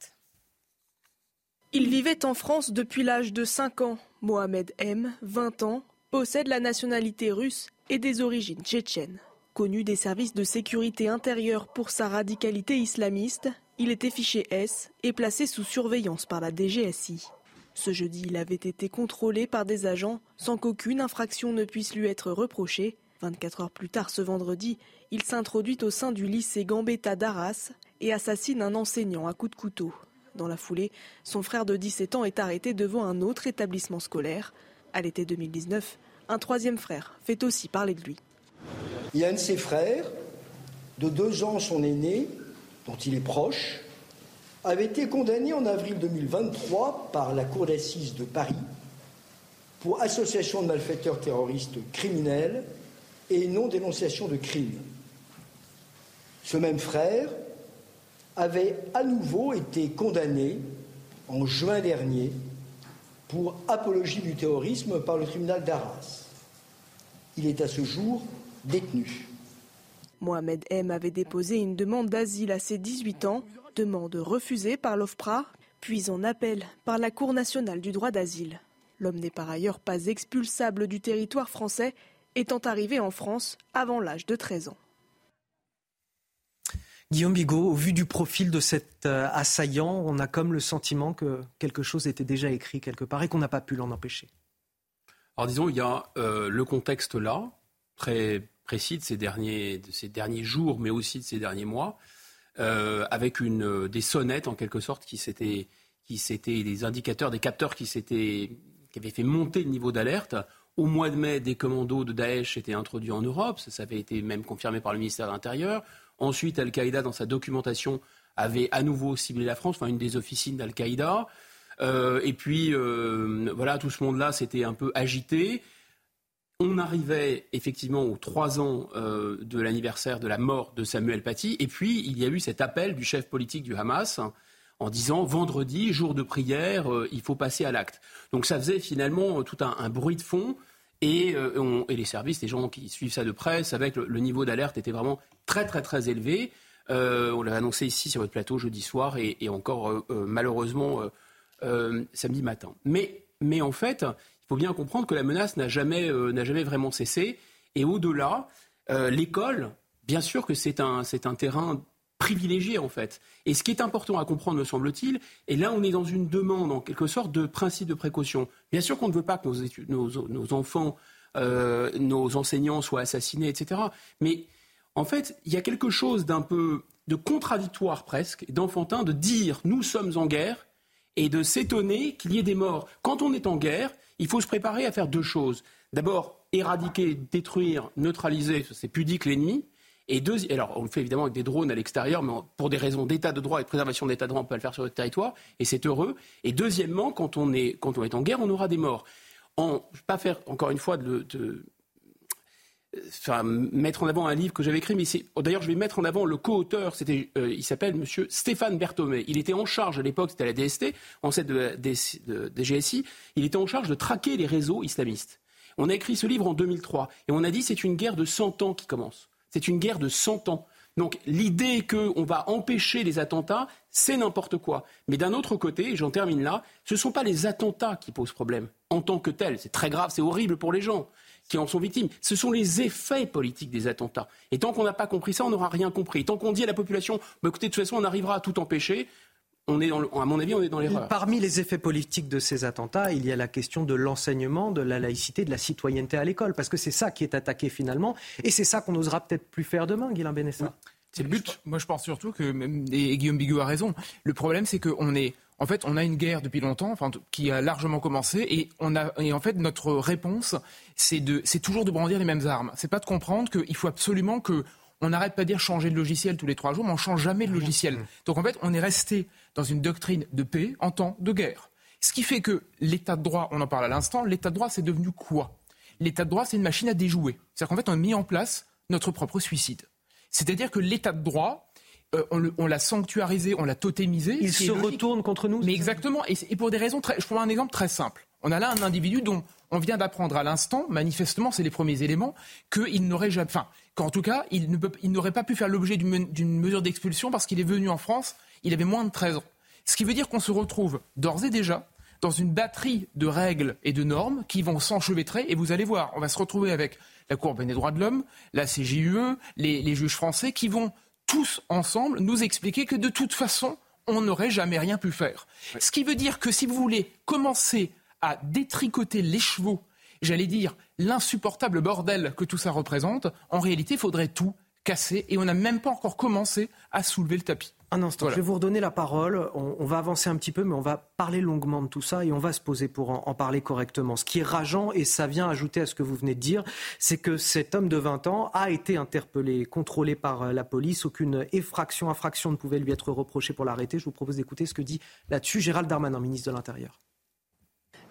Il vivait en France depuis l'âge de 5 ans. Mohamed M, 20 ans, possède la nationalité russe et des origines tchétchènes. Connu des services de sécurité intérieure pour sa radicalité islamiste, il était fiché S et placé sous surveillance par la DGSI. Ce jeudi, il avait été contrôlé par des agents sans qu'aucune infraction ne puisse lui être reprochée. 24 heures plus tard ce vendredi, il s'introduit au sein du lycée Gambetta d'Arras et assassine un enseignant à coups de couteau. Dans la foulée, son frère de 17 ans est arrêté devant un autre établissement scolaire. À l'été 2019, un troisième frère fait aussi parler de lui. Il y a un de ses frères, de deux ans son aîné, dont il est proche, avait été condamné en avril 2023 par la Cour d'assises de Paris pour association de malfaiteurs terroristes criminels et non-dénonciation de crimes. Ce même frère avait à nouveau été condamné en juin dernier pour apologie du terrorisme par le tribunal d'Arras. Il est à ce jour détenu. Mohamed M avait déposé une demande d'asile à ses 18 ans, demande refusée par l'OFPRA, puis en appel par la Cour nationale du droit d'asile. L'homme n'est par ailleurs pas expulsable du territoire français, étant arrivé en France avant l'âge de 13 ans. Guillaume Bigot, au vu du profil de cet euh, assaillant, on a comme le sentiment que quelque chose était déjà écrit quelque part et qu'on n'a pas pu l'en empêcher. Alors disons, il y a euh, le contexte là, très précis de ces derniers, de ces derniers jours, mais aussi de ces derniers mois, euh, avec une, des sonnettes en quelque sorte qui s'étaient, qui s'étaient des indicateurs, des capteurs qui s'étaient, qui avaient fait monter le niveau d'alerte. Au mois de mai, des commandos de Daesh étaient introduits en Europe, ça, avait été même confirmé par le ministère de l'Intérieur. Ensuite, Al-Qaïda, dans sa documentation, avait à nouveau ciblé la France, enfin une des officines d'Al-Qaïda. Euh, et puis, euh, voilà, tout ce monde-là s'était un peu agité. On arrivait effectivement aux trois ans euh, de l'anniversaire de la mort de Samuel Paty. Et puis, il y a eu cet appel du chef politique du Hamas en disant vendredi, jour de prière, euh, il faut passer à l'acte. Donc ça faisait finalement tout un, un bruit de fond. Et, euh, les services, les gens qui suivent ça de près, savaient que le, niveau d'alerte était vraiment très très très élevé. Euh, on l'avait annoncé ici sur votre plateau jeudi soir et, encore euh, malheureusement samedi matin. Mais, en fait, il faut bien comprendre que la menace n'a jamais, n'a jamais vraiment cessé. Et au-delà, l'école, bien sûr que c'est un, un terrain privilégié en fait. Et ce qui est important à comprendre, me semble-t-il, et là on est dans une demande en quelque sorte de principe de précaution. Bien sûr qu'on ne veut pas que nos, études, nos enfants, euh, nos enseignants soient assassinés, etc. Mais en fait, il y a quelque chose d'un peu de contradictoire presque, d'enfantin, de dire nous sommes en guerre et de s'étonner qu'il y ait des morts. Quand on est en guerre, il faut se préparer à faire deux choses. D'abord, éradiquer, détruire, neutraliser, c'est pudique l'ennemi. Et deux, alors on le fait évidemment avec des drones à l'extérieur, mais pour des raisons d'état de droit et de préservation de l'état de droit, on peut le faire sur notre territoire, et c'est heureux. Et deuxièmement, quand on, est, quand on est en guerre, on aura des morts. En, pas faire encore une fois de mettre en avant un livre que j'avais écrit, mais c'est d'ailleurs je vais mettre en avant le co-auteur. Euh, il s'appelle Monsieur Stéphane Berthomé. Il était en charge à l'époque, c'était à la DST, en cette de GSI. Il était en charge de traquer les réseaux islamistes. On a écrit ce livre en 2003 et on a dit c'est une guerre de 100 ans qui commence. C'est une guerre de 100 ans. Donc l'idée qu'on va empêcher les attentats, c'est n'importe quoi. Mais d'un autre côté, et j'en termine là, ce ne sont pas les attentats qui posent problème en tant que tels. C'est très grave, c'est horrible pour les gens qui en sont victimes. Ce sont les effets politiques des attentats. Et tant qu'on n'a pas compris ça, on n'aura rien compris. Tant qu'on dit à la population, bah, écoutez, de toute façon, on arrivera à tout empêcher, on est dans le, à mon avis, on est dans l'erreur. Parmi les effets politiques de ces attentats, il y a la question de l'enseignement, de la laïcité, de la citoyenneté à l'école, parce que c'est ça qui est attaqué finalement, et c'est ça qu'on n'osera peut-être plus faire demain, Guilain Benessa. C'est le but. Moi, je pense surtout que, et Guillaume Bigot a raison, le problème, c'est qu'on est. En fait, on a une guerre depuis longtemps, enfin, qui a largement commencé, et, on a, et en fait, notre réponse, c'est, de, c'est toujours de brandir les mêmes armes. C'est pas de comprendre qu'il faut absolument que on n'arrête pas de dire changer de logiciel tous les trois jours, mais on change jamais de logiciel. Donc en fait, on est resté dans une doctrine de paix en temps de guerre. Ce qui fait que l'état de droit, on en parle à l'instant, l'état de droit, c'est devenu quoi? L'état de droit, c'est une machine à déjouer. C'est-à-dire qu'en fait, on a mis en place notre propre suicide. C'est-à-dire que l'état de droit, euh, on, le, on l'a sanctuarisé, on l'a totémisé. Il se retourne contre nous. Mais exactement, et, et, pour des raisons très. Je prends un exemple très simple. On a là un individu dont on vient d'apprendre à l'instant, manifestement, c'est les premiers éléments, qu'il n'aurait jamais. Enfin, qu'en tout cas, il, ne peut, il n'aurait pas pu faire l'objet d'une mesure d'expulsion parce qu'il est venu en France, il avait moins de 13 ans. Ce qui veut dire qu'on se retrouve d'ores et déjà dans une batterie de règles et de normes qui vont s'enchevêtrer. Et vous allez voir, on va se retrouver avec la Cour des droits de l'homme, la CJUE, les, les juges français qui vont tous ensemble nous expliquer que de toute façon, on n'aurait jamais rien pu faire. Ce qui veut dire que si vous voulez commencer à détricoter les chevaux, j'allais dire l'insupportable bordel que tout ça représente, en réalité, il faudrait tout casser et on n'a même pas encore commencé à soulever le tapis. Un instant, je vais vous redonner la parole. On, va avancer un petit peu, mais on va parler longuement de tout ça et on va se poser pour en, parler correctement. Ce qui est rageant, et ça vient ajouter à ce que vous venez de dire, c'est que cet homme de 20 ans a été interpellé, contrôlé par euh, la police. Aucune effraction, infraction ne pouvait lui être reprochée pour l'arrêter. Je vous propose d'écouter ce que dit là-dessus Gérald Darmanin, ministre de l'Intérieur.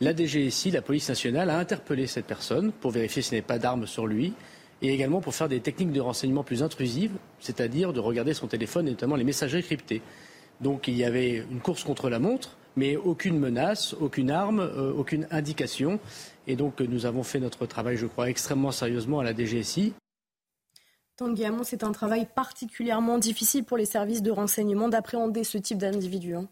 La DGSI, la police nationale, a interpellé cette personne pour vérifier s'il n'y avait pas d'armes sur lui et également pour faire des techniques de renseignement plus intrusives, c'est-à-dire de regarder son téléphone et notamment les messageries cryptés. Donc il y avait une course contre la montre, mais aucune menace, aucune arme, euh, aucune indication. Et donc nous avons fait notre travail, je crois, extrêmement sérieusement à la DGSI. Tanguy c'est un travail particulièrement difficile pour les services de renseignement d'appréhender ce type d'individu. Hein.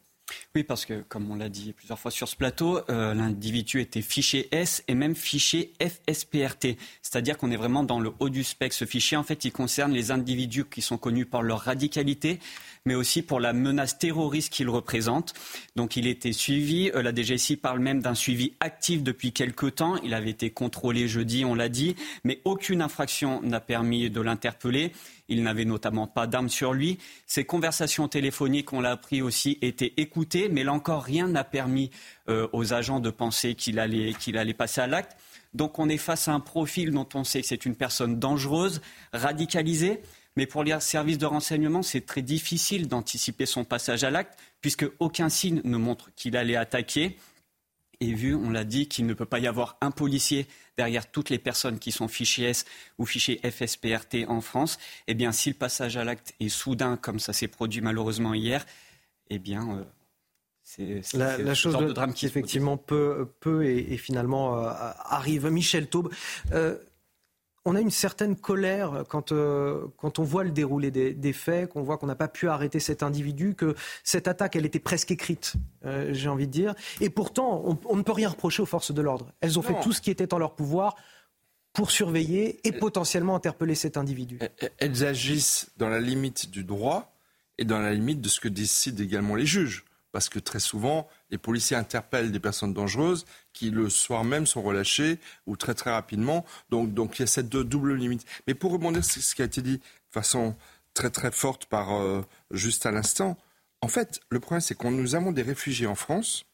Oui, parce que, comme on l'a dit plusieurs fois sur ce plateau, euh, l'individu était fiché S et même fiché FSPRT. C'est-à-dire qu'on est vraiment dans le haut du spectre. Ce fichier, en fait, il concerne les individus qui sont connus par leur radicalité, mais aussi pour la menace terroriste qu'ils représentent. Donc, il était suivi. Euh, la DGSI parle même d'un suivi actif depuis quelque temps. Il avait été contrôlé jeudi, on l'a dit, mais aucune infraction n'a permis de l'interpeller. Il n'avait notamment pas d'armes sur lui. Ses conversations téléphoniques, on l'a appris aussi, étaient écoutées, mais là encore, rien n'a permis euh, aux agents de penser qu'il allait, qu'il allait passer à l'acte. Donc on est face à un profil dont on sait que c'est une personne dangereuse, radicalisée. Mais pour les services de renseignement, c'est très difficile d'anticiper son passage à l'acte, puisque aucun signe ne montre qu'il allait attaquer. Et vu, on l'a dit, qu'il ne peut pas y avoir un policier derrière toutes les personnes qui sont fichées S ou fichées FSPRT en France, eh bien, si le passage à l'acte est soudain, comme ça s'est produit malheureusement hier, eh bien, euh, c'est la, chose de, drame qui effectivement peut, peut et, finalement euh, arrive. Michel Taube. Euh, on a une certaine colère quand, euh, quand on voit le déroulé des, faits, qu'on voit qu'on n'a pas pu arrêter cet individu, que cette attaque, elle était presque écrite, euh, j'ai envie de dire. Et pourtant, on, ne peut rien reprocher aux forces de l'ordre. Elles ont fait tout ce qui était en leur pouvoir pour surveiller et potentiellement interpeller cet individu. Elles agissent dans la limite du droit et dans la limite de ce que décident également les juges parce que très souvent, les policiers interpellent des personnes dangereuses qui le soir même sont relâchées ou très très rapidement. Donc, donc il y a cette double limite. Mais pour rebondir sur ce qui a été dit de façon très très forte par euh, juste à l'instant, en fait, le problème c'est qu'on nous avons des réfugiés en France,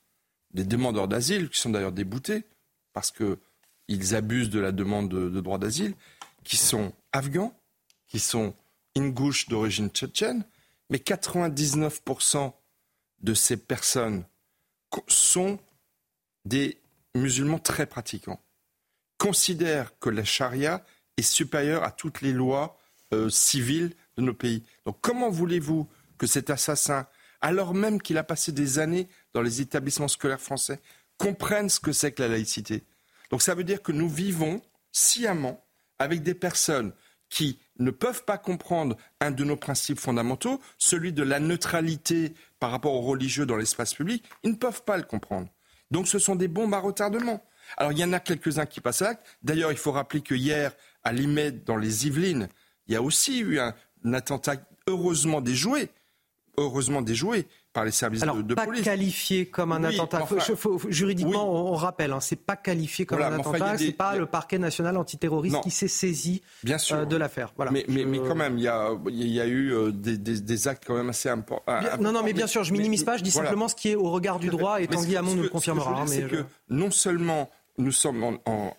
des demandeurs d'asile qui sont d'ailleurs déboutés parce qu'ils abusent de la demande de, de droit d'asile, qui sont afghans, qui sont ingouches d'origine tchétchène, mais 99% de ces personnes sont des musulmans très pratiquants, considèrent que la charia est supérieure à toutes les lois euh, civiles de nos pays. Donc comment voulez-vous que cet assassin, alors même qu'il a passé des années dans les établissements scolaires français, comprenne ce que c'est que la laïcité? Donc ça veut dire que nous vivons sciemment avec des personnes qui ne peuvent pas comprendre un de nos principes fondamentaux, celui de la neutralité par rapport aux religieux dans l'espace public, ils ne peuvent pas le comprendre. Donc ce sont des bombes à retardement. Alors il y en a quelques-uns qui passent à l'acte. D'ailleurs, il faut rappeler que hier, à Limay, dans les Yvelines, il y a aussi eu un, un attentat heureusement déjoué, heureusement déjoué, par les services de, de pas qualifié comme un attentat. juridiquement, on, rappelle, hein, c'est pas qualifié comme un attentat. c'est pas le parquet national antiterroriste qui s'est saisi Bien sûr. Euh, de l'affaire. Voilà. Mais, mais, mais, quand même, il y a, y a eu euh, des, des, des, actes quand même assez importants. Non, non, mais bien sûr, je minimise pas. Je dis simplement ce qui est au regard du droit. Et Tanguy Hamon nous le confirmera. C'est que non seulement nous sommes en, en,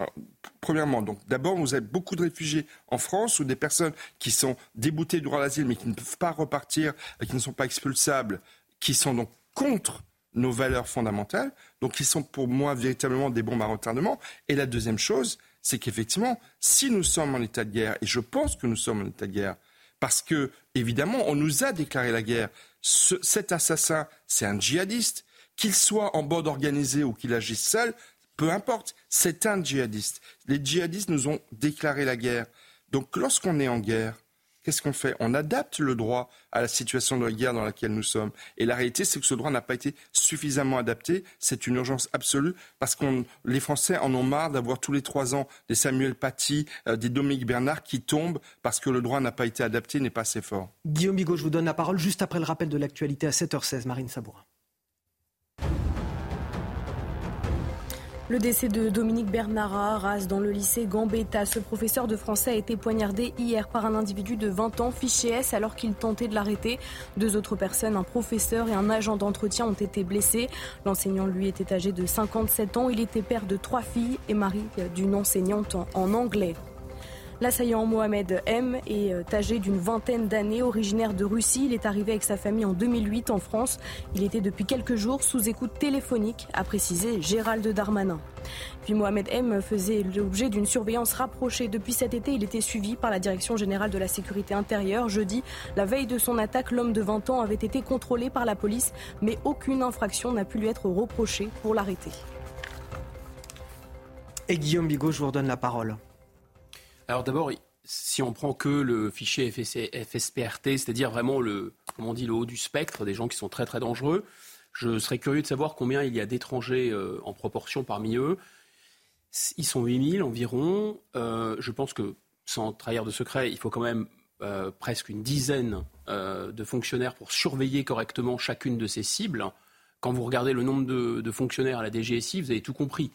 premièrement, donc d'abord, vous avez beaucoup de réfugiés en France ou des personnes qui sont déboutées du droit d'asile mais qui ne peuvent pas repartir, qui ne sont pas expulsables qui sont donc contre nos valeurs fondamentales, donc qui sont pour moi véritablement des bombes à retardement. Et la deuxième chose, c'est qu'effectivement, si nous sommes en état de guerre, et je pense que nous sommes en état de guerre, parce que, évidemment, on nous a déclaré la guerre, cet assassin, c'est un djihadiste, qu'il soit en bande organisée ou qu'il agisse seul, peu importe, c'est un djihadiste. Les djihadistes nous ont déclaré la guerre. Donc lorsqu'on est en guerre, qu'est-ce qu'on fait? On adapte le droit à la situation de guerre dans laquelle nous sommes. Et la réalité, c'est que ce droit n'a pas été suffisamment adapté. C'est une urgence absolue parce que les Français en ont marre d'avoir tous les trois ans des Samuel Paty, euh, des Dominique Bernard qui tombent parce que le droit n'a pas été adapté, n'est pas assez fort. Guillaume Bigot, je vous donne la parole juste après le rappel de l'actualité à 7h16. Marine Sabourin. Le décès de Dominique Bernard à Arras dans le lycée Gambetta. Ce professeur de français a été poignardé hier par un individu de 20 ans, fiché S, alors qu'il tentait de l'arrêter. Deux autres personnes, un professeur et un agent d'entretien, ont été blessés. L'enseignant, lui, était âgé de 57 ans. Il était père de trois filles et mari d'une enseignante en anglais. L'assaillant Mohamed M est euh, âgé d'une vingtaine d'années, originaire de Russie. Il est arrivé avec sa famille en 2008 en France. Il était depuis quelques jours sous écoute téléphonique, a précisé Gérald Darmanin. Puis Mohamed M faisait l'objet d'une surveillance rapprochée. Depuis cet été, il était suivi par la Direction générale de la sécurité intérieure. Jeudi, la veille de son attaque, l'homme de 20 ans avait été contrôlé par la police, mais aucune infraction n'a pu lui être reprochée pour l'arrêter. Et Guillaume Bigot, je vous redonne la parole. Alors d'abord, si on prend que le fichier FSPRT, c'est-à-dire vraiment le, on dit, le haut du spectre des gens qui sont très très dangereux, je serais curieux de savoir combien il y a d'étrangers euh, en proportion parmi eux. Ils sont 8000 environ. Euh, je pense que, sans trahir de secret, il faut quand même euh, presque une dizaine de fonctionnaires pour surveiller correctement chacune de ces cibles. Quand vous regardez le nombre de fonctionnaires à la DGSI, vous avez tout compris.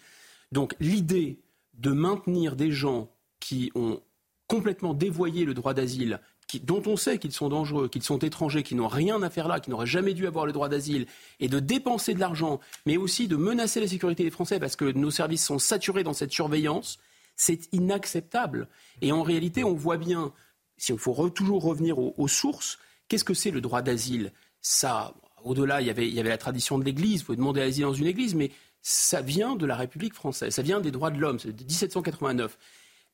Donc l'idée de maintenir des gens qui ont complètement dévoyé le droit d'asile, dont on sait qu'ils sont dangereux, qu'ils sont étrangers, qui n'ont rien à faire là, qui n'auraient jamais dû avoir le droit d'asile, et de dépenser de l'argent, mais aussi de menacer la sécurité des Français parce que nos services sont saturés dans cette surveillance, c'est inacceptable. Et en réalité, on voit bien, si il faut toujours revenir aux, sources, qu'est-ce que c'est le droit d'asile? Ça, au-delà, il y, avait, la tradition de l'Église, vous pouvez demander l'asile dans une Église, mais ça vient de la République française, ça vient des droits de l'homme, c'est de 1789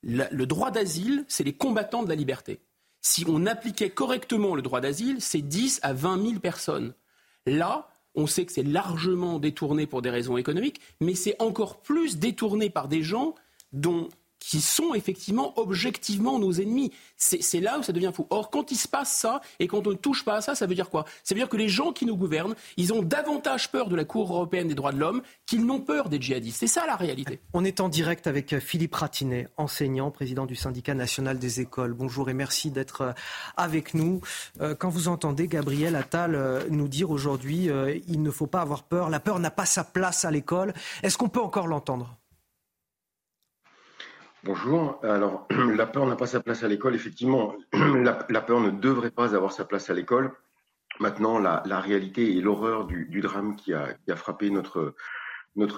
le droit d'asile, c'est les combattants de la liberté. Si on appliquait correctement le droit d'asile, c'est 10 à 20 000 personnes. Là, on sait que c'est largement détourné pour des raisons économiques, mais c'est encore plus détourné par des gens dont qui sont effectivement objectivement nos ennemis. C'est là où ça devient fou. Or, quand il se passe ça, et quand on ne touche pas à ça, ça veut dire quoi? Ça veut dire que les gens qui nous gouvernent, ils ont davantage peur de la Cour européenne des droits de l'homme qu'ils n'ont peur des djihadistes. C'est ça la réalité. On est en direct avec Philippe Ratinet, enseignant, président du syndicat national des écoles. Bonjour et merci d'être euh, avec nous. Euh, quand vous entendez Gabriel Attal euh, nous dire aujourd'hui, il ne faut pas avoir peur, la peur n'a pas sa place à l'école, est-ce qu'on peut encore l'entendre? Bonjour. Alors, la peur n'a pas sa place à l'école. Effectivement, la, peur ne devrait pas avoir sa place à l'école. Maintenant, la, réalité et l'horreur du, drame qui a, frappé notre,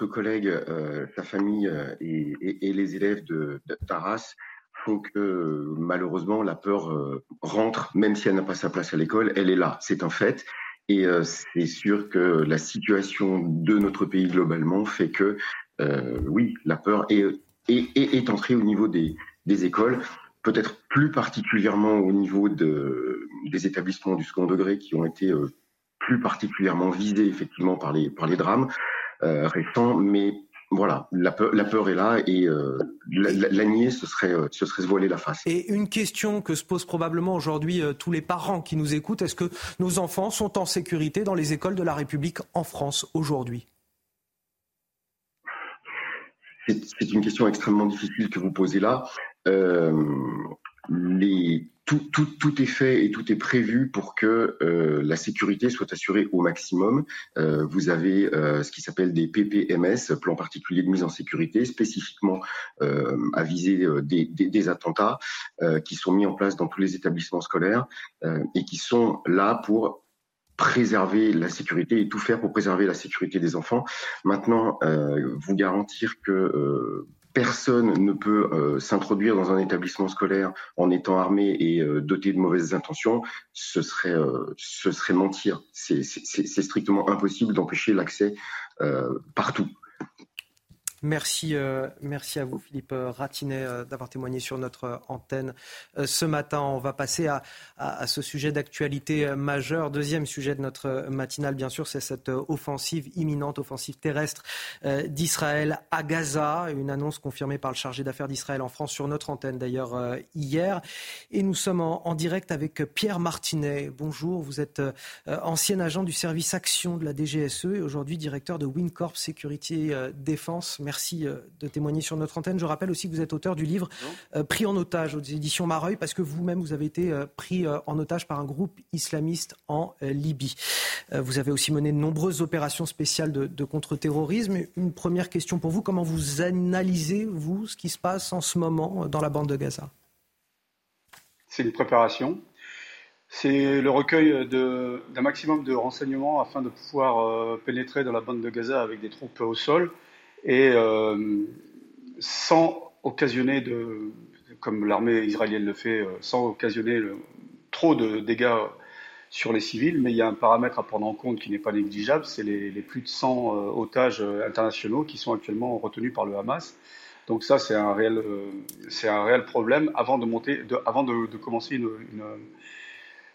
collègue, euh, sa famille euh, et, les élèves de, Taras font que malheureusement la peur euh, rentre, même si elle n'a pas sa place à l'école, elle est là, c'est un fait. Et c'est sûr que la situation de notre pays globalement fait que, oui, la peur est et, est entrée au niveau des, écoles, peut-être plus particulièrement au niveau de, des établissements du second degré qui ont été euh, plus particulièrement visés effectivement par les, drames euh, récents, mais voilà, la peur, est là et euh, la, ce serait, ce serait se voiler la face. Et une question que se posent probablement aujourd'hui tous les parents qui nous écoutent, est-ce que nos enfants sont en sécurité dans les écoles de la République en France aujourd'hui? C'est une question extrêmement difficile que vous posez là. Euh, tout, est fait et tout est prévu pour que euh, la sécurité soit assurée au maximum. Euh, vous avez ce qui s'appelle des PPMS, plan particulier de mise en sécurité, spécifiquement euh, à viser des, attentats, qui sont mis en place dans tous les établissements scolaires et qui sont là pour préserver la sécurité et tout faire pour préserver la sécurité des enfants. Maintenant, euh, vous garantir que euh, personne ne peut euh, s'introduire dans un établissement scolaire en étant armé et doté de mauvaises intentions, ce serait, ce serait mentir. C'est strictement impossible d'empêcher l'accès partout. Merci, euh, merci à vous, Philippe euh, Ratinet, euh, d'avoir témoigné sur notre antenne ce matin. On va passer à, ce sujet d'actualité majeur. Deuxième sujet de notre matinale, bien sûr, c'est cette offensive imminente, offensive terrestre d'Israël à Gaza. Une annonce confirmée par le chargé d'affaires d'Israël en France sur notre antenne, d'ailleurs, hier. Et nous sommes en, direct avec Pierre Martinet. Bonjour, vous êtes ancien agent du service action de la DGSE et aujourd'hui directeur de Wincorp Sécurité Défense. Merci euh, de témoigner sur notre antenne. Je rappelle aussi que vous êtes auteur du livre euh, Pris en otage aux éditions Mareuil, parce que vous-même, vous avez été euh, pris en otage par un groupe islamiste en Libye. Vous avez aussi mené de nombreuses opérations spéciales de, de contre-terrorisme. Une première question pour vous, comment vous analysez, vous, ce qui se passe en ce moment dans la bande de Gaza? C'est une préparation. C'est le recueil d'un maximum de renseignements afin de pouvoir pénétrer dans la bande de Gaza avec des troupes au sol et euh, sans occasionner de, comme l'armée israélienne le fait, euh, sans occasionner trop de dégâts sur les civils, mais il y a un paramètre à prendre en compte qui n'est pas négligeable, c'est les, plus de 100 euh, otages internationaux qui sont actuellement retenus par le Hamas. Donc ça, c'est un réel, c'est un réel problème avant de monter, avant de, commencer une,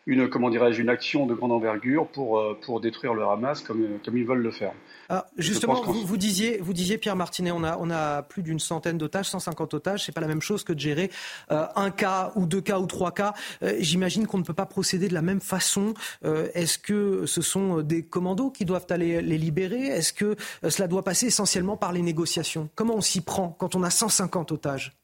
une, comment dirais-je, une action de grande envergure pour, euh, pour détruire le Hamas comme, comme ils veulent le faire. Ah, justement, vous, vous, disiez, vous disiez, Pierre Martinet, on a, on a plus d'une centaine d'otages, 150 otages. C'est pas la même chose que de gérer euh, un cas ou deux cas ou trois cas. Euh, j'imagine qu'on ne peut pas procéder de la même façon. Est-ce que ce sont des commandos qui doivent aller les libérer? Est-ce que cela doit passer essentiellement par les négociations? Comment on s'y prend quand on a 150 otages?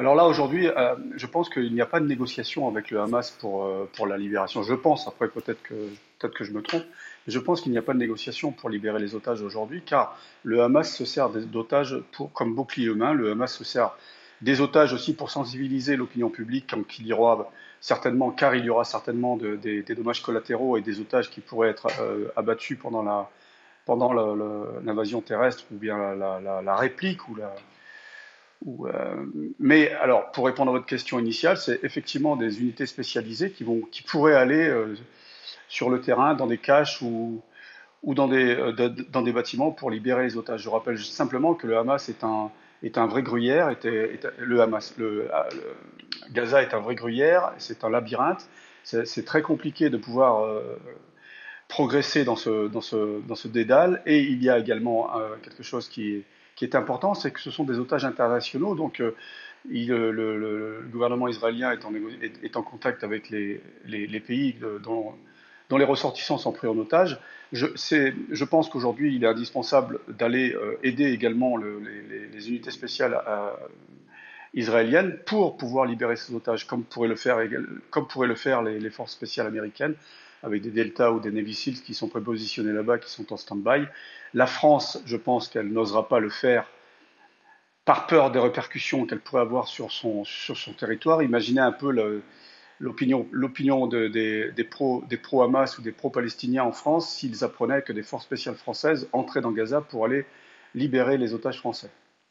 Alors là, aujourd'hui, euh, je pense qu'il n'y a pas de négociation avec le Hamas pour, euh, la libération. Je pense, après peut-être que, peut que je me trompe, je pense qu'il n'y a pas de négociation pour libérer les otages aujourd'hui, car le Hamas se sert d'otages comme bouclier humain. Le Hamas se sert des otages aussi pour sensibiliser l'opinion publique, comme y certainement, car il y aura certainement des, dommages collatéraux et des otages qui pourraient être euh, abattus pendant l'invasion terrestre ou bien la, la réplique ou la, euh, mais alors, pour répondre à votre question initiale, c'est effectivement des unités spécialisées qui, vont, qui pourraient aller euh, sur le terrain, dans des caches ou, ou dans, des, euh, dans des bâtiments pour libérer les otages. Je rappelle simplement que le Hamas est un, vrai gruyère. Le Hamas, Gaza est un vrai gruyère, c'est un labyrinthe. C'est très compliqué de pouvoir progresser dans, ce, dans ce dédale. Et il y a également quelque chose qui est qui est important, c'est que ce sont des otages internationaux. Donc, euh, le, gouvernement israélien est en, contact avec les, pays dont, dont, les ressortissants sont pris en otage. Je, pense qu'aujourd'hui, il est indispensable d'aller euh, aider également les, unités spéciales euh, israéliennes pour pouvoir libérer ces otages, comme pourraient comme pourraient le faire les, forces spéciales américaines avec des Delta ou des Navy qui sont prépositionnés là-bas, qui sont en stand-by. La France, je pense qu'elle n'osera pas le faire par peur des répercussions qu'elle pourrait avoir sur son, territoire. Imaginez un peu l'opinion, des pro-Hamas ou des pro-Palestiniens en France s'ils apprenaient que des forces spéciales françaises entraient dans Gaza pour aller libérer les otages français.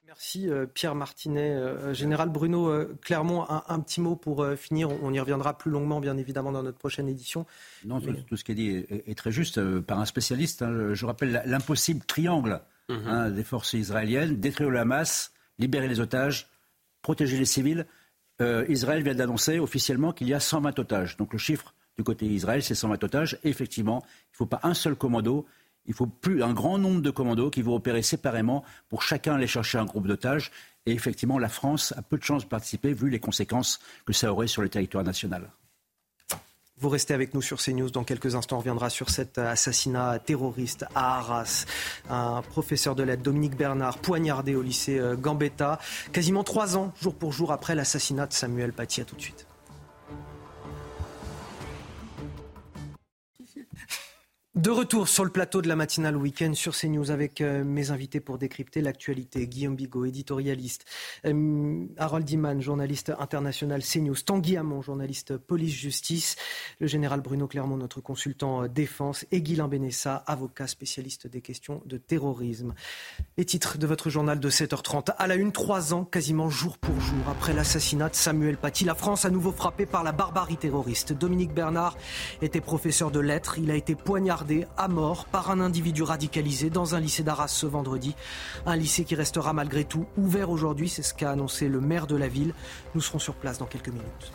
Merci euh, Pierre Martinet. Euh, Général Bruno euh, Clermont, un, petit mot pour finir. On y reviendra plus longuement, bien évidemment, dans notre prochaine édition. Non, tout, ce qui est dit est, très juste par un spécialiste. Hein. je rappelle l'impossible triangle mhm. hein, des forces israéliennes détruire le Hamas, libérer les otages, protéger les civils. Israël vient d'annoncer officiellement qu'il y a 120 otages. Donc le chiffre du côté d'Israël, c'est 120 otages. effectivement, il ne faut pas un seul commando il faut plus un grand nombre de commandos qui vont opérer séparément pour chacun aller chercher un groupe d'otages. Et effectivement, la France a peu de chances de participer vu les conséquences que ça aurait sur le territoire national. Vous restez avec nous sur CNews. Dans quelques instants, on reviendra sur cet assassinat terroriste à Arras. Un professeur de lettres, Dominique Bernard, poignardé au lycée euh, Gambetta, quasiment trois ans, jour pour jour, après l'assassinat de Samuel Paty. Tout de suite. De retour sur le plateau de la matinale week-end sur CNews avec euh, mes invités pour décrypter l'actualité. Guillaume Bigot, éditorialiste. Euh, Harold Iman, journaliste international CNews. Tanguy Hamon, journaliste police-justice. Le général Bruno Clermont, notre consultant euh, défense. Et Guilain Benessa, avocat spécialiste des questions de terrorisme. Les titres de votre journal de 7h30. À la une, trois ans, quasiment jour pour jour, après l'assassinat de Samuel Paty. La France à nouveau frappée par la barbarie terroriste. Dominique Bernard était professeur de lettres. Il a été poignardé à mort par un individu radicalisé dans un lycée d'Arras ce vendredi. Un lycée qui restera malgré tout ouvert aujourd'hui, c'est ce qu'a annoncé le maire de la ville. Nous serons sur place dans quelques minutes.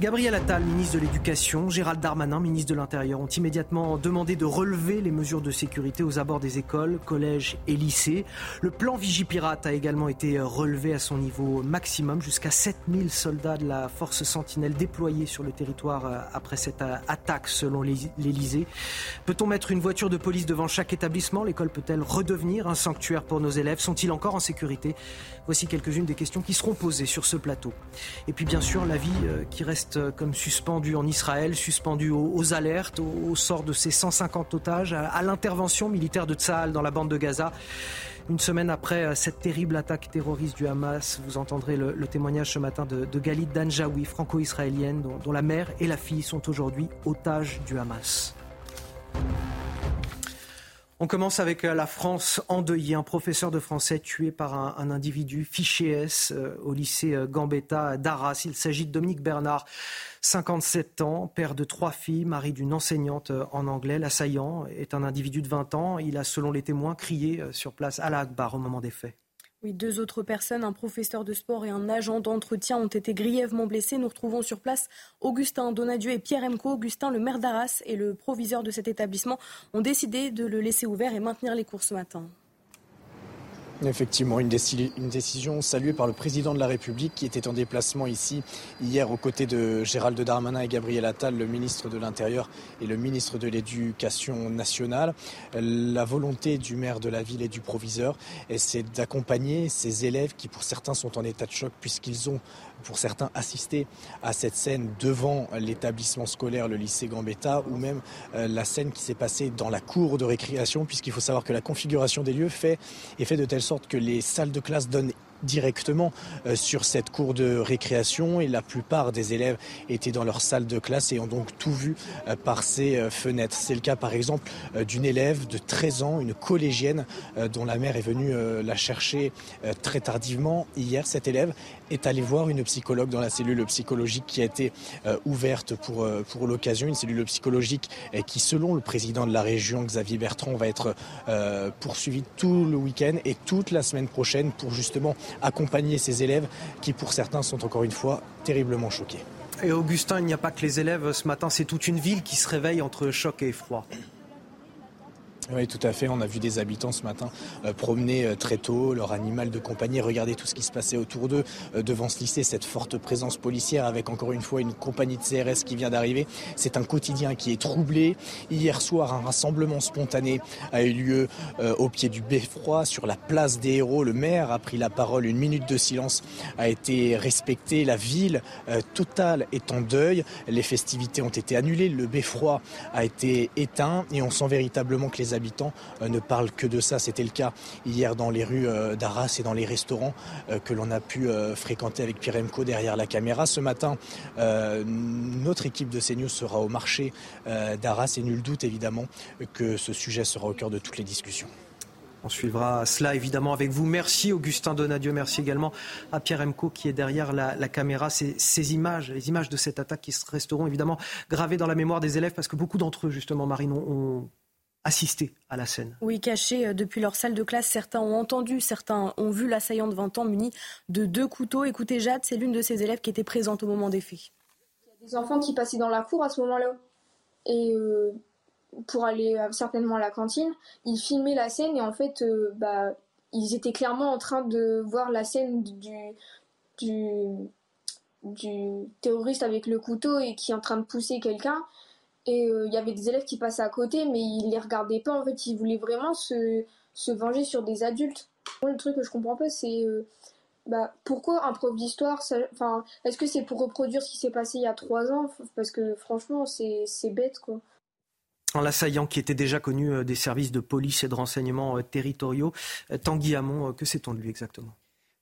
Gabriel Attal, ministre de l'Éducation, Gérald Darmanin, ministre de l'Intérieur, ont immédiatement demandé de relever les mesures de sécurité aux abords des écoles, collèges et lycées. Le plan Vigipirate a également été relevé à son niveau maximum, jusqu'à 7000 soldats de la force Sentinelle déployés sur le territoire euh, après cette euh, attaque, selon l'Élysée. Peut-on mettre une voiture de police devant chaque établissement? L'école peut-elle redevenir un sanctuaire pour nos élèves? Sont-ils encore en sécurité? Voici quelques-unes des questions qui seront posées sur ce plateau. Et puis bien sûr, la vie euh, qui reste euh, comme suspendu en Israël, suspendu aux, alertes, au, sort de ces 150 otages, à, l'intervention militaire de Tsahal dans la bande de Gaza. Une semaine après euh, cette terrible attaque terroriste du Hamas, vous entendrez le, témoignage ce matin de, de Galit Danjaoui, franco-israélienne, dont la mère et la fille sont aujourd'hui otages du Hamas. On commence avec euh, la France endeuillée. Un professeur de français tué par un, individu fiché S euh, au lycée euh, Gambetta d'Arras. Il s'agit de Dominique Bernard, 57 ans, père de trois filles, mari d'une enseignante en anglais. L'assaillant est un individu de 20 ans. Il a, selon les témoins, crié sur place à la Akbar au moment des faits. Oui, deux autres personnes, un professeur de sport et un agent d'entretien, ont été grièvement blessés. Nous retrouvons sur place Augustin Donadieu et Pierre Emco. Augustin, le maire d'Arras et le proviseur de cet établissement, ont décidé de le laisser ouvert et maintenir les cours ce matin. Effectivement, une, décision saluée par le président de la République qui était en déplacement ici hier aux côtés de Gérald Darmanin et Gabriel Attal, le ministre de l'Intérieur et le ministre de l'Éducation nationale. La volonté du maire de la ville et du proviseur, c'est d'accompagner ces élèves qui pour certains sont en état de choc puisqu'ils ont pour certains assisté à cette scène devant l'établissement scolaire, le lycée Gambetta, ou même euh, la scène qui s'est passée dans la cour de récréation, puisqu'il faut savoir que la configuration des lieux fait, est fait de telle sorte que les salles de classe donnent directement euh, sur cette cour de récréation et la plupart des élèves étaient dans leur salle de classe et ont donc tout vu euh, par ces euh, fenêtres. C'est le cas par exemple d'une élève de 13 ans, une collégienne dont la mère est venue la chercher très tardivement hier. Cette élève est allée voir une psychologue dans la cellule psychologique qui a été ouverte pour, pour l'occasion, une cellule psychologique qui selon le président de la région Xavier Bertrand va être poursuivie tout le week-end et toute la semaine prochaine pour justement accompagner ces élèves qui, pour certains, sont encore une fois terriblement choqués. Et Augustin, il n'y a pas que les élèves ce matin, c'est toute une ville qui se réveille entre choc et effroi. Oui, tout à fait. On a vu des habitants ce matin euh, promener euh, très tôt leur animal de compagnie, regarder tout ce qui se passait autour d'eux euh, devant ce lycée, cette forte présence policière avec encore une fois une compagnie de CRS qui vient d'arriver. C'est un quotidien qui est troublé. Hier soir, un rassemblement spontané a eu lieu au pied du beffroi sur la place des héros. Le maire a pris la parole. Une minute de silence a été respectée. La ville totale est en deuil. Les festivités ont été annulées. Le beffroi a été éteint et on sent véritablement que les habitants euh, ne parlent que de ça. C'était le cas hier dans les rues euh, d'Arras et dans les restaurants euh, que l'on a pu fréquenter avec Pierre Emco derrière la caméra. Ce matin, notre équipe de CNews sera au marché d'Arras et nul doute évidemment que ce sujet sera au cœur de toutes les discussions. On suivra cela évidemment avec vous. Merci Augustin Donadieu, merci également à Pierre Emco qui est derrière la, caméra. Ces, ces, images, les images de cette attaque qui resteront évidemment gravées dans la mémoire des élèves parce que beaucoup d'entre eux, justement, Marine, ont, assister à la scène. Oui, cachés euh, depuis leur salle de classe, certains ont entendu, certains ont vu l'assaillant de 20 ans muni de deux couteaux. Écoutez, Jade, c'est l'une de ces élèves qui était présente au moment des faits. Il y a des enfants qui passaient dans la cour à ce moment-là. Et euh, pour aller euh, certainement à la cantine, ils filmaient la scène et en fait, bah, ils étaient clairement en train de voir la scène du, du, du terroriste avec le couteau et qui est en train de pousser quelqu'un. Et euh, il y avait des élèves qui passaient à côté, mais ils les regardaient pas. En fait, ils voulaient vraiment se, se venger sur des adultes. le truc que je comprends pas, c'est euh, bah, pourquoi un prof d'histoire enfin, Est-ce que c'est pour reproduire ce qui s'est passé il y a trois ans? Parce que franchement, c'est bête, quoi. L'assaillant qui était déjà connu euh, des services de police et de renseignement territoriaux, Tanguy Hamon, que sait-on de lui exactement?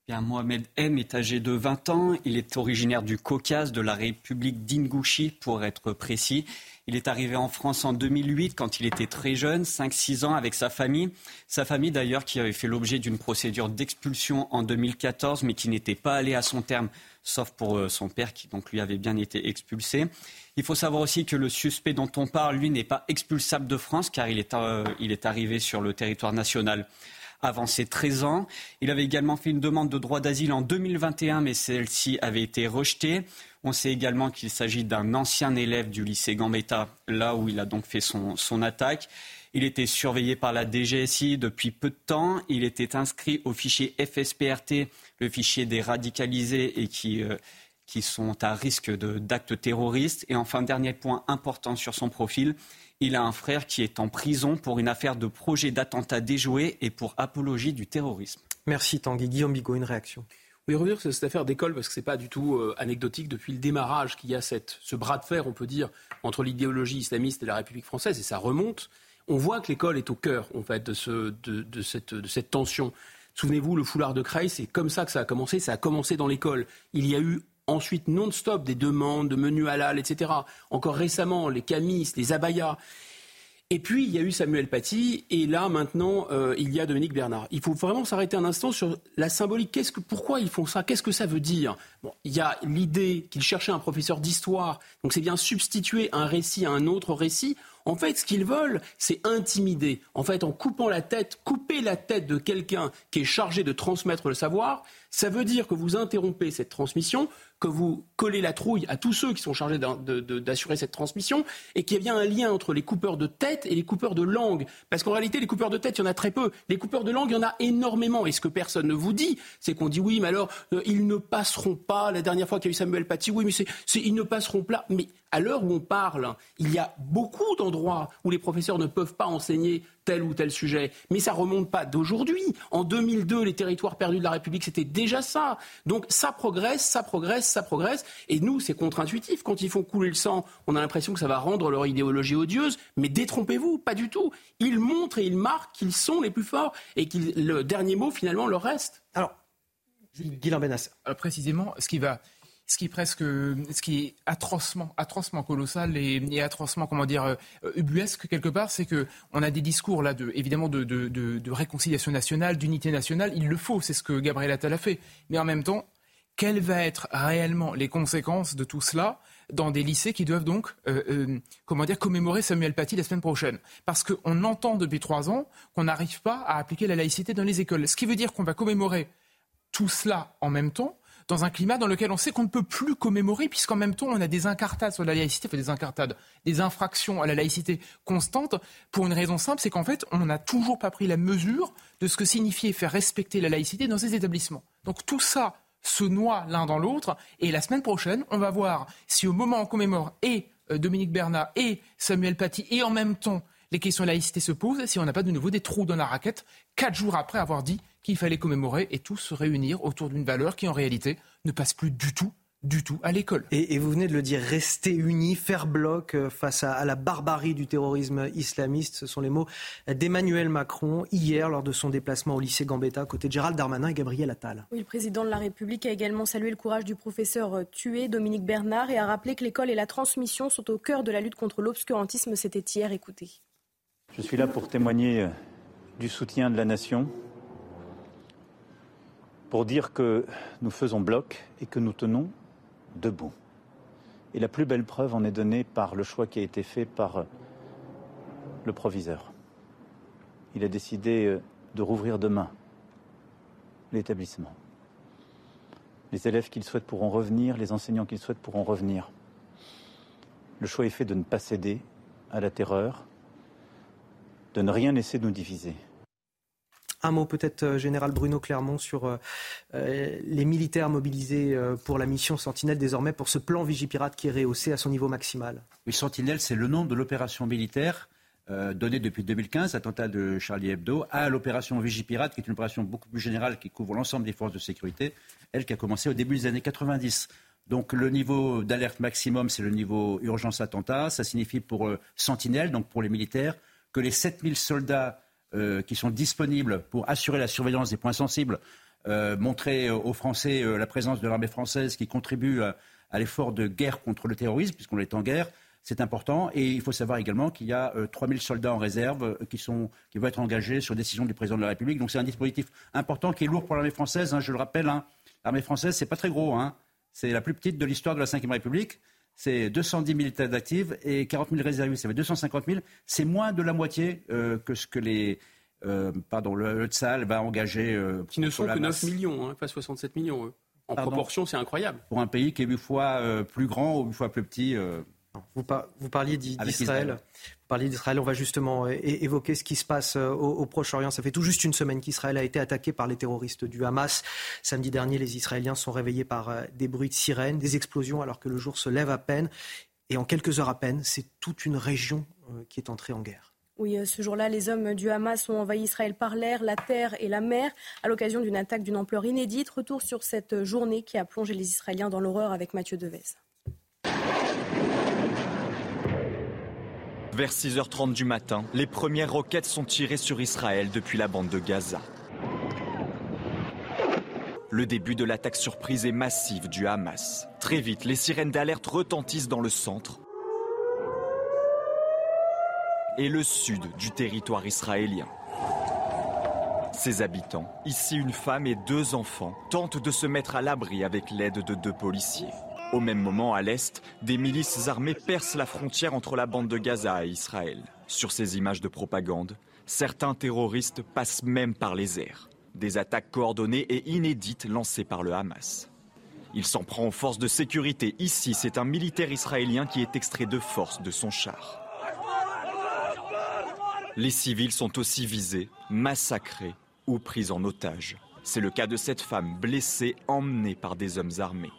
Mohamed M est âgé de 20 ans. Il est originaire du Caucase, de la République d'Ingouchi, pour être précis. Il est arrivé en France en 2008 quand il était très jeune, 5-6 ans, avec sa famille. Sa famille d'ailleurs qui avait fait l'objet d'une procédure d'expulsion en 2014, mais qui n'était pas allée à son terme, sauf pour euh, son père qui donc lui avait bien été expulsé. Il faut savoir aussi que le suspect dont on parle, lui, n'est pas expulsable de France car il est, euh, il est arrivé sur le territoire national avant ses 13 ans. Il avait également fait une demande de droit d'asile en 2021, mais celle-ci avait été rejetée. On sait également qu'il s'agit d'un ancien élève du lycée Gambetta, là où il a donc fait son, attaque. Il était surveillé par la DGSI depuis peu de temps. Il était inscrit au fichier FSPRT, le fichier des radicalisés et qui, euh, qui sont à risque d'actes terroristes. Et enfin, dernier point important sur son profil, il a un frère qui est en prison pour une affaire de projet d'attentat déjoué et pour apologie du terrorisme. Merci Tanguy. Guillaume Bigot, une réaction. Oui, revenir sur cette affaire d'école, parce que ce n'est pas du tout euh, anecdotique. Depuis le démarrage qu'il y a cette, ce bras de fer, on peut dire, entre l'idéologie islamiste et la République française, et ça remonte, on voit que l'école est au cœur, en fait, de, ce, de, de, cette, de cette tension. Souvenez-vous, le foulard de Creil, c'est comme ça que ça a commencé. Ça a commencé dans l'école. Il y a eu ensuite non-stop des demandes de menus halal, etc. Encore récemment, les camis, les abayas. Et puis, il y a eu Samuel Paty, et là, maintenant, euh, il y a Dominique Bernard. Il faut vraiment s'arrêter un instant sur la symbolique. Pourquoi ils font ça? Qu'est-ce que ça veut dire? Bon, Il y a l'idée qu'ils cherchaient un professeur d'histoire, donc c'est bien substituer un récit à un autre récit. En fait, ce qu'ils veulent, c'est intimider. En fait, en coupant la tête, couper la tête de quelqu'un qui est chargé de transmettre le savoir, ça veut dire que vous interrompez cette transmission, que vous collez la trouille à tous ceux qui sont chargés d'assurer cette transmission, et qu'il y a bien un lien entre les coupeurs de tête et les coupeurs de langue. Parce qu'en réalité, les coupeurs de tête, il y en a très peu. Les coupeurs de langue, il y en a énormément. Et ce que personne ne vous dit, c'est qu'on dit oui, mais alors, euh, ils ne passeront pas. La dernière fois qu'il y a eu Samuel Paty, oui, mais c'est, ils ne passeront pas. À l'heure où on parle, il y a beaucoup d'endroits où les professeurs ne peuvent pas enseigner tel ou tel sujet. Mais ça remonte pas d'aujourd'hui. En 2002, les territoires perdus de la République, c'était déjà ça. Donc ça progresse, ça progresse, ça progresse. Et nous, c'est contre-intuitif. Quand ils font couler le sang, on a l'impression que ça va rendre leur idéologie odieuse. Mais détrompez-vous, pas du tout. Ils montrent et ils marquent qu'ils sont les plus forts et que le dernier mot, finalement, leur reste. Alors, Guillaume Benas. Alors, précisément, ce qui va ce qui est presque, ce qui est atrocement, atrocement colossal et, atrocement, comment dire, euh, ubuesque quelque part, c'est que on a des discours là, de, évidemment, de, réconciliation nationale, d'unité nationale. Il le faut, c'est ce que Gabriel Attal a fait. Mais en même temps, quelles vont être réellement les conséquences de tout cela dans des lycées qui doivent donc, euh, euh, comment dire, commémorer Samuel Paty la semaine prochaine? Parce qu'on entend depuis trois ans qu'on n'arrive pas à appliquer la laïcité dans les écoles. Ce qui veut dire qu'on va commémorer tout cela en même temps, dans un climat dans lequel on sait qu'on ne peut plus commémorer, puisqu'en même temps, on a des incartades sur la laïcité, enfin des incartades, des infractions à la laïcité constantes, pour une raison simple, c'est qu'en fait, on n'a toujours pas pris la mesure de ce que signifiait faire respecter la laïcité dans ces établissements. Donc tout ça se noie l'un dans l'autre, et la semaine prochaine, on va voir si au moment où on commémore et euh, Dominique Bernat et Samuel Paty, et en même temps les questions de laïcité se posent, si on n'a pas de nouveau des trous dans la raquette, quatre jours après avoir dit qu'il fallait commémorer et tous se réunir autour d'une valeur qui en réalité ne passe plus du tout du tout à l'école. Et, vous venez de le dire, rester unis, faire bloc euh, face à, la barbarie du terrorisme islamiste, ce sont les mots d'Emmanuel Macron hier lors de son déplacement au lycée Gambetta, côté de Gérald Darmanin et Gabriel Attal. Oui, le président de la République a également salué le courage du professeur euh, tué, Dominique Bernard, et a rappelé que l'école et la transmission sont au cœur de la lutte contre l'obscurantisme. C'était hier, écoutez. Je suis là pour témoigner euh, du soutien de la nation pour dire que nous faisons bloc et que nous tenons debout. Et la plus belle preuve en est donnée par le choix qui a été fait par le proviseur. Il a décidé euh, de rouvrir demain l'établissement. Les élèves qu'ils souhaitent pourront revenir, les enseignants qu'ils souhaitent pourront revenir. Le choix est fait de ne pas céder à la terreur, de ne rien laisser nous diviser. Un mot peut-être, euh, Général Bruno Clermont, sur euh, euh, les militaires mobilisés pour la mission Sentinelle désormais, pour ce plan Vigipirate qui est rehaussé à son niveau maximal. Oui, Sentinelle, c'est le nom de l'opération militaire donnée depuis 2015, attentat de Charlie Hebdo, à l'opération Vigipirate, qui est une opération beaucoup plus générale qui couvre l'ensemble des forces de sécurité, elle qui a commencé au début des années 90. Donc le niveau d'alerte maximum, c'est le niveau urgence attentat. Ça signifie pour Sentinelle, donc pour les militaires, que les 7000 soldats euh, qui sont disponibles pour assurer la surveillance des points sensibles montrer aux Français la présence de l'armée française qui contribue à l'effort de guerre contre le terrorisme, puisqu'on est en guerre. C'est important. Et il faut savoir également qu'il y a 3000 soldats en réserve qui, sont, qui vont être engagés sur décision du président de la République. Donc c'est un dispositif important qui est lourd pour l'armée française. Hein, je le rappelle, hein. l'armée française, c'est pas très gros. Hein. C'est la plus petite de l'histoire de la Ve République. C'est 210 militaires d'actifs et 40 000 réservistes. Ça fait 250 000. C'est moins de la moitié que ce que les, euh, pardon, le, le Tsal va engager. Euh, qui ne sont que 9 millions, hein, pas 67 millions, eux. En proportion, c'est incroyable. Pour un pays qui est huit fois euh, plus grand ou huit fois plus petit. Euh, vous, vous, parliez d'Israël. Vous parliez d'Israël. On va justement évoquer ce qui se passe au, au Proche-Orient. Ça fait tout juste une semaine qu'Israël a été attaqué par les terroristes du Hamas. Samedi dernier, les Israéliens sont réveillés par des bruits de sirènes, des explosions alors que le jour se lève à peine. Et en quelques heures à peine, c'est toute une région qui est entrée en guerre. Oui, euh, ce jour-là, les hommes du Hamas ont envahi Israël par l'air, la terre et la mer à l'occasion d'une attaque d'une ampleur inédite. Retour sur cette journée qui a plongé les Israéliens dans l'horreur avec Mathieu Devez. Vers 6h30 du matin, les premières roquettes sont tirées sur Israël depuis la bande de Gaza. Le début de l'attaque surprise et massive du Hamas. Très vite, les sirènes d'alerte retentissent dans le centre et le sud du territoire israélien. Ses habitants, ici une femme et deux enfants, tentent de se mettre à l'abri avec l'aide de deux policiers. Au même moment, à l'est, des milices armées percent la frontière entre la bande de Gaza et Israël. Sur ces images de propagande, certains terroristes passent même par les airs. Des attaques coordonnées et inédites lancées par le Hamas. Il s'en prend aux forces de sécurité. Ici, c'est un militaire israélien qui est extrait de force de son char. Les civils sont aussi visés, massacrés ou pris en otage. C'est le cas de cette femme blessée, emmenée par des hommes armés.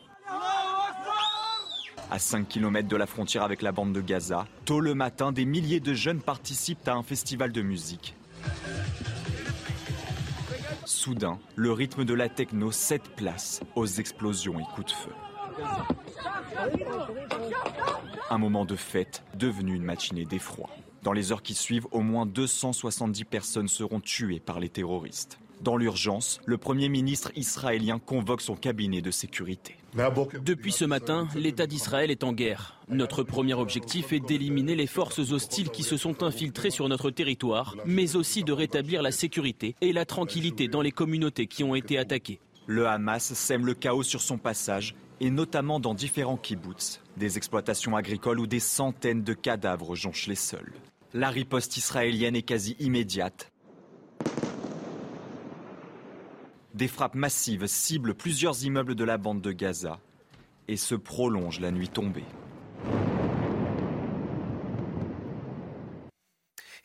À 5 km de la frontière avec la bande de Gaza, tôt le matin, des milliers de jeunes participent à un festival de musique. Soudain, le rythme de la techno cède place aux explosions et coups de feu. Un moment de fête devenu une matinée d'effroi. Dans les heures qui suivent, au moins 270 personnes seront tuées par les terroristes. Dans l'urgence, le Premier ministre israélien convoque son cabinet de sécurité. Depuis ce matin, l'État d'Israël est en guerre. Notre premier objectif est d'éliminer les forces hostiles qui se sont infiltrées sur notre territoire, mais aussi de rétablir la sécurité et la tranquillité dans les communautés qui ont été attaquées. Le Hamas sème le chaos sur son passage, et notamment dans différents kibbutz, des exploitations agricoles où des centaines de cadavres jonchent les sols. La riposte israélienne est quasi immédiate. Des frappes massives ciblent plusieurs immeubles de la bande de Gaza et se prolongent la nuit tombée.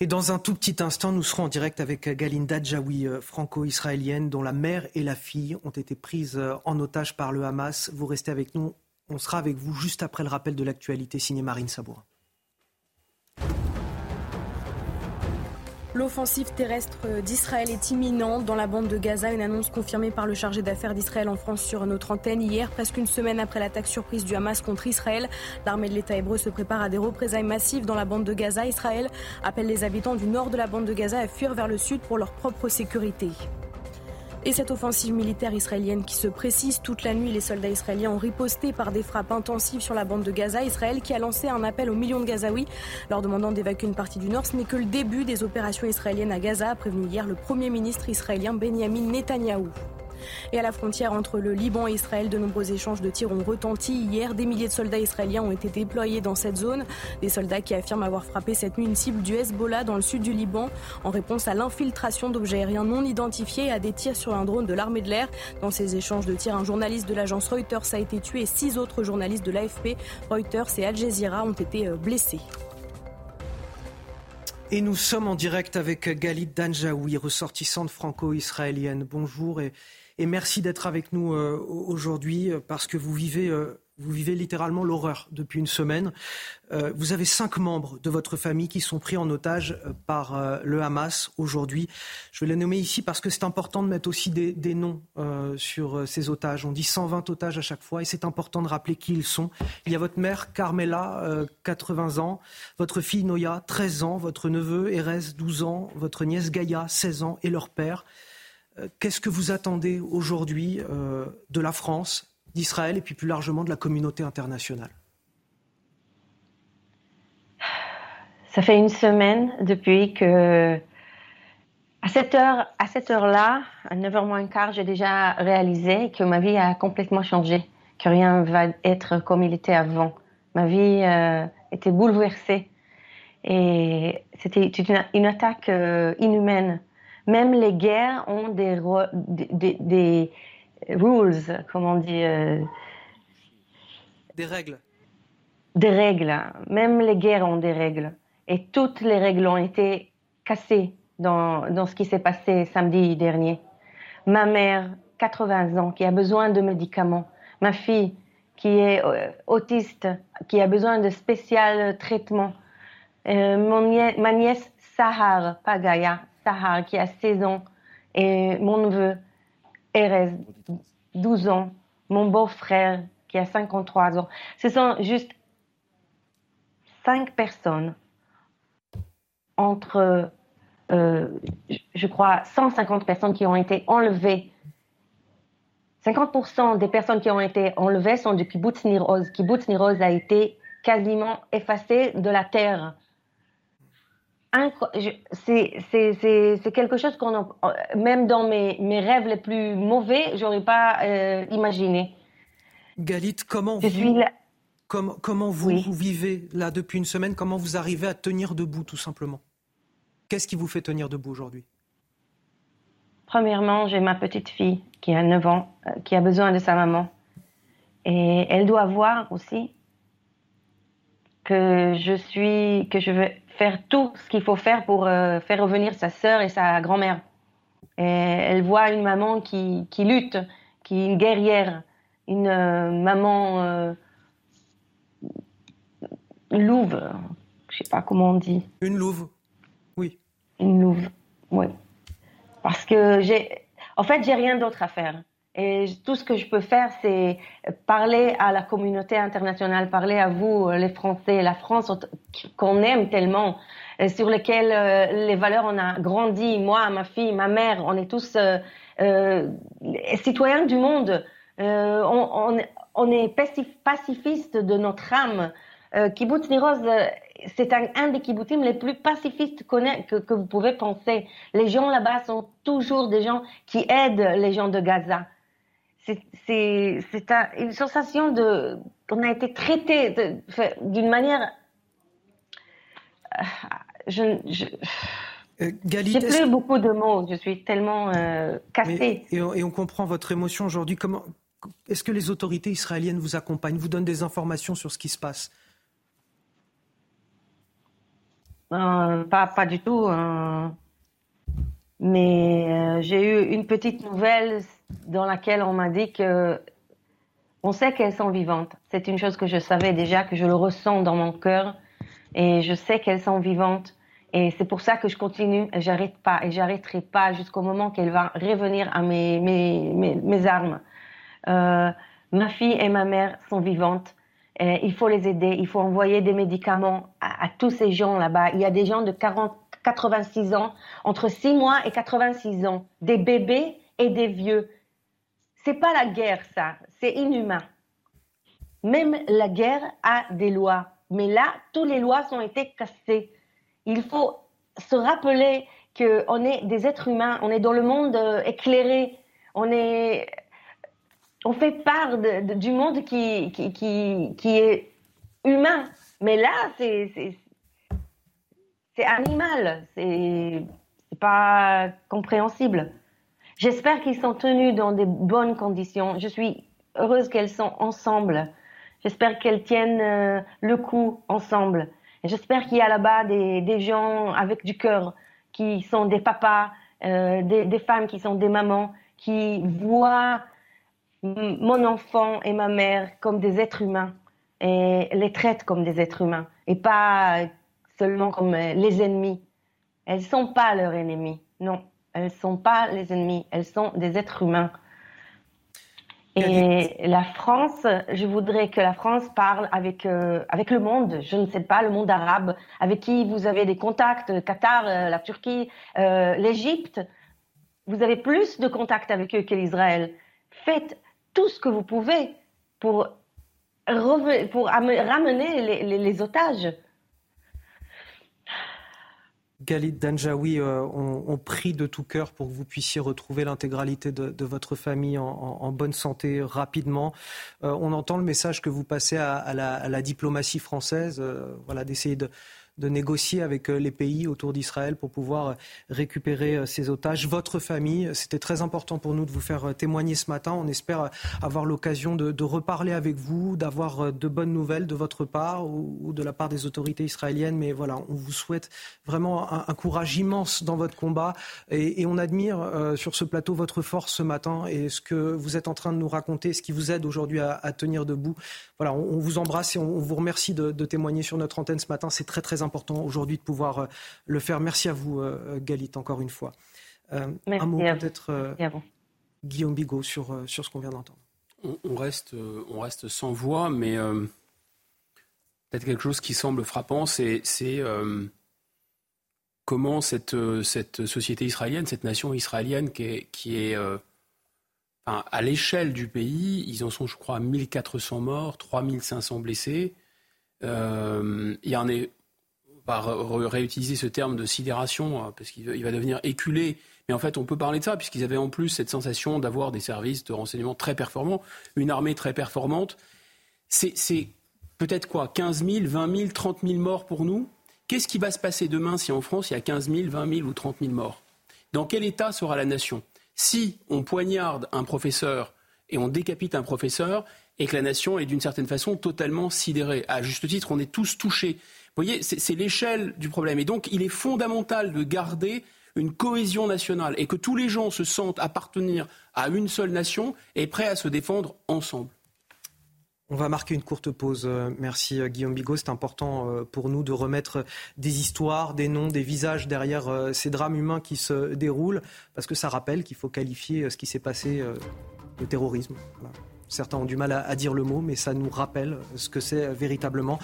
Et dans un tout petit instant, nous serons en direct avec Galinda Djaoui, euh, franco-israélienne, dont la mère et la fille ont été prises euh, en otage par le Hamas. Vous restez avec nous. On sera avec vous juste après le rappel de l'actualité signé Marine Sabourin. L'offensive terrestre d'Israël est imminente dans la bande de Gaza. Une annonce confirmée par le chargé d'affaires d'Israël en France sur notre antenne hier, presque une semaine après l'attaque surprise du Hamas contre Israël. L'armée de l'État hébreu se prépare à des représailles massives dans la bande de Gaza. Israël appelle les habitants du nord de la bande de Gaza à fuir vers le sud pour leur propre sécurité. Et cette offensive militaire israélienne qui se précise toute la nuit, les soldats israéliens ont riposté par des frappes intensives sur la bande de Gaza. Israël qui a lancé un appel aux millions de Gazaouis leur demandant d'évacuer une partie du nord. Ce n'est que le début des opérations israéliennes à Gaza, a prévenu hier le Premier ministre israélien Benjamin Netanyahou. Et à la frontière entre le Liban et Israël, de nombreux échanges de tirs ont retenti. Hier, des milliers de soldats israéliens ont été déployés dans cette zone. Des soldats qui affirment avoir frappé cette nuit une cible du Hezbollah dans le sud du Liban en réponse à l'infiltration d'objets aériens non identifiés et à des tirs sur un drone de l'armée de l'air. Dans ces échanges de tirs, un journaliste de l'agence Reuters a été tué et six autres journalistes de l'AFP, Reuters et Al Jazeera ont été euh, blessés. Et nous sommes en direct avec Galit Danjaoui, ressortissante franco-israélienne. Bonjour et et merci d'être avec nous euh, aujourd'hui euh, parce que vous vivez, euh, vous vivez littéralement l'horreur depuis une semaine. vous avez cinq membres de votre famille qui sont pris en otage par le Hamas aujourd'hui. Je vais les nommer ici parce que c'est important de mettre aussi des, des noms sur ces otages. On dit 120 otages à chaque fois et c'est important de rappeler qui ils sont. Il y a votre mère Carmela, 80 ans, votre fille Noya, 13 ans, votre neveu Erez, 12 ans, votre nièce Gaïa, 16 ans et leur père. Qu'est-ce que vous attendez aujourd'hui de la France, d'Israël et puis plus largement de la communauté internationale? Ça fait une semaine depuis que, à cette heure, à cette heure-là, à 9h moins quart, j'ai déjà réalisé que ma vie a complètement changé, que rien va être comme il était avant. Ma vie euh, était bouleversée et c'était une, attaque euh, inhumaine. Même les guerres ont des, des, des, rules, comment on dit. Euh, des règles. Des règles. Même les guerres ont des règles. Et toutes les règles ont été cassées dans, dans ce qui s'est passé samedi dernier. Ma mère, 80 ans, qui a besoin de médicaments. Ma fille, qui est euh, autiste, qui a besoin de spécial traitement. Euh, mon ma nièce Sahar Pagaya, Sahar, qui a 16 ans. Et mon neveu, Erez, 12 ans. Mon beau-frère, qui a 53 ans. Ce sont juste cinq personnes entre, euh, je crois, 150 personnes qui ont été enlevées. 50% des personnes qui ont été enlevées sont du kibbutz Niroz. Kibbutz Niroz a été quasiment effacé de la terre. C'est quelque chose qu'on, même dans mes, mes, rêves les plus mauvais, j'aurais pas euh, imaginé. Galit, comment vous, comment, comment vous, vous vivez là depuis une semaine? Comment vous arrivez à tenir debout, tout simplement? Qu'est-ce qui vous fait tenir debout aujourd'hui? Premièrement, j'ai ma petite fille qui a 9 ans, euh, qui a besoin de sa maman. Et elle doit voir aussi que je suis, que je veux faire tout ce qu'il faut faire pour euh, faire revenir sa sœur et sa grand-mère. Et elle voit une maman qui, qui, lutte, qui est une guerrière, une euh, maman louve, je sais pas comment on dit. Une louve une Oui. Parce que j'ai, en fait, j'ai rien d'autre à faire. Et tout ce que je peux faire, c'est parler à la communauté internationale, parler à vous, les Français, la France qu'on aime tellement, sur lesquelles euh, les valeurs on a grandi. Moi, ma fille, ma mère, on est tous euh, euh, citoyens du monde. on, est pacifistes de notre âme. Kibbutz Niroz, c'est un, des kibbutzim les plus pacifistes que, vous pouvez penser. Les gens là-bas sont toujours des gens qui aident les gens de Gaza. C'est une sensation de qu'on a été traité d'une manière. Euh, je, je euh, J'ai plus beaucoup de mots. Je suis tellement euh, cassée. et, on, et, on, comprend votre émotion aujourd'hui. Comment est-ce que les autorités israéliennes vous accompagnent, vous donnent des informations sur ce qui se passe? Euh, pas, pas du tout. Hein. Mais j'ai eu une petite nouvelle dans laquelle on m'a dit que on sait qu'elles sont vivantes. C'est une chose que je savais déjà, que je le ressens dans mon cœur. Et je sais qu'elles sont vivantes. Et c'est pour ça que je continue et j'arrête pas. Et j'arrêterai pas jusqu'au moment qu'elle va revenir à mes, mes, mes, armes. Euh, ma fille et ma mère sont vivantes. Il faut les aider, il faut envoyer des médicaments à, tous ces gens là-bas. Il y a des gens de 40, 86 ans, entre 6 mois et 86 ans, des bébés et des vieux. C'est pas la guerre, ça, c'est inhumain. Même la guerre a des lois, mais là, toutes les lois ont été cassées. Il faut se rappeler qu'on est des êtres humains, on est dans le monde euh, éclairé, on est on fait part du monde qui, qui, est humain. Mais là, c'est animal. C'est pas compréhensible. J'espère qu'ils sont tenus dans des bonnes conditions. Je suis heureuse qu'elles sont ensemble. J'espère qu'elles tiennent euh, le coup ensemble. J'espère qu'il y a là-bas des, gens avec du cœur, qui sont des papas, euh, des, des, femmes qui sont des mamans, qui voient mon enfant et ma mère comme des êtres humains et les traitent comme des êtres humains et pas seulement comme euh, les ennemis. Elles ne sont pas leurs ennemis, non. Elles ne sont pas les ennemis, elles sont des êtres humains. Et la France, je voudrais que la France parle avec, euh, avec le monde, je ne sais pas, le monde arabe, avec qui vous avez des contacts, Qatar, euh, la Turquie, l'Égypte. vous avez plus de contact avec eux que l'Israël. Faites tout ce que vous pouvez pour, pour ramener les otages. Galit Danjaoui, euh, on, prie de tout cœur pour que vous puissiez retrouver l'intégralité de, votre famille en, bonne santé rapidement. Euh, on entend le message que vous passez à, la, diplomatie française, euh, voilà, d'essayer de, de négocier avec euh, les pays autour d'Israël pour pouvoir euh, récupérer euh, ces otages. Votre famille, c'était très important pour nous de vous faire témoigner ce matin. On espère avoir l'occasion de, reparler avec vous, d'avoir de bonnes nouvelles de votre part ou, de la part des autorités israéliennes. Mais voilà, on vous souhaite vraiment un, courage immense dans votre combat et, on admire sur ce plateau votre force ce matin et ce que vous êtes en train de nous raconter, ce qui vous aide aujourd'hui à, tenir debout. Voilà, on, vous embrasse et on, vous remercie de, de témoigner sur notre antenne ce matin. C'est très très important aujourd'hui de pouvoir euh, le faire. Merci à vous, euh, Galit, encore une fois. Euh, un mot peut-être, Guillaume Bigot, sur, sur ce qu'on vient d'entendre. On, reste, on reste sans voix, mais peut-être quelque chose qui semble frappant, c'est comment cette, cette société israélienne, cette nation israélienne qui est, qui est à l'échelle du pays, ils en sont, je crois, à 1400 morts, 3500 blessés. il y en est par réutiliser ce terme de sidération, hein, parce qu'il va devenir éculé. Mais en fait, on peut parler de ça, puisqu'ils avaient en plus cette sensation d'avoir des services de renseignement très performants, une armée très performante. C'est peut-être quoi 15 000, 20 000, 30 000 morts pour nous? Qu'est-ce qui va se passer demain si en France il y a 15 000, 20 000 ou 30 000 morts? Dans quel état sera la nation? Si on poignarde un professeur et on décapite un professeur, et que la nation est d'une certaine façon totalement sidérée. À juste titre, on est tous touchés. Voyez, c'est l'échelle du problème. Et donc, il est fondamental de garder une cohésion nationale et que tous les gens se sentent appartenir à une seule nation et prêts à se défendre ensemble. On va marquer une courte pause. Euh, merci euh, Guillaume Bigot. C'est important euh, pour nous de remettre des histoires, des noms, des visages derrière ces drames humains qui se déroulent, parce que ça rappelle qu'il faut qualifier ce qui s'est passé de terrorisme. Certains ont du mal à, dire le mot, mais ça nous rappelle ce que c'est véritablement.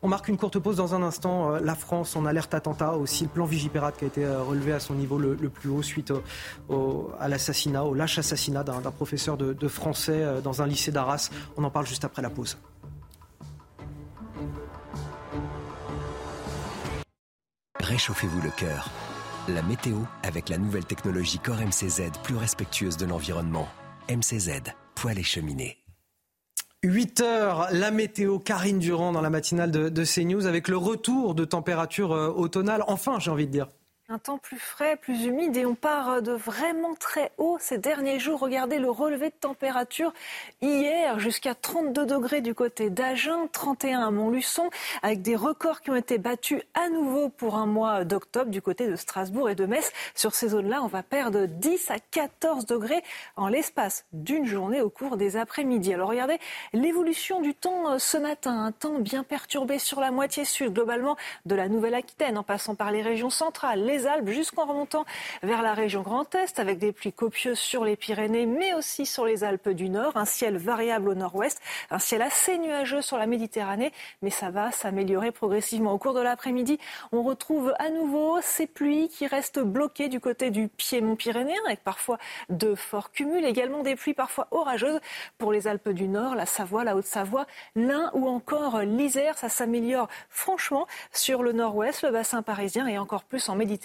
On marque une courte pause dans un instant. Euh, la France en alerte attentat, aussi le plan Vigipirate qui a été euh, relevé à son niveau le, plus haut suite à l'assassinat, au lâche assassinat d'un professeur de, français euh, dans un lycée d'Arras. On en parle juste après la pause. Réchauffez-vous le cœur. La météo avec la nouvelle technologie Core MCZ plus respectueuse de l'environnement. MCZ poêle et cheminée. 8 heures, la météo, Karine Durand dans la matinale de, de CNews avec le retour de température euh, automnale. Enfin, j'ai envie de dire. Un temps plus frais, plus humide et on part de vraiment très haut ces derniers jours. Regardez le relevé de température hier jusqu'à 32 degrés du côté d'Agen, 31 à Montluçon, avec des records qui ont été battus à nouveau pour un mois d'octobre du côté de Strasbourg et de Metz. Sur ces zones-là, on va perdre 10 à 14 degrés en l'espace d'une journée au cours des après-midi. Alors regardez l'évolution du temps euh, ce matin, un temps bien perturbé sur la moitié sud, globalement de la Nouvelle-Aquitaine, en passant par les régions centrales, les Alpes jusqu'en remontant vers la région Grand Est avec des pluies copieuses sur les Pyrénées mais aussi sur les Alpes du Nord, un ciel variable au nord-ouest, un ciel assez nuageux sur la Méditerranée mais ça va s'améliorer progressivement. Au cours de l'après-midi, on retrouve à nouveau ces pluies qui restent bloquées du côté du piémont pyrénéen avec parfois de forts cumuls, également des pluies parfois orageuses pour les Alpes du Nord, la Savoie, la Haute-Savoie, l'Ain ou encore l'Isère. Ça s'améliore franchement sur le nord-ouest, le bassin parisien et encore plus en Méditerranée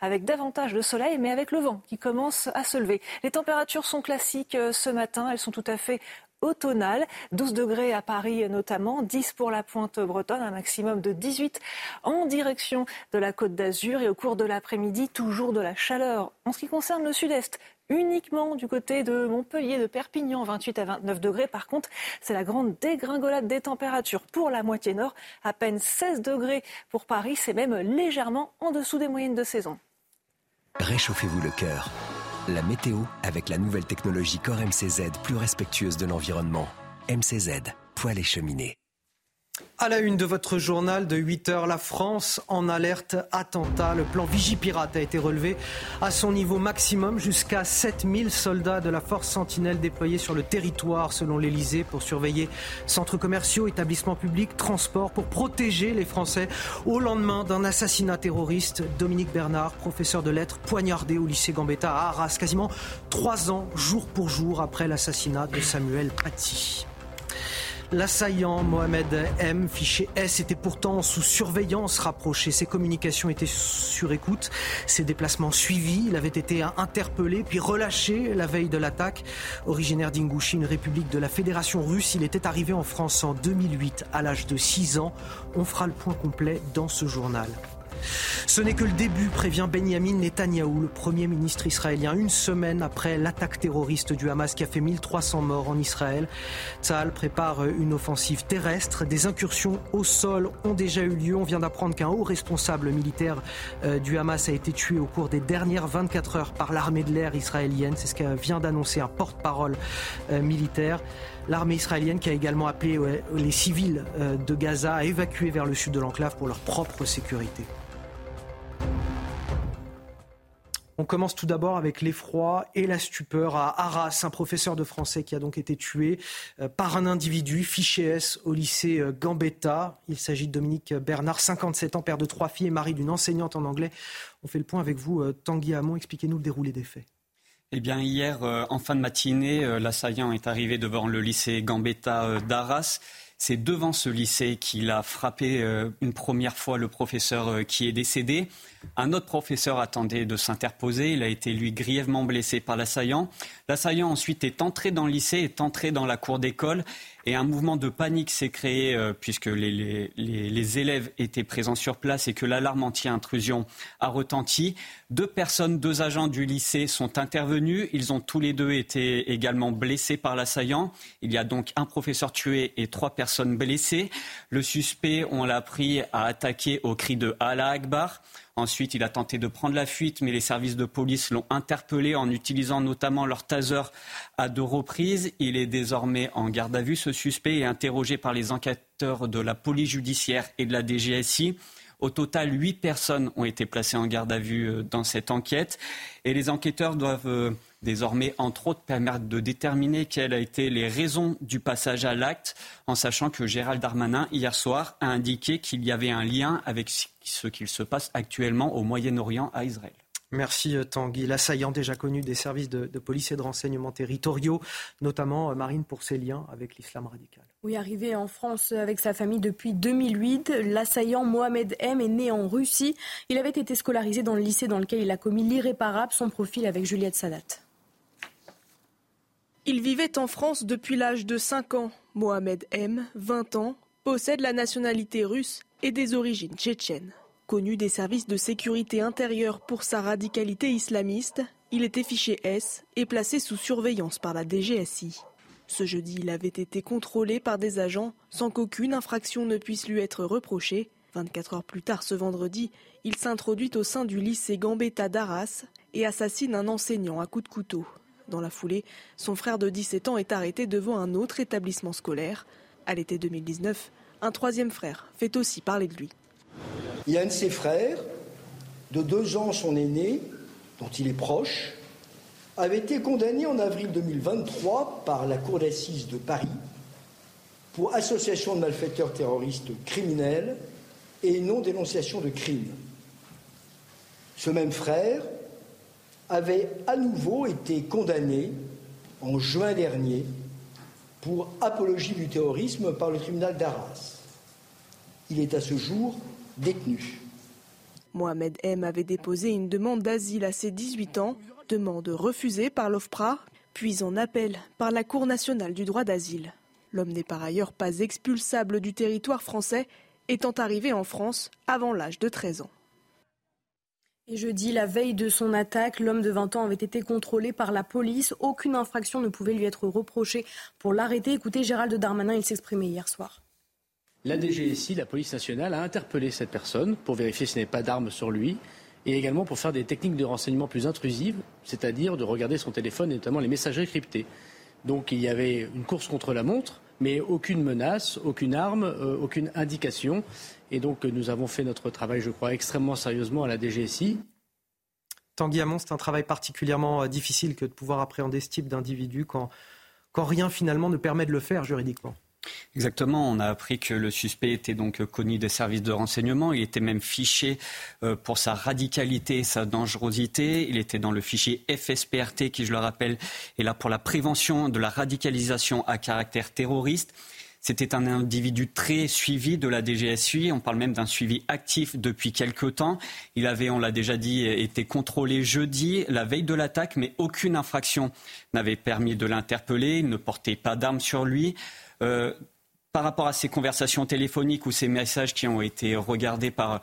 avec davantage de soleil, mais avec le vent qui commence à se lever. Les températures sont classiques euh, ce matin, elles sont tout à fait automnales. 12 degrés à Paris notamment, 10 pour la pointe bretonne, un maximum de 18 en direction de la côte d'Azur et au cours de l'après-midi, toujours de la chaleur. En ce qui concerne le sud-est, uniquement du côté de Montpellier, de Perpignan, 28 à 29 degrés. Par contre, c'est la grande dégringolade des températures pour la moitié nord. À peine 16 degrés pour Paris, c'est même légèrement en dessous des moyennes de saison. Réchauffez-vous le cœur. La météo avec la nouvelle technologie Core MCZ plus respectueuse de l'environnement. MCZ, poêle et cheminée. À la une de votre journal de 8 heures, la France en alerte attentat. Le plan Vigipirate a été relevé à son niveau maximum jusqu'à 7000 soldats de la force Sentinelle déployés sur le territoire, selon l'Elysée, pour surveiller centres commerciaux, établissements publics, transports, pour protéger les Français au lendemain d'un assassinat terroriste. Dominique Bernard, professeur de lettres, poignardé au lycée Gambetta à Arras, quasiment trois ans, jour pour jour, après l'assassinat de Samuel Paty. L'assaillant Mohamed M, fiché S, était pourtant sous surveillance rapprochée. Ses communications étaient sur écoute, ses déplacements suivis. Il avait été interpellé puis relâché la veille de l'attaque. Originaire d'Ingouchi, une république de la Fédération russe, il était arrivé en France en 2008 à l'âge de 6 ans. On fera le point complet dans ce journal. Ce n'est que le début, prévient Benjamin Netanyahou, le Premier ministre israélien, une semaine après l'attaque terroriste du Hamas qui a fait 1300 morts en Israël. Tzal prépare une offensive terrestre. Des incursions au sol ont déjà eu lieu. On vient d'apprendre qu'un haut responsable militaire euh, du Hamas a été tué au cours des dernières 24 heures par l'armée de l'air israélienne. C'est ce qu'a vient d'annoncer un porte-parole euh, militaire. L'armée israélienne qui a également appelé les civils euh, de Gaza à évacuer vers le sud de l'enclave pour leur propre sécurité. On commence tout d'abord avec l'effroi et la stupeur à Arras, un professeur de français qui a donc été tué euh, par un individu fiché S au lycée euh, Gambetta. Il s'agit de Dominique Bernard, 57 ans, père de trois filles et mari d'une enseignante en anglais. On fait le point avec vous, euh, Tanguy Hamon. Expliquez-nous le déroulé des faits. Eh bien, hier, en fin de matinée, l'assaillant est arrivé devant le lycée Gambetta d'Arras. C'est devant ce lycée qu'il a frappé une première fois le professeur qui est décédé. Un autre professeur attendait de s'interposer. Il a été, lui, grièvement blessé par l'assaillant. L'assaillant ensuite est entré dans le lycée, est entré dans la cour d'école et un mouvement de panique s'est créé euh, puisque les, les, élèves étaient présents sur place et que l'alarme anti-intrusion a retenti. Deux personnes, deux agents du lycée sont intervenus. Ils ont tous les deux été également blessés par l'assaillant. Il y a donc un professeur tué et trois personnes blessées. Le suspect, on l'a pris, a attaqué au cri de Allah Akbar. Ensuite, il a tenté de prendre la fuite, mais les services de police l'ont interpellé en utilisant notamment leur taser à deux reprises. Il est désormais en garde à vue. Ce suspect est interrogé par les enquêteurs de la police judiciaire et de la DGSI. Au total, huit personnes ont été placées en garde à vue euh, dans cette enquête. Et les enquêteurs doivent euh, désormais, entre autres, permettre de déterminer quelles ont été les raisons du passage à l'acte, en sachant que Gérald Darmanin, hier soir, a indiqué qu'il y avait un lien avec ce qu'il se passe actuellement au Moyen-Orient à Israël. Merci euh, Tanguy. L'assaillant déjà connu des services de, police et de renseignement territoriaux, notamment Marine pour ses liens avec l'islam radical. Oui, arrivé en France avec sa famille depuis 2008, l'assaillant Mohamed M est né en Russie. Il avait été scolarisé dans le lycée dans lequel il a commis l'irréparable, son profil avec Juliette Sadat. Il vivait en France depuis l'âge de 5 ans. Mohamed M, 20 ans, possède la nationalité russe et des origines tchétchènes. Connu des services de sécurité intérieure pour sa radicalité islamiste, il était fiché S et placé sous surveillance par la DGSI. Ce jeudi, il avait été contrôlé par des agents sans qu'aucune infraction ne puisse lui être reprochée. 24 heures plus tard ce vendredi, il s'introduit au sein du lycée Gambetta d'Arras et assassine un enseignant à coups de couteau. Dans la foulée, son frère de 17 ans est arrêté devant un autre établissement scolaire. À l'été 2019, un troisième frère fait aussi parler de lui. Il y a un de ses frères, de deux ans son aîné, dont il est proche, avait été condamné en avril 2023 par la Cour d'assises de Paris pour association de malfaiteurs terroristes criminels et non-dénonciation de crimes. Ce même frère avait à nouveau été condamné en juin dernier pour apologie du terrorisme par le tribunal d'Arras. Il est à ce jour détenu. Mohamed M avait déposé une demande d'asile à ses 18 ans, demande refusée par l'OFPRA, puis en appel par la Cour nationale du droit d'asile. L'homme n'est par ailleurs pas expulsable du territoire français, étant arrivé en France avant l'âge de 13 ans. Et jeudi, la veille de son attaque, l'homme de 20 ans avait été contrôlé par la police. Aucune infraction ne pouvait lui être reprochée pour l'arrêter. Écoutez, Gérald Darmanin, il s'exprimait hier soir. La DGSI, la police nationale, a interpellé cette personne pour vérifier s'il n'y avait pas d'armes sur lui et également pour faire des techniques de renseignement plus intrusives, c'est-à-dire de regarder son téléphone et notamment les messageries cryptées. Donc il y avait une course contre la montre, mais aucune menace, aucune arme, euh, aucune indication. Et donc nous avons fait notre travail, je crois, extrêmement sérieusement à la DGSI. Tanguy Hamon, c'est un travail particulièrement euh, difficile que de pouvoir appréhender ce type d'individu quand rien finalement ne permet de le faire juridiquement. Exactement, on a appris que le suspect était donc connu des services de renseignement, il était même fiché euh, pour sa radicalité et sa dangerosité, il était dans le fichier FSPRT qui, je le rappelle, est là pour la prévention de la radicalisation à caractère terroriste. C'était un individu très suivi de la DGSI. On parle même d'un suivi actif depuis quelque temps. Il avait, on l'a déjà dit, été contrôlé jeudi, la veille de l'attaque, mais aucune infraction n'avait permis de l'interpeller. Il ne portait pas d'armes sur lui. Euh, par rapport à ces conversations téléphoniques ou ces messages qui ont été regardés par,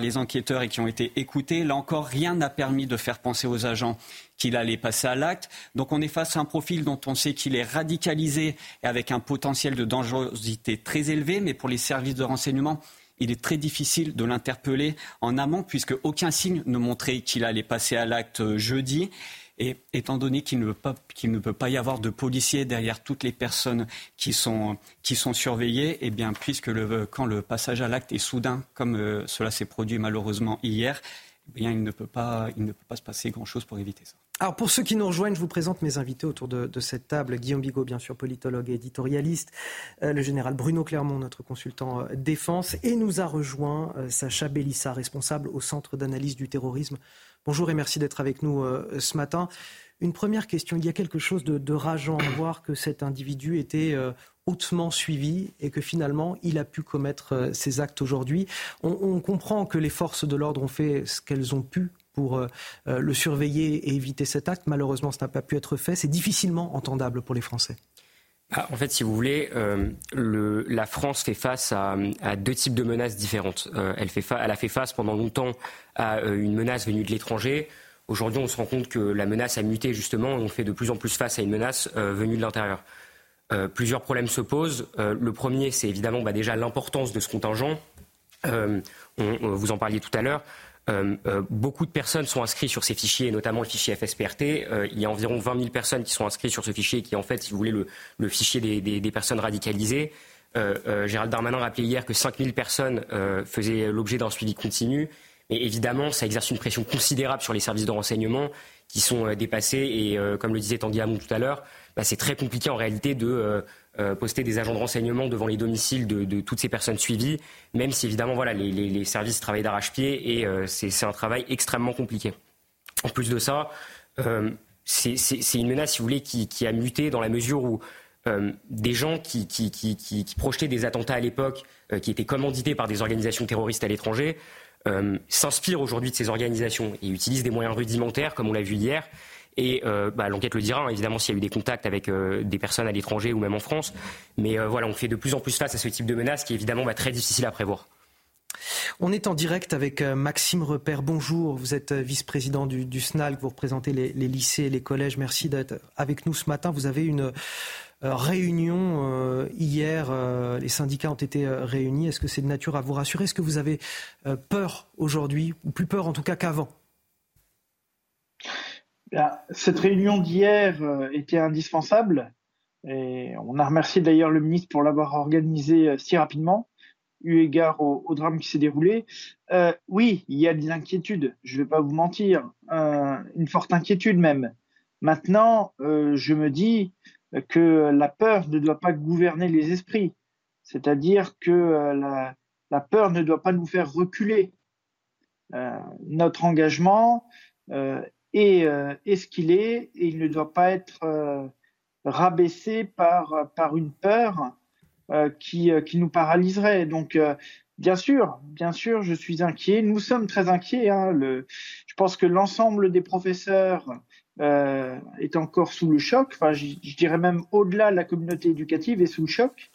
les enquêteurs et qui ont été écoutés, là encore, rien n'a permis de faire penser aux agents qu'il allait passer à l'acte. Donc on est face à un profil dont on sait qu'il est radicalisé et avec un potentiel de dangerosité très élevé, mais pour les services de renseignement, il est très difficile de l'interpeller en amont puisque aucun signe ne montrait qu'il allait passer à l'acte jeudi. Et étant donné qu'il ne, ne, peut pas y avoir de policiers derrière toutes les personnes qui sont, qui sont surveillées, eh bien, puisque quand le passage à l'acte est soudain, comme euh, cela s'est produit malheureusement hier, eh bien, il, ne peut pas, il ne peut pas se passer grand-chose pour éviter ça. Alors pour ceux qui nous rejoignent, je vous présente mes invités autour de, cette table. Guillaume Bigot, bien sûr, politologue et éditorialiste. Euh, le général Bruno Clermont, notre consultant euh, défense. Et nous a rejoint Sacha Bellissa, responsable au Centre d'analyse du terrorisme Bonjour et merci d'être avec nous euh, ce matin. Une première question. Il y a quelque chose de, rageant à voir que cet individu était euh, hautement suivi et que finalement il a pu commettre euh, ces actes aujourd'hui. On, comprend que les forces de l'ordre ont fait ce qu'elles ont pu pour le surveiller et éviter cet acte. Malheureusement, ce n'a pas pu être fait. C'est difficilement entendable pour les Français. Ah, en fait, si vous voulez, la France fait face à, deux types de menaces différentes. elle, fait elle, a fait face pendant longtemps à euh, une menace venue de l'étranger. Aujourd'hui, on se rend compte que la menace a muté justement et on fait de plus en plus face à une menace euh, venue de l'intérieur. Euh, plusieurs problèmes se posent. le premier, c'est évidemment bah, déjà l'importance de ce contingent. vous en parliez tout à l'heure. Beaucoup de personnes sont inscrites sur ces fichiers, notamment le fichier FSPRT. il y a environ 20 000 personnes qui sont inscrites sur ce fichier, qui est en fait, si vous voulez, le, fichier des, personnes radicalisées. Gérald Darmanin rappelait hier que 5 000 personnes faisaient l'objet d'un suivi continu mais évidemment, ça exerce une pression considérable sur les services de renseignement qui sont euh, dépassés. Et euh, comme le disait Tanguy Hamon tout à l'heure, bah, c'est très compliqué en réalité de euh, poster des agents de renseignement devant les domiciles de, toutes ces personnes suivies, même si évidemment voilà, les, services travaillent d'arrache-pied et c'est un travail extrêmement compliqué. En plus de ça, c'est une menace, si vous voulez, qui, a muté dans la mesure où des gens qui, projetaient des attentats à l'époque, qui étaient commandités par des organisations terroristes à l'étranger, euh, s'inspire aujourd'hui de ces organisations et utilise des moyens rudimentaires, comme on l'a vu hier. Et euh, bah, l'enquête le dira, hein, évidemment, s'il y a eu des contacts avec euh, des personnes à l'étranger ou même en France. Mais voilà, on fait de plus en plus face à ce type de menace qui est évidemment bah, très difficile à prévoir. On est en direct avec Maxime Repère. Bonjour, vous êtes vice-président du, du, SNALC, vous représentez les, les, lycées et les collèges. Merci d'être avec nous ce matin. Vous avez une, euh, réunion euh, hier. Euh, les syndicats ont été réunis. Est-ce que c'est de nature à vous rassurer? Est-ce que vous avez peur aujourd'hui, ou plus peur en tout cas qu'avant? Cette réunion d'hier était indispensable. Et on a remercié d'ailleurs le ministre pour l'avoir organisée si rapidement, eu égard au, drame qui s'est déroulé. oui, il y a des inquiétudes, je ne vais pas vous mentir, une forte inquiétude même. Maintenant, je me dis, que la peur ne doit pas gouverner les esprits, c'est-à-dire que euh, la, peur ne doit pas nous faire reculer. Euh, notre engagement euh, est, ce qu'il est et il ne doit pas être rabaissé par, par une peur qui, qui nous paralyserait. Donc, Bien sûr, bien sûr, je suis inquiet. Nous sommes très inquiets. Hein. Le, je pense que l'ensemble des professeurs euh, est encore sous le choc. Enfin, je, dirais même au-delà de la communauté éducative est sous le choc.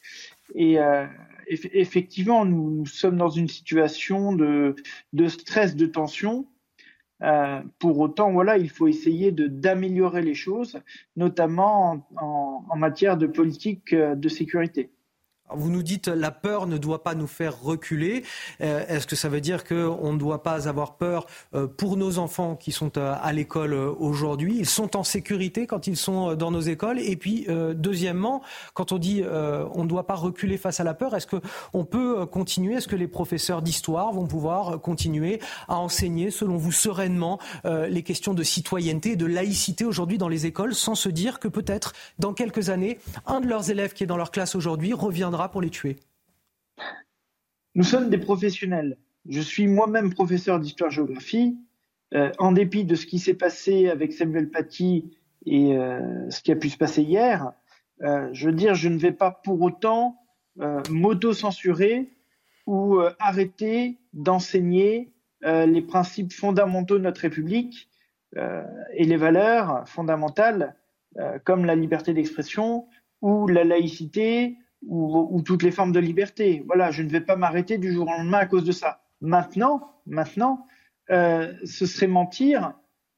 Et euh, effectivement, nous, sommes dans une situation de, de stress, de tension. Euh, pour autant, voilà, il faut essayer de d'améliorer les choses, notamment en, matière de politique euh, de sécurité. Vous nous dites la peur ne doit pas nous faire reculer. Euh, est-ce que ça veut dire qu'on ne doit pas avoir peur euh, pour nos enfants qui sont euh, à l'école aujourd'hui? Ils sont en sécurité quand ils sont dans nos écoles? Et puis, deuxièmement, quand on dit on ne doit pas reculer face à la peur, est-ce qu'on peut continuer? Est-ce que les professeurs d'histoire vont pouvoir continuer à enseigner, selon vous, sereinement les questions de citoyenneté et de laïcité aujourd'hui dans les écoles sans se dire que peut-être dans quelques années, un de leurs élèves qui est dans leur classe aujourd'hui reviendra pour les tuer Nous sommes des professionnels. Je suis moi-même professeur d'histoire-géographie. Euh, en dépit de ce qui s'est passé avec Samuel Paty et euh, ce qui a pu se passer hier, euh, je veux dire, je ne vais pas pour autant m'auto-censurer ou arrêter d'enseigner les principes fondamentaux de notre République et les valeurs fondamentales comme la liberté d'expression ou la laïcité ou, toutes les formes de liberté. Voilà, je ne vais pas m'arrêter du jour au lendemain à cause de ça. Maintenant, maintenant, euh, ce serait mentir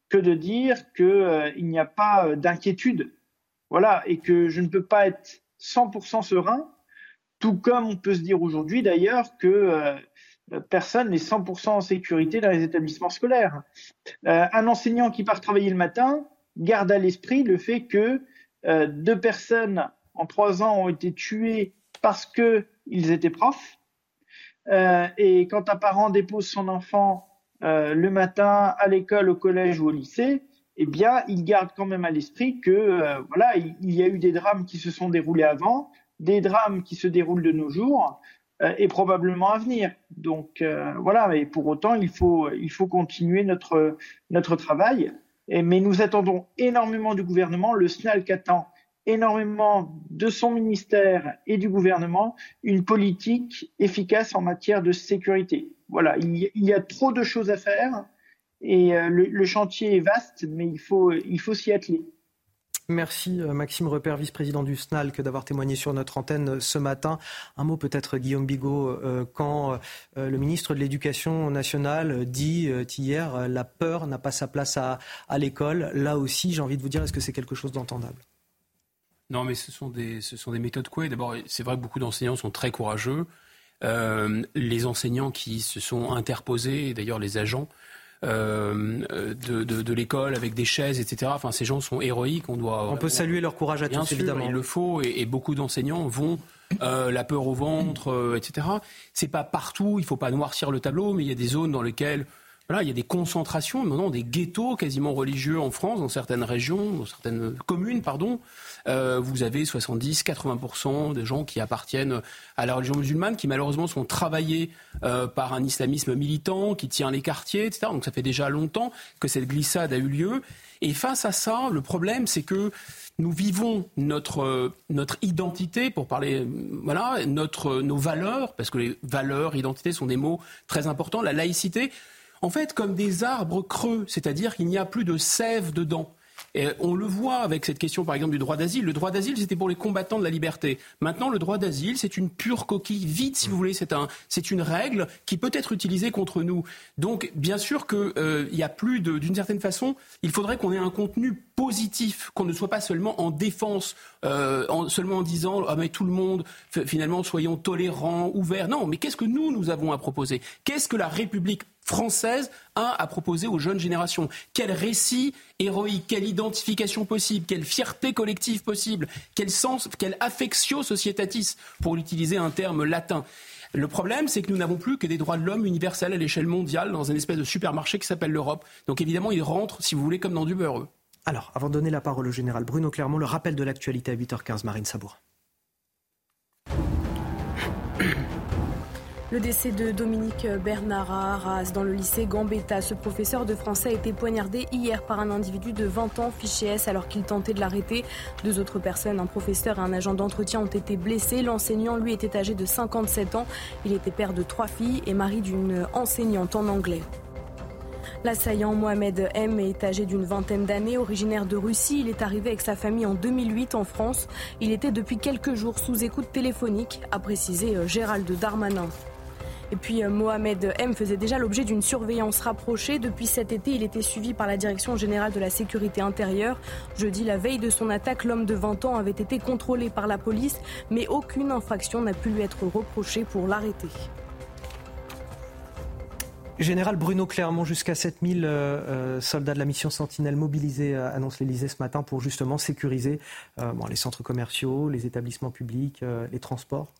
que de dire qu'il euh, n'y a pas euh, d'inquiétude. Voilà, et que je ne peux pas être 100% serein, tout comme on peut se dire aujourd'hui d'ailleurs que personne n'est 100% en sécurité dans les établissements scolaires. un enseignant qui part travailler le matin garde à l'esprit le fait que deux personnes en trois ans ont été tués parce qu'ils étaient profs. Euh, et quand un parent dépose son enfant euh, le matin à l'école, au collège ou au lycée, eh bien, il garde quand même à l'esprit que euh, voilà, il, y a eu des drames qui se sont déroulés avant, des drames qui se déroulent de nos jours et probablement à venir. Donc voilà, mais pour autant, il faut il faut continuer notre notre travail. Mais nous attendons énormément du gouvernement. Le SNALC attend énormément de son ministère et du gouvernement une politique efficace en matière de sécurité. Voilà, il y, a trop de choses à faire et euh, le, chantier est vaste, mais il faut, il faut s'y atteler. Merci euh, Maxime Repère, vice-président du SNALC, d'avoir témoigné sur notre antenne euh, ce matin. Un mot peut-être, Guillaume Bigot, quand le ministre de l'Éducation nationale dit hier la peur n'a pas sa place à, à l'école. Là aussi, j'ai envie de vous dire, est-ce que c'est quelque chose d'entendable? Non, mais ce sont des, ce sont des méthodes quoi D'abord, c'est vrai que beaucoup d'enseignants sont très courageux. Euh, les enseignants qui se sont interposés, d'ailleurs les agents euh, de, de, l'école avec des chaises, etc. Enfin, ces gens sont héroïques. On doit. On peut saluer leur courage à bien tous, sûr, évidemment. Il le faut, et, beaucoup d'enseignants vont euh, la peur au ventre, etc. C'est pas partout. Il faut pas noircir le tableau, mais il y a des zones dans lesquelles il y a des concentrations, maintenant des ghettos quasiment religieux en France, dans certaines régions, dans certaines communes, pardon, euh, vous avez 70-80% de gens qui appartiennent à la religion musulmane, qui malheureusement sont travaillés euh, par un islamisme militant, qui tient les quartiers, etc. Donc ça fait déjà longtemps que cette glissade a eu lieu. Et face à ça, le problème, c'est que nous vivons notre, notre identité, pour parler, voilà, notre, nos valeurs, parce que les valeurs, identité sont des mots très importants, la laïcité, en fait, comme des arbres creux, c'est-à-dire qu'il n'y a plus de sève dedans. Et on le voit avec cette question, par exemple, du droit d'asile. Le droit d'asile, c'était pour les combattants de la liberté. Maintenant, le droit d'asile, c'est une pure coquille vide, si vous voulez. C'est un, c'est une règle qui peut être utilisée contre nous. Donc, bien sûr qu'il euh, y a plus de, d'une certaine façon, il faudrait qu'on ait un contenu positif, qu'on ne soit pas seulement en défense, euh, en, seulement en disant ah mais tout le monde, finalement, soyons tolérants, ouverts. Non, mais qu'est-ce que nous nous avons à proposer? Qu'est-ce que la République française a à proposer aux jeunes générations Quel récit héroïque, quelle identification possible, quelle fierté collective possible, quel sens, quelle affectio societatis, pour utiliser un terme latin le problème, c'est que nous n'avons plus que des droits de l'homme universels à l'échelle mondiale dans un espèce de supermarché qui s'appelle l'Europe. Donc évidemment, ils rentrent, si vous voulez, comme dans du beurre. Alors, avant de donner la parole au général Bruno Clermont, le rappel de l'actualité à 8h15, Marine Sabour. Le décès de Dominique Bernard Arras dans le lycée Gambetta. Ce professeur de français a été poignardé hier par un individu de 20 ans fiché S alors qu'il tentait de l'arrêter. Deux autres personnes, un professeur et un agent d'entretien, ont été blessés. L'enseignant, lui, était âgé de 57 ans. Il était père de trois filles et mari d'une enseignante en anglais. L'assaillant Mohamed M est âgé d'une vingtaine d'années, originaire de Russie. Il est arrivé avec sa famille en 2008 en France. Il était depuis quelques jours sous écoute téléphonique, a précisé euh, Gérald Darmanin. Et puis Mohamed M faisait déjà l'objet d'une surveillance rapprochée. Depuis cet été, il était suivi par la Direction générale de la sécurité intérieure. Jeudi, la veille de son attaque, l'homme de 20 ans avait été contrôlé par la police, mais aucune infraction n'a pu lui être reprochée pour l'arrêter. Général Bruno Clermont, jusqu'à 7000 euh, euh, soldats de la mission Sentinelle mobilisés, euh, annonce l'Elysée ce matin pour justement sécuriser les centres commerciaux, les établissements publics, les transports.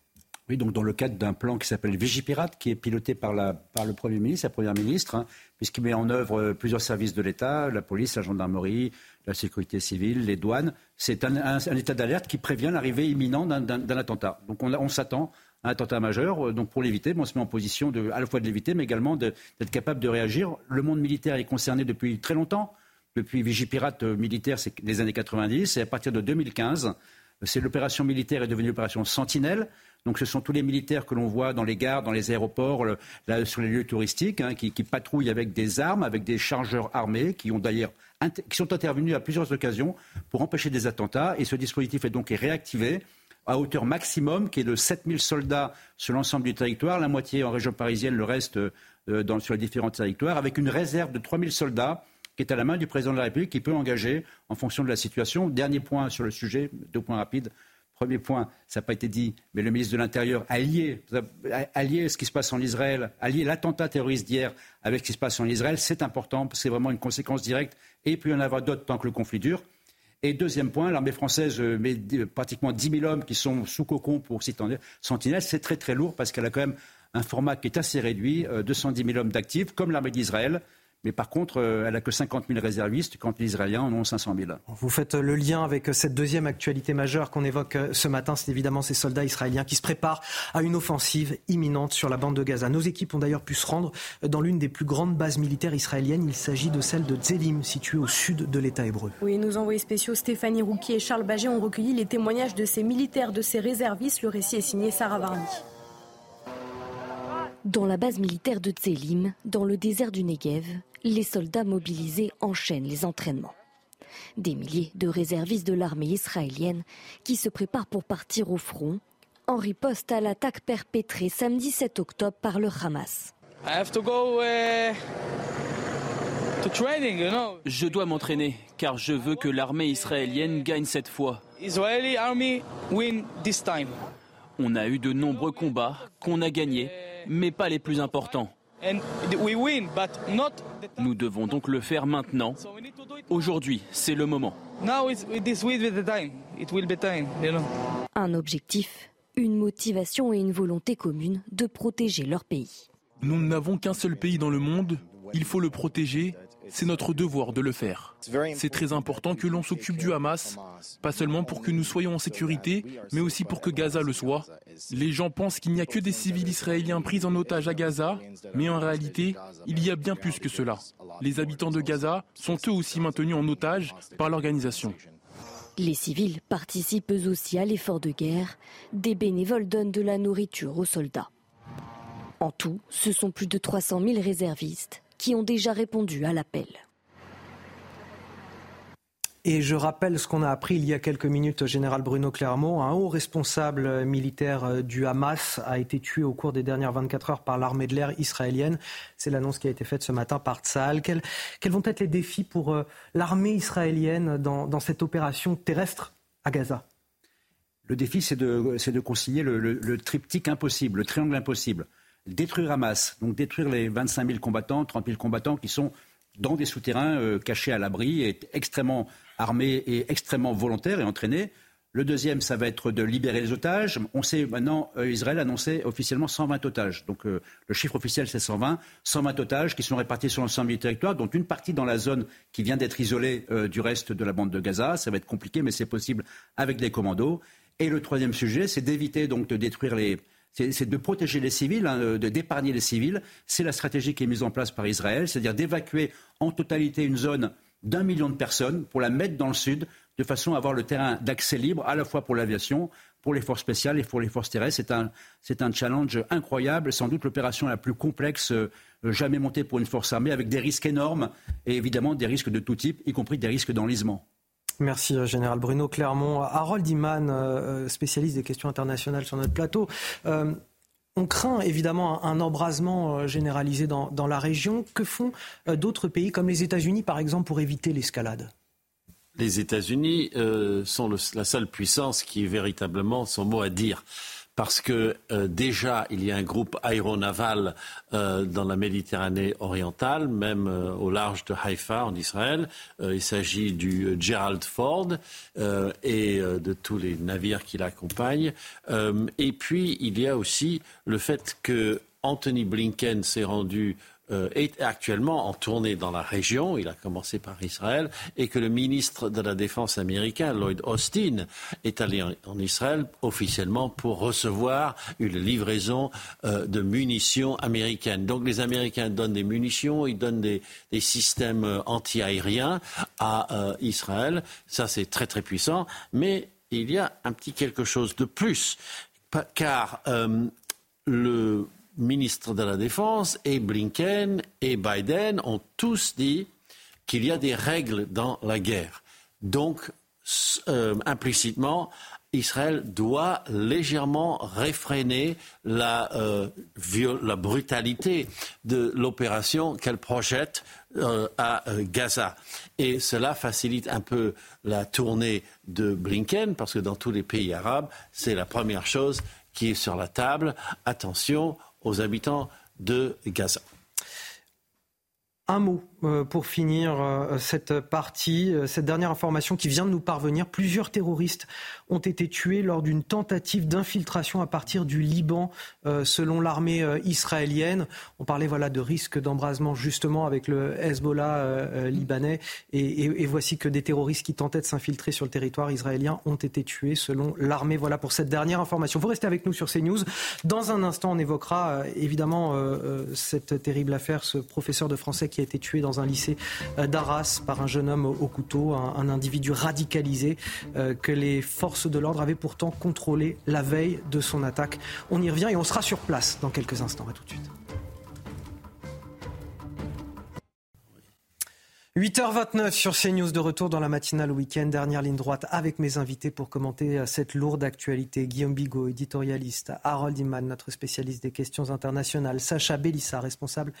Donc dans le cadre d'un plan qui s'appelle Vigipirate, qui est piloté par, le Premier ministre, la Première ministre, hein, puisqu'il met en œuvre plusieurs services de l'État, la police, la gendarmerie, la sécurité civile, les douanes. C'est un, état d'alerte qui prévient l'arrivée imminente d'un attentat. Donc on, s'attend un attentat majeur. Euh, donc pour l'éviter, on se met en position à la fois de l'éviter, mais également d'être capable de réagir. Le monde militaire est concerné depuis très longtemps. Depuis Vigipirate euh, militaire, c'est des années 90. Et à partir de 2015, c'est l'opération militaire est devenue l'opération Sentinelle. Donc ce sont tous les militaires que l'on voit dans les gares, dans les aéroports, sur les lieux touristiques, hein, qui, patrouillent avec des armes, avec des chargeurs armés, qui ont d'ailleurs qui sont intervenus à plusieurs occasions pour empêcher des attentats. Et ce dispositif est donc réactivé à hauteur maximum, qui est de 7000 soldats sur l'ensemble du territoire, la moitié en région parisienne, le reste euh, sur les différents territoires, avec une réserve de 3000 soldats qui est à la main du président de la République, qui peut engager en fonction de la situation. Dernier point sur le sujet, deux points rapides. Premier point, ça n'a pas été dit, mais le ministre de l'Intérieur a lié, ce qui se passe en Israël, a lié l'attentat terroriste d'hier avec ce qui se passe en Israël. C'est important, c'est vraiment une conséquence directe. Et puis il y en aura d'autres tant que le conflit dure. Et deuxième point, l'armée française euh, met pratiquement 10 000 hommes qui sont sous cocon pour Sentinelle. C'est très très lourd parce qu'elle a quand même un format qui est assez réduit, 210 euh, 000 hommes d'actifs, comme l'armée d'Israël. Mais par contre, euh, elle n'a que 50 000 réservistes quand les Israéliens en ont 500 000. Vous faites le lien avec cette deuxième actualité majeure qu'on évoque ce matin. C'est évidemment ces soldats israéliens qui se préparent à une offensive imminente sur la bande de Gaza. Nos équipes ont d'ailleurs pu se rendre dans l'une des plus grandes bases militaires israéliennes. Il s'agit de celle de Tzelim, située au sud de l'État hébreu. Oui, nos envoyés spéciaux Stéphanie Rouquier et Charles Baget ont recueilli les témoignages de ces militaires, de ces réservistes. Le récit est signé Sarah Varni. Dans la base militaire de Tzelim, dans le désert du Negev, les soldats mobilisés enchaînent les entraînements. Des milliers de réservistes de l'armée israélienne qui se préparent pour partir au front en riposte à l'attaque perpétrée samedi 7 octobre par le Hamas. Uh, je dois m'entraîner car je veux que l'armée israélienne gagne cette fois. On a eu de nombreux combats qu'on a gagnés, mais pas les plus importants. Nous devons donc le faire maintenant. Aujourd'hui, c'est le moment. Un objectif, une motivation et une volonté commune de protéger leur pays. Nous n'avons qu'un seul pays dans le monde, il faut le protéger c'est notre devoir de le faire. C'est très important que l'on s'occupe du Hamas, pas seulement pour que nous soyons en sécurité, mais aussi pour que Gaza le soit. Les gens pensent qu'il n'y a que des civils israéliens pris en otage à Gaza, mais en réalité, il y a bien plus que cela. Les habitants de Gaza sont eux aussi maintenus en otage par l'organisation. Les civils participent eux aussi à l'effort de guerre. Des bénévoles donnent de la nourriture aux soldats. En tout, ce sont plus de 300 000 réservistes qui ont déjà répondu à l'appel. Et je rappelle ce qu'on a appris il y a quelques minutes, général Bruno Clermont, un haut responsable militaire du Hamas a été tué au cours des dernières 24 heures par l'armée de l'air israélienne. C'est l'annonce qui a été faite ce matin par Tsahal. Quels, vont être les défis pour euh, l'armée israélienne dans, cette opération terrestre à Gaza? Le défi, c'est de, de, concilier le, le triptyque impossible, le triangle impossible détruire Hamas, donc détruire les 25 000 combattants, 30 000 combattants qui sont dans des souterrains euh, cachés à l'abri, et extrêmement armés et extrêmement volontaires et entraînés. Le deuxième, ça va être de libérer les otages. On sait maintenant, euh, Israël a annoncé officiellement 120 otages. Donc euh, le chiffre officiel, c'est 120. 120 otages qui sont répartis sur l'ensemble du territoire, dont une partie dans la zone qui vient d'être isolée du reste de la bande de Gaza. Ça va être compliqué, mais c'est possible avec des commandos. Et le troisième sujet, c'est d'éviter donc de détruire les, c'est de protéger les civils, hein, d'épargner les civils. C'est la stratégie qui est mise en place par Israël, c'est-à-dire d'évacuer en totalité une zone d'un million de personnes pour la mettre dans le sud, de façon à avoir le terrain d'accès libre, à la fois pour l'aviation, pour les forces spéciales et pour les forces terrestres. C'est un, un, challenge incroyable, sans doute l'opération la plus complexe euh, jamais montée pour une force armée, avec des risques énormes et évidemment des risques de tout type, y compris des risques d'enlisement. Merci, euh, Général Bruno Clermont. Harold Iman, euh, euh, spécialiste des questions internationales sur notre plateau. on craint évidemment un, embrasement euh, généralisé dans, la région. Que font euh, d'autres pays comme les États-Unis, par exemple, pour éviter l'escalade? Les États-Unis euh, sont la seule puissance qui ait véritablement son mot à dire parce que euh, déjà il y a un groupe aéronaval euh, dans la Méditerranée orientale, même euh, au large de Haïfa en Israël. il s'agit du Gerald Ford et de tous les navires qui l'accompagnent. et puis il y a aussi le fait que Anthony Blinken s'est rendu est actuellement en tournée dans la région, il a commencé par Israël, et que le ministre de la Défense américain, Lloyd Austin, est allé en, Israël officiellement pour recevoir une livraison euh, de munitions américaines. Donc les Américains donnent des munitions, ils donnent des, systèmes euh, anti-aériens à Israël. Ça, c'est très très puissant. Mais il y a un petit quelque chose de plus, car le ministre de la Défense et Blinken et Biden ont tous dit qu'il y a des règles dans la guerre. Donc, euh, implicitement, Israël doit légèrement réfréner la, euh, brutalité de l'opération qu'elle projette euh, à Gaza. Et cela facilite un peu la tournée de Blinken, parce que dans tous les pays arabes, c'est la première chose qui est sur la table. Attention aux habitants de Gaza. Un mot euh, pour finir euh, cette partie, euh, cette dernière information qui vient de nous parvenir. Plusieurs terroristes ont été tués lors d'une tentative d'infiltration à partir du Liban, selon l'armée israélienne. On parlait voilà de risque d'embrasement justement avec le Hezbollah libanais, et, voici que des terroristes qui tentaient de s'infiltrer sur le territoire israélien ont été tués, selon l'armée. Voilà pour cette dernière information. Vous restez avec nous sur CNews. Dans un instant, on évoquera évidemment cette terrible affaire, ce professeur de français qui a été tué dans un lycée euh, d'Arras par un jeune homme au couteau, un, individu radicalisé euh, que les forces de l'ordre avaient pourtant contrôlé la veille de son attaque. On y revient et on sera sur place dans quelques instants. À tout de suite. 8h29 sur CNews de retour dans la matinale week-end. Dernière ligne droite avec mes invités pour commenter cette lourde actualité. Guillaume Bigot, éditorialiste. Harold Iman, notre spécialiste des questions internationales. Sacha Bellissa, responsable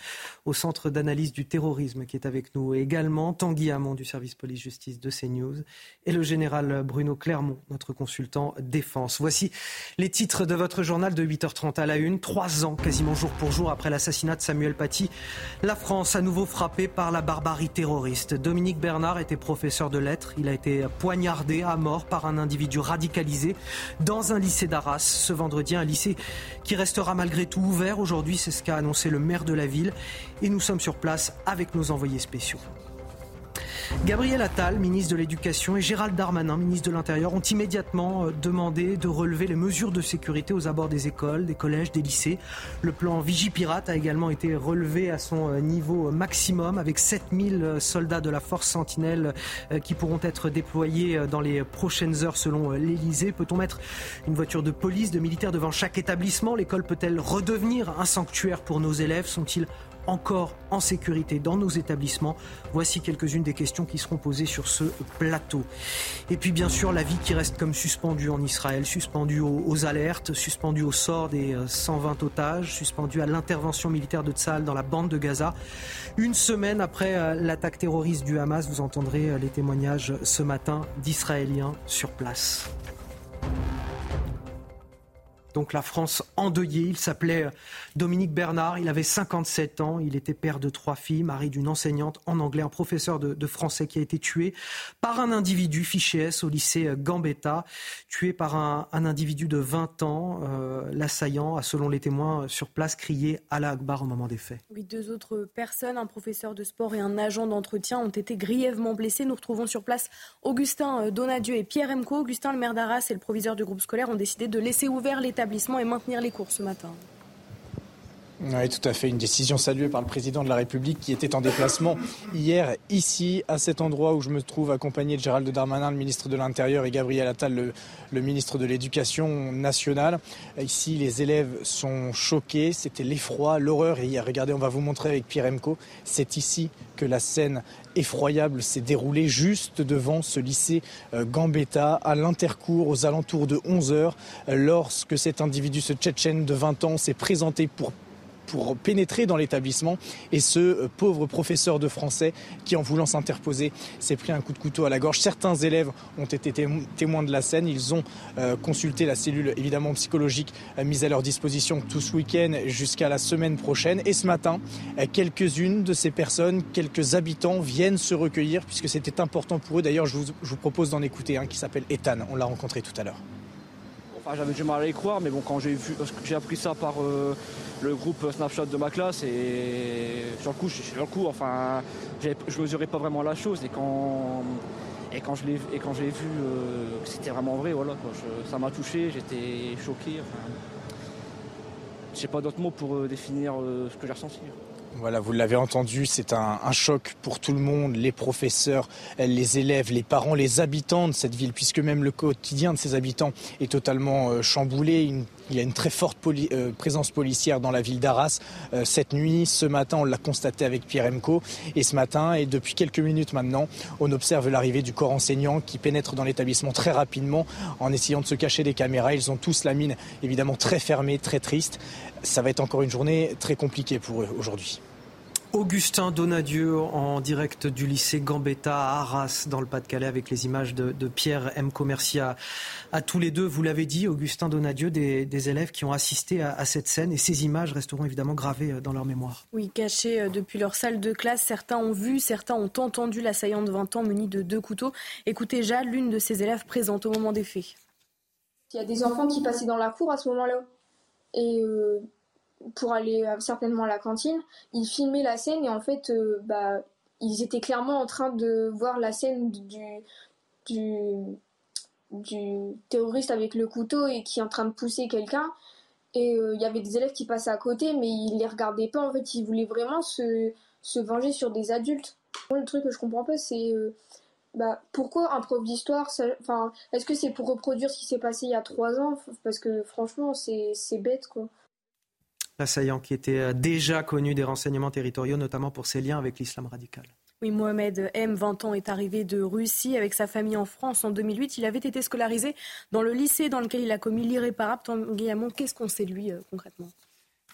au Centre d'analyse du terrorisme qui est avec nous. Et également Tanguy Hamon du service police-justice de CNews. Et le général Bruno Clermont, notre consultant défense. Voici les titres de votre journal de 8h30 à la une. Trois ans, quasiment jour pour jour après l'assassinat de Samuel Paty. La France à nouveau frappée par la barbarie terroriste Dominique Bernard était professeur de lettres. Il a été poignardé à mort par un individu radicalisé dans un lycée d'Arras ce vendredi. Un lycée qui restera malgré tout ouvert aujourd'hui. C'est ce qu'a annoncé le maire de la ville. Et nous sommes sur place avec nos envoyés spéciaux. Gabriel Attal, ministre de l'Éducation, et Gérald Darmanin, ministre de l'Intérieur, ont immédiatement euh, demandé de relever les mesures de sécurité aux abords des écoles, des collèges, des lycées. Le plan Vigipirate a également été relevé à son euh, niveau maximum avec 7000 euh, soldats de la force Sentinelle qui pourront être déployés dans les prochaines heures selon l'Elysée. Peut-on mettre une voiture de police, de militaires devant chaque établissement? L'école peut-elle redevenir un sanctuaire pour nos élèves? Sont-ils encore en sécurité dans nos établissements Voici quelques-unes des questions qui seront posées sur ce plateau. Et puis bien sûr la vie qui reste comme suspendue en Israël, suspendue aux, alertes, suspendue au sort des 120 euh, otages, suspendue à l'intervention militaire de Tzal dans la bande de Gaza. Une semaine après euh, l'attaque terroriste du Hamas, vous entendrez euh, les témoignages ce matin d'Israéliens sur place donc la France endeuillée. Il s'appelait Dominique Bernard, il avait 57 ans, il était père de trois filles, mari d'une enseignante en anglais, un professeur de, français qui a été tué par un individu fiché S au lycée euh, Gambetta, tué par un, individu de 20 ans. Euh, l'assaillant a, selon les témoins sur place, crié la Akbar au moment des faits. Oui, deux autres personnes, un professeur de sport et un agent d'entretien, ont été grièvement blessés. Nous retrouvons sur place Augustin Donadieu et Pierre Emco. Augustin, le maire d'Arras et le proviseur du groupe scolaire ont décidé de laisser ouvert l'état et maintenir les cours ce matin. Oui, tout à fait. Une décision saluée par le président de la République qui était en déplacement hier ici, à cet endroit où je me trouve accompagné de Gérald Darmanin, le ministre de l'Intérieur, et Gabriel Attal, le, ministre de l'Éducation nationale. Ici, les élèves sont choqués. C'était l'effroi, l'horreur. Et regardez, on va vous montrer avec Pierre Emco. C'est ici que la scène effroyable s'est déroulée juste devant ce lycée euh, Gambetta à l'intercours aux alentours de 11 heures lorsque cet individu, ce Tchétchène de 20 ans, s'est présenté pour pour pénétrer dans l'établissement. Et ce euh, pauvre professeur de français qui, en voulant s'interposer, s'est pris un coup de couteau à la gorge. Certains élèves ont été témoins de la scène. Ils ont euh, consulté la cellule évidemment psychologique euh, mise à leur disposition tout ce week-end jusqu'à la semaine prochaine. Et ce matin, quelques-unes de ces personnes, quelques habitants viennent se recueillir puisque c'était important pour eux. D'ailleurs, je vous, propose d'en écouter un qui s'appelle Ethan. On l'a rencontré tout à l'heure. J'avais du mal à y croire, mais bon, quand j'ai vu, j'ai appris ça par le groupe Snapchat de ma classe et sur le coup, sur le coup enfin, je mesurais pas vraiment la chose et quand et quand je l'ai et quand j'ai vu euh, que c'était vraiment vrai, voilà, ça m'a touché, j'étais choqué. Enfin, j'ai pas d'autres mots pour euh, définir euh, ce que j'ai ressenti. Voilà, vous l'avez entendu, c'est un, choc pour tout le monde, les professeurs, les élèves, les parents, les habitants de cette ville, puisque même le quotidien de ces habitants est totalement euh, chamboulé. Il y a une très forte euh, présence policière dans la ville d'Arras. Euh, cette nuit, ce matin, on l'a constaté avec Pierre Emco. Et ce matin, et depuis quelques minutes maintenant, on observe l'arrivée du corps enseignant qui pénètre dans l'établissement très rapidement en essayant de se cacher des caméras. Ils ont tous la mine évidemment très fermée, très triste ça va être encore une journée très compliquée pour eux aujourd'hui. Augustin Donadieu en direct du lycée Gambetta à Arras dans le Pas-de-Calais avec les images de, Pierre M. Commercia. À tous les deux, vous l'avez dit, Augustin Donadieu, des, élèves qui ont assisté à, cette scène et ces images resteront évidemment gravées euh, dans leur mémoire. Oui, cachées euh, depuis leur salle de classe, certains ont vu, certains ont entendu l'assaillant de 20 ans muni de deux couteaux. Écoutez Jade, l'une de ces élèves présente au moment des faits. Il y a des enfants qui passaient dans la cour à ce moment-là et euh, pour aller euh, certainement à la cantine, ils filmaient la scène et en fait, euh, bah, ils étaient clairement en train de voir la scène du, du, du terroriste avec le couteau et qui est en train de pousser quelqu'un. Et il y avait des élèves qui passaient à côté, mais ils les regardaient pas. En fait, ils voulaient vraiment se, se venger sur des adultes. Le truc que je comprends pas, c'est bah, pourquoi un prof d'histoire Est-ce que c'est pour reproduire ce qui s'est passé il y a trois ans? Parce que franchement, c'est bête, quoi. L'assaillant qui était euh, déjà connu des renseignements territoriaux, notamment pour ses liens avec l'islam radical. Oui, Mohamed M, 20 ans, est arrivé de Russie avec sa famille en France en 2008. Il avait été scolarisé dans le lycée dans lequel il a commis l'irréparable. Guillamon, qu'est-ce qu'on sait de lui euh, concrètement?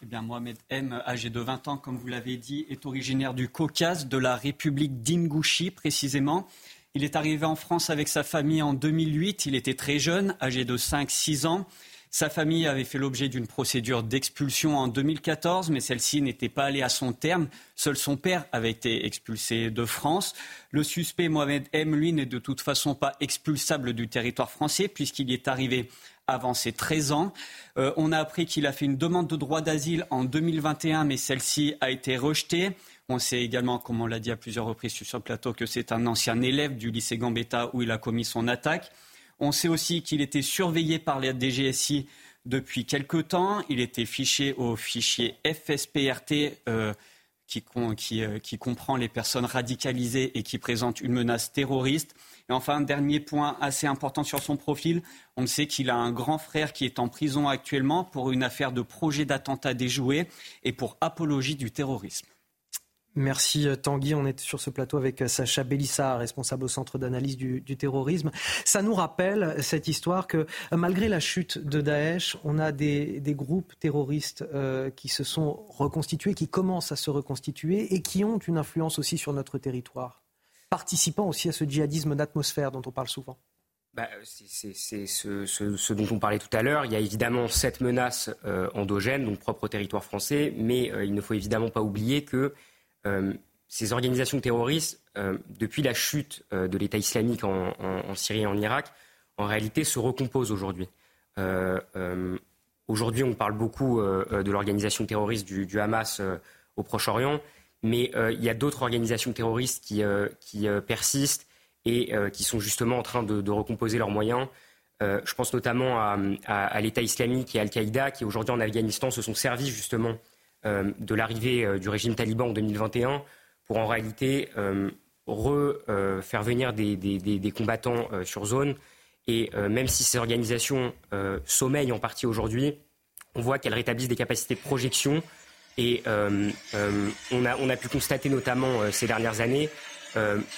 Eh bien, Mohamed M, âgé de 20 ans, comme vous l'avez dit, est originaire du Caucase, de la République d'Ingouchi précisément. Il est arrivé en France avec sa famille en 2008. Il était très jeune, âgé de 5-6 ans. Sa famille avait fait l'objet d'une procédure d'expulsion en 2014, mais celle-ci n'était pas allée à son terme. Seul son père avait été expulsé de France. Le suspect Mohamed M, lui, n'est de toute façon pas expulsable du territoire français puisqu'il y est arrivé avant ses 13 ans. Euh, on a appris qu'il a fait une demande de droit d'asile en 2021, mais celle-ci a été rejetée. On sait également, comme on l'a dit à plusieurs reprises sur le plateau, que c'est un ancien élève du lycée Gambetta où il a commis son attaque. On sait aussi qu'il était surveillé par la DGSI depuis quelque temps. Il était fiché au fichier FSPRT euh, qui, euh, qui, comprend les personnes radicalisées et qui présentent une menace terroriste. Et enfin, un dernier point assez important sur son profil. On sait qu'il a un grand frère qui est en prison actuellement pour une affaire de projet d'attentat déjoué et pour apologie du terrorisme. Merci euh, Tanguy. On est sur ce plateau avec euh, Sacha Bellissa, responsable au Centre d'analyse du, terrorisme. Ça nous rappelle cette histoire que euh, malgré la chute de Daesh, on a des, groupes terroristes qui se sont reconstitués, qui commencent à se reconstituer et qui ont une influence aussi sur notre territoire, participant aussi à ce djihadisme d'atmosphère dont on parle souvent. Bah, c'est ce, dont on parlait tout à l'heure. Il y a évidemment cette menace endogène, donc propre au territoire français, mais il ne faut évidemment pas oublier que ces organisations terroristes, euh, depuis la chute euh, de l'État islamique en, Syrie et en Irak, en réalité se recomposent aujourd'hui. aujourd'hui, on parle beaucoup de l'organisation terroriste du, Hamas au Proche-Orient, mais il y a d'autres organisations terroristes qui, persistent et qui sont justement en train de, recomposer leurs moyens. je pense notamment à, à l'État islamique et Al-Qaïda qui aujourd'hui en Afghanistan se sont servis justement de l'arrivée du régime taliban en 2021 pour en réalité faire venir des, combattants sur zone. Et même si ces organisations sommeillent en partie aujourd'hui, on voit qu'elles rétablissent des capacités de projection. Et on a, pu constater notamment ces dernières années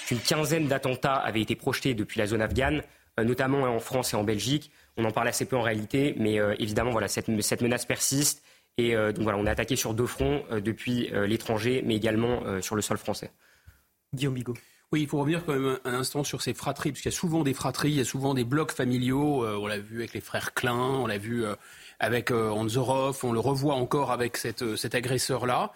qu'une quinzaine d'attentats avaient été projetés depuis la zone afghane, notamment en France et en Belgique. On en parle assez peu en réalité, mais euh, évidemment, voilà, cette, menace persiste. Et euh, donc voilà, on est attaqué sur deux fronts, euh, depuis l'étranger, mais également sur le sol français. Guillaume Bigot. Oui, il faut revenir quand même un instant sur ces fratries, parce qu'il y a souvent des fratries, il y a souvent des blocs familiaux. on l'a vu avec les frères Klein, on l'a vu avec Anzorov, on le revoit encore avec cette, cet agresseur-là.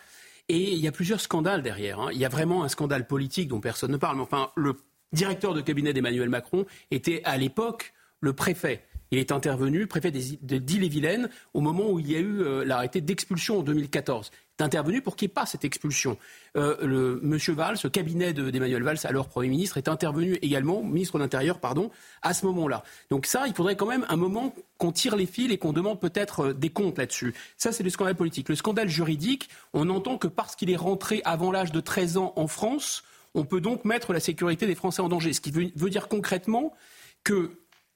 Et il y a plusieurs scandales derrière. Hein. Il y a vraiment un scandale politique dont personne ne parle. Mais enfin, le directeur de cabinet d'Emmanuel Macron était à l'époque le préfet. Il est intervenu, préfet de d'Ille-et-Vilaine, au moment où il y a eu euh, l'arrêté d'expulsion en 2014. Il est intervenu pour qu'il n'y ait pas cette expulsion. Euh, le, Monsieur Valls, ce cabinet d'Emmanuel Valls, alors Premier ministre, est intervenu également, ministre de l'Intérieur, pardon, à ce moment-là. Donc ça, il faudrait quand même un moment qu'on tire les fils et qu'on demande peut-être euh, des comptes là-dessus. Ça, c'est le scandale politique. Le scandale juridique, on entend que parce qu'il est rentré avant l'âge de 13 ans en France, on peut donc mettre la sécurité des Français en danger. Ce qui veut dire concrètement que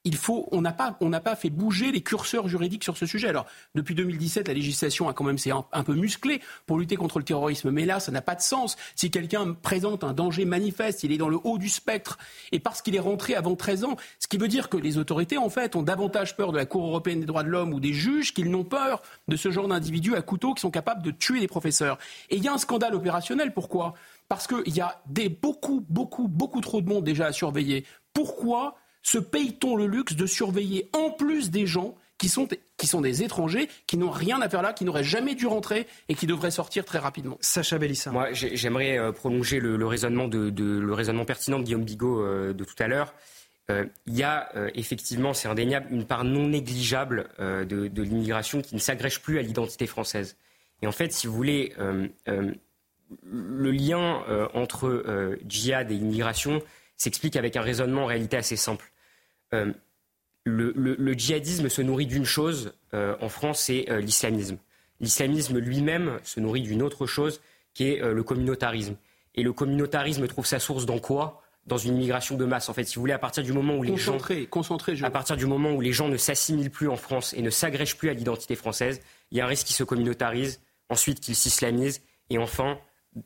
il faut, on n'a pas, on n'a pas fait bouger les curseurs juridiques sur ce sujet. Alors, depuis 2017, la législation a quand même c'est un, peu musclé pour lutter contre le terrorisme, mais là, ça n'a pas de sens. Si quelqu'un présente un danger manifeste, il est dans le haut du spectre, et parce qu'il est rentré avant 13 ans, ce qui veut dire que les autorités, en fait, ont davantage peur de la Cour européenne des droits de l'homme ou des juges qu'ils n'ont peur de ce genre d'individus à couteau qui sont capables de tuer des professeurs. Et il y a un scandale opérationnel. Pourquoi? Parce qu'il y a des, beaucoup, beaucoup, beaucoup trop de monde déjà à surveiller. Pourquoi? Se paye-t-on le luxe de surveiller en plus des gens qui sont, qui sont des étrangers, qui n'ont rien à faire là, qui n'auraient jamais dû rentrer et qui devraient sortir très rapidement. Sacha Bellissa. Moi, j'aimerais euh, prolonger le, raisonnement de, le raisonnement pertinent de Guillaume Bigot euh, de tout à l'heure. Euh, il y a effectivement, c'est indéniable, une part non négligeable de, de l'immigration qui ne s'agrège plus à l'identité française. Et en fait, si vous voulez, le lien entre djihad et immigration, s'explique avec un raisonnement en réalité assez simple. Euh, le, djihadisme se nourrit d'une chose euh, en France, c'est euh, l'islamisme. L'islamisme lui-même se nourrit d'une autre chose qui est le communautarisme. Et le communautarisme trouve sa source dans quoi? Dans une immigration de masse. En fait, si vous voulez, à partir du moment où les gens, à partir du moment où les gens ne s'assimilent plus en France et ne s'agrègent plus à l'identité française, il y a un risque qu'ils se communautarisent, ensuite qu'ils s'islamisent, et enfin,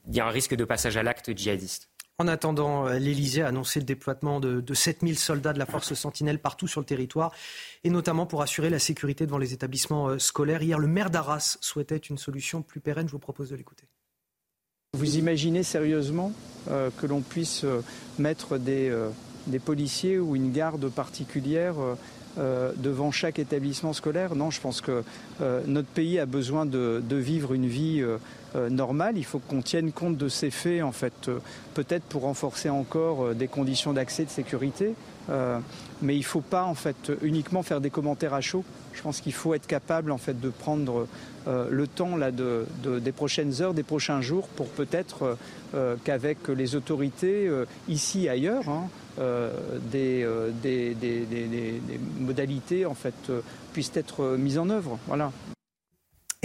il y a un risque de passage à l'acte djihadiste. En attendant, euh, l'Elysée a annoncé le déploiement de, de 7000 soldats de la force Sentinelle partout sur le territoire, et notamment pour assurer la sécurité devant les établissements euh, scolaires. Hier, le maire d'Arras souhaitait une solution plus pérenne. Je vous propose de l'écouter. Vous imaginez sérieusement euh, que l'on puisse mettre des, policiers ou une garde particulière devant chaque établissement scolaire? Non, je pense que notre pays a besoin de vivre une vie euh, normal. Il faut qu'on tienne compte de ces faits, en fait, euh, peut-être pour renforcer encore euh, des conditions d'accès de sécurité. mais il ne faut pas, en fait, uniquement faire des commentaires à chaud. Je pense qu'il faut être capable, en fait, de prendre le temps là, de, des prochaines heures, des prochains jours, pour peut-être qu'avec les autorités ici et ailleurs, hein, des, modalités en fait puissent être mises en œuvre. Voilà.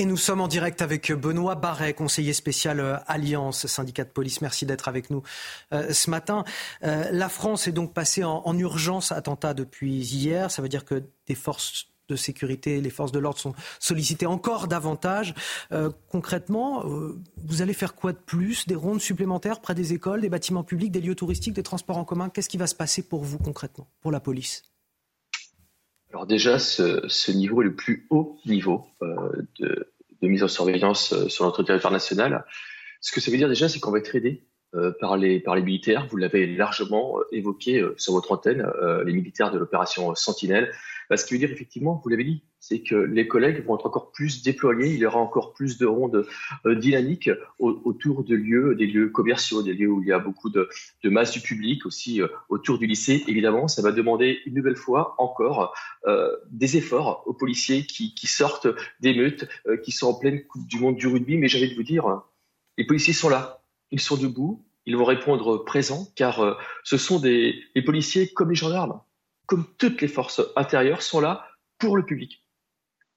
Et nous sommes en direct avec Benoît Barret, conseiller spécial euh, Alliance, syndicat de police. Merci d'être avec nous euh, ce matin. Euh, la France est donc passée en, urgence attentat depuis hier. Ça veut dire que des forces de sécurité, les forces de l'ordre sont sollicitées encore davantage. concrètement, vous allez faire quoi de plus? Des rondes supplémentaires près des écoles, des bâtiments publics, des lieux touristiques, des transports en commun? Qu'est-ce qui va se passer pour vous concrètement, pour la police? Alors déjà, ce, niveau est le plus haut niveau euh, de, mise en surveillance euh, sur notre territoire national. Ce que ça veut dire déjà, c'est qu'on va être aidé euh, par, les, par les militaires. Vous l'avez largement évoqué sur votre antenne, les militaires de l'opération Sentinelle bah, ce qui veut dire effectivement, vous l'avez dit, c'est que les collègues vont être encore plus déployés, il y aura encore plus de rondes euh, dynamiques autour de lieux, des lieux commerciaux, des lieux où il y a beaucoup de, masse du public, aussi euh, autour du lycée. Évidemment, ça va demander une nouvelle fois encore euh, des efforts aux policiers qui, sortent d'émeutes, qui sont en pleine Coupe du Monde du rugby. Mais envie de vous dire, les policiers sont là, ils sont debout, ils vont répondre présent, car ce sont des, des policiers comme les gendarmes comme toutes les forces intérieures, sont là pour le public.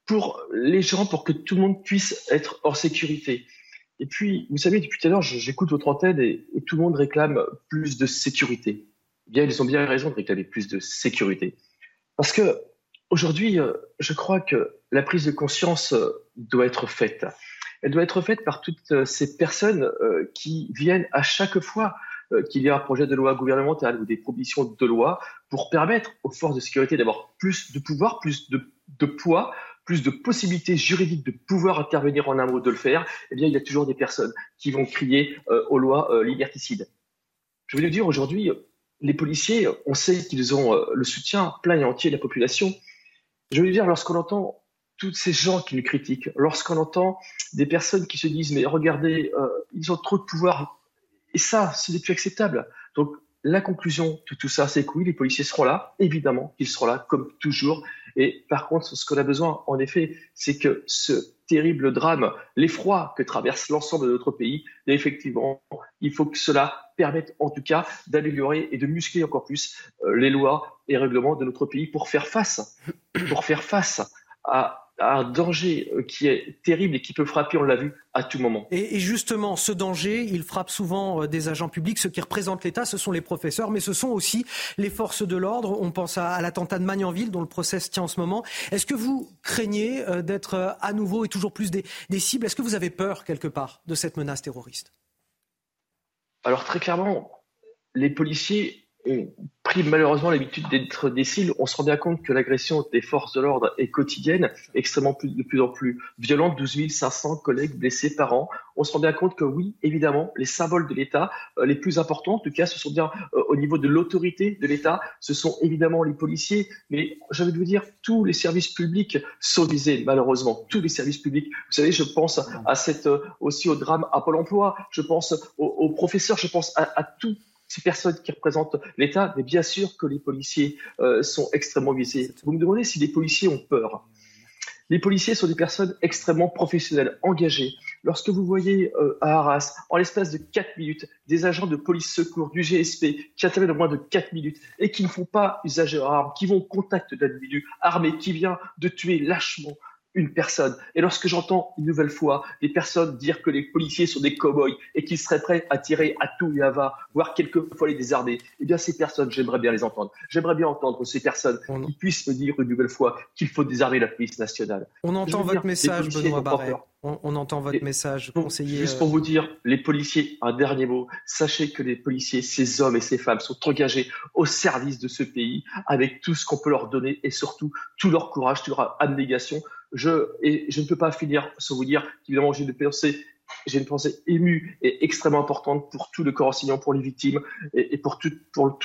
pour les gens, pour que tout le monde puisse être en sécurité. Et puis, vous savez, depuis tout à l'heure, j'écoute votre antenne et, tout le monde réclame plus de sécurité. Bien, ils ont bien raison de réclamer plus de sécurité. Parce que aujourd'hui, euh, je crois que la prise de conscience euh, doit être faite. Elle doit être faite par toutes euh, ces personnes qui viennent à chaque fois qu'il y a un projet de loi gouvernemental ou des propositions de loi pour permettre aux forces de sécurité d'avoir plus de pouvoir, plus de, poids plus de possibilités juridiques de pouvoir intervenir en un mot de le faire, eh bien, il y a toujours des personnes qui vont crier euh, aux lois euh, liberticides. Je veux dire, aujourd'hui, les policiers, on sait qu'ils ont euh, le soutien plein et entier de la population. Je veux dire, lorsqu'on entend tous ces gens qui nous critiquent, lorsqu'on entend des personnes qui se disent, mais regardez, ils ont trop de pouvoir, et ça, ce n'est plus acceptable. Donc, la conclusion de tout ça, c'est que oui, les policiers seront là, évidemment qu'ils seront là, comme toujours. Et par contre, ce qu'on a besoin, en effet, c'est que ce terrible drame, l'effroi que traverse l'ensemble de notre pays, effectivement, il faut que cela permette en tout cas d'améliorer et de muscler encore plus euh, les lois et règlements de notre pays pour faire face, pour faire face à un danger euh, qui est terrible et qui peut frapper, on l'a vu, à tout moment. Et, justement, ce danger, il frappe souvent euh, des agents publics. Ceux qui représentent l'État, ce sont les professeurs, mais ce sont aussi les forces de l'ordre. On pense à, l'attentat de Magnanville, dont le procès se tient en ce moment. Est-ce que vous craignez euh, d'être à nouveau et toujours plus des, des cibles? Est-ce que vous avez peur, quelque part, de cette menace terroriste? Alors, très clairement, les policiers ont pris malheureusement l'habitude d'être des cibles, on se rend bien compte que l'agression des forces de l'ordre est quotidienne, extrêmement plus, de plus en plus violente, 12 500 collègues blessés par an. On se rend bien compte que oui, évidemment, les symboles de l'État, euh, les plus importants, en tout cas, ce sont bien euh, au niveau de l'autorité de l'État, ce sont évidemment les policiers, mais j'ai envie de vous dire, tous les services publics sont visés, malheureusement, tous les services publics. Vous savez, je pense à cette, euh, aussi au drame à Pôle emploi, je pense aux, professeurs, je pense à, à tout ces personnes qui représentent l'État, mais bien sûr que les policiers euh, sont extrêmement visés. Vous me demandez si les policiers ont peur. Les policiers sont des personnes extrêmement professionnelles, engagées. Lorsque vous voyez euh, à Arras, en l'espace de 4 minutes, des agents de police secours, du GSP, qui interviennent en moins de 4 minutes et qui ne font pas usage de armes, qui vont au contact d'individus armés, qui vient de tuer lâchement une personne. Et lorsque j'entends une nouvelle fois des personnes dire que les policiers sont des cow-boys et qu'ils seraient prêts à tirer à tout et à va, voire quelquefois les désarmer, eh bien ces personnes, j'aimerais bien les entendre. J'aimerais bien entendre ces personnes qui puissent me dire une nouvelle fois qu'il faut désarmer la police nationale. On entend votre message, Benoît Barret. On, entend votre message, conseiller. Juste pour vous dire, les policiers, un dernier mot, sachez que les policiers, ces hommes et ces femmes sont engagés au service de ce pays avec tout ce qu'on peut leur donner et surtout tout leur courage, toute leur abnégation je, et je ne peux pas finir sans vous dire qu'évidemment, j'ai une pensée, j'ai une pensée émue et extrêmement importante pour tout le corps enseignant, pour les victimes et, pour tout,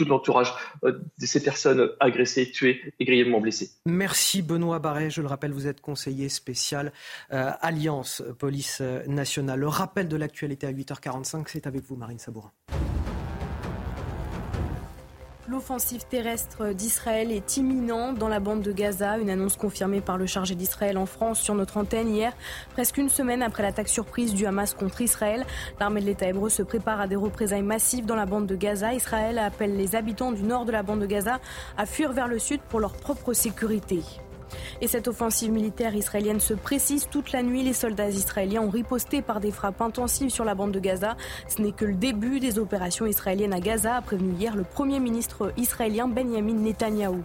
l'entourage euh, de ces personnes agressées, tuées et grièvement blessées. Merci Benoît Barret. Je le rappelle, vous êtes conseiller spécial euh, Alliance Police Nationale. Le rappel de l'actualité à 8h45, c'est avec vous, Marine Sabourin. L'offensive terrestre d'Israël est imminente dans la bande de Gaza, une annonce confirmée par le chargé d'Israël en France sur notre antenne hier, presque une semaine après l'attaque surprise du Hamas contre Israël. L'armée de l'État hébreu se prépare à des représailles massives dans la bande de Gaza. Israël appelle les habitants du nord de la bande de Gaza à fuir vers le sud pour leur propre sécurité. Et cette offensive militaire israélienne se précise toute la nuit. Les soldats israéliens ont riposté par des frappes intensives sur la bande de Gaza. Ce n'est que le début des opérations israéliennes à Gaza, a prévenu hier le Premier ministre israélien Benjamin Netanyahou.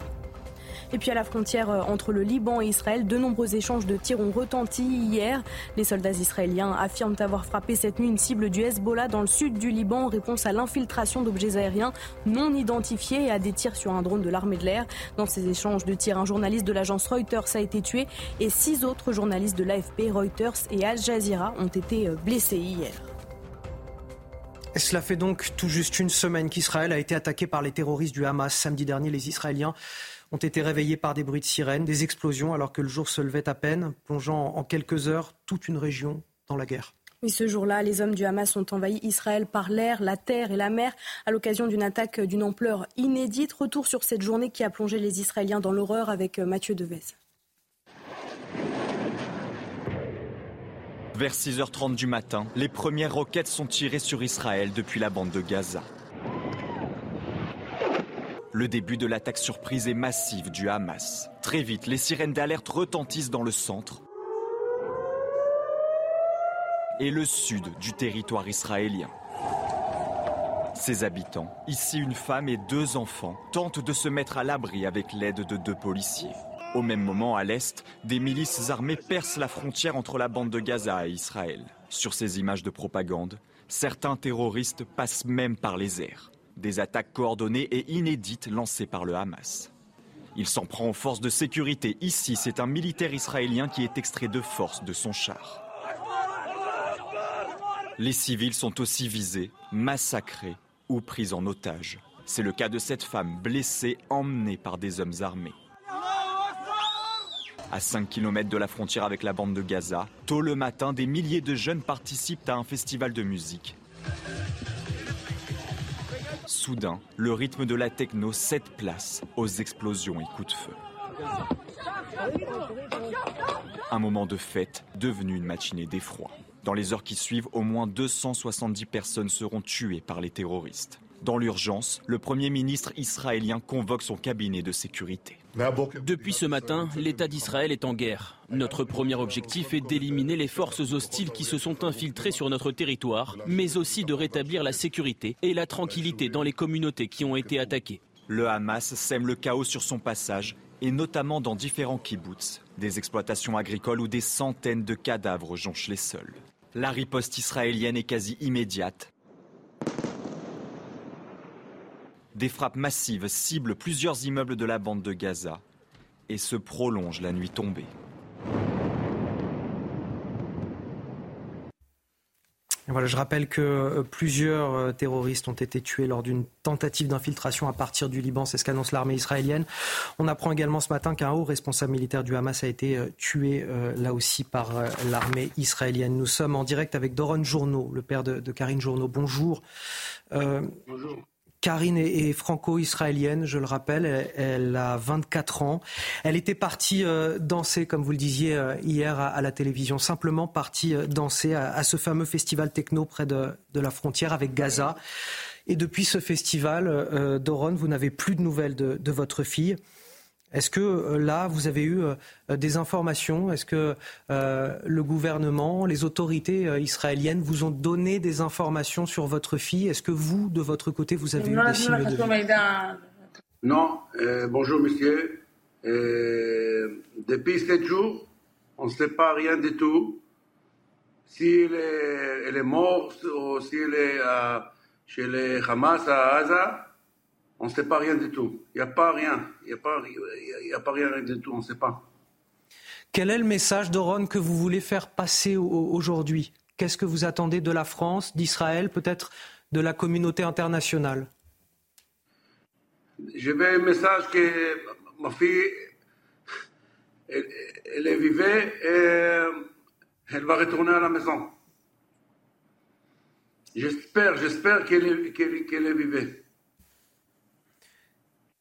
Et puis à la frontière euh, entre le Liban et Israël, de nombreux échanges de tirs ont retenti hier. Les soldats israéliens affirment avoir frappé cette nuit une cible du Hezbollah dans le sud du Liban en réponse à l'infiltration d'objets aériens non identifiés et à des tirs sur un drone de l'armée de l'air. Dans ces échanges de tirs, un journaliste de l'agence Reuters a été tué et six autres journalistes de l'AFP, Reuters et Al Jazeera ont été euh, blessés hier. Cela fait donc tout juste une semaine qu'Israël a été attaqué par les terroristes du Hamas. Samedi dernier, les Israéliens ont été réveillés par des bruits de sirènes, des explosions alors que le jour se levait à peine, plongeant en quelques heures toute une région dans la guerre. Oui, ce jour-là, les hommes du Hamas ont envahi Israël par l'air, la terre et la mer à l'occasion d'une attaque d'une ampleur inédite. Retour sur cette journée qui a plongé les Israéliens dans l'horreur avec euh, Mathieu Devez. Vers 6h30 du matin, les premières roquettes sont tirées sur Israël depuis la bande de Gaza. Le début de l'attaque surprise et massive du Hamas. Très vite, les sirènes d'alerte retentissent dans le centre et le sud du territoire israélien. Ses habitants, ici une femme et deux enfants, tentent de se mettre à l'abri avec l'aide de deux policiers. Au même moment, à l'est, des milices armées percent la frontière entre la bande de Gaza et Israël. Sur ces images de propagande, certains terroristes passent même par les airs. Des attaques coordonnées et inédites lancées par le Hamas. Il s'en prend aux forces de sécurité. Ici, c'est un militaire israélien qui est extrait de force de son char. Les civils sont aussi visés, massacrés ou pris en otage. C'est le cas de cette femme blessée, emmenée par des hommes armés. À 5 km de la frontière avec la bande de Gaza, tôt le matin, des milliers de jeunes participent à un festival de musique. Soudain, le rythme de la techno cède place aux explosions et coups de feu. Un moment de fête devenu une matinée d'effroi. Dans les heures qui suivent, au moins 270 personnes seront tuées par les terroristes. Dans l'urgence, le Premier ministre israélien convoque son cabinet de sécurité. Depuis ce matin, l'État d'Israël est en guerre. Notre premier objectif est d'éliminer les forces hostiles qui se sont infiltrées sur notre territoire, mais aussi de rétablir la sécurité et la tranquillité dans les communautés qui ont été attaquées. Le Hamas sème le chaos sur son passage, et notamment dans différents kibbutz, des exploitations agricoles où des centaines de cadavres jonchent les sols. La riposte israélienne est quasi immédiate. Des frappes massives ciblent plusieurs immeubles de la bande de Gaza et se prolongent la nuit tombée. Voilà, je rappelle que euh, plusieurs euh, terroristes ont été tués lors d'une tentative d'infiltration à partir du Liban, c'est ce qu'annonce l'armée israélienne. On apprend également ce matin qu'un haut responsable militaire du Hamas a été euh, tué là aussi par l'armée israélienne. Nous sommes en direct avec Doron Journeau, le père de, de Karine Journeau. Bonjour. Bonjour. Karine est franco-israélienne, je le rappelle, elle a 24 ans. Elle était partie euh, danser, comme vous le disiez euh, hier à la télévision, simplement partie euh, danser à ce fameux festival techno près de, la frontière avec Gaza. Et depuis ce festival, Doron, vous n'avez plus de nouvelles de votre fille. Est-ce que euh, là, vous avez eu euh, des informations? Est-ce que euh, le gouvernement, les autorités israéliennes vous ont donné des informations sur votre fille? Est-ce que vous, de votre côté, vous avez eu des signes de vie? Non. bonjour, monsieur. depuis sept jours, on ne sait pas rien du tout. Si elle est, morte ou si elle est chez les Hamas à Gaza, on ne sait pas rien du tout. Il n'y a pas rien. Il n'y a, pas, a pas rien du tout. On ne sait pas. Quel est le message, Doron, que vous voulez faire passer aujourd'hui? Qu'est-ce que vous attendez de la France, d'Israël, peut-être de la communauté internationale? Je veux un message que ma fille, elle, est vivée et elle va retourner à la maison. J'espère, j'espère qu'elle est vivée.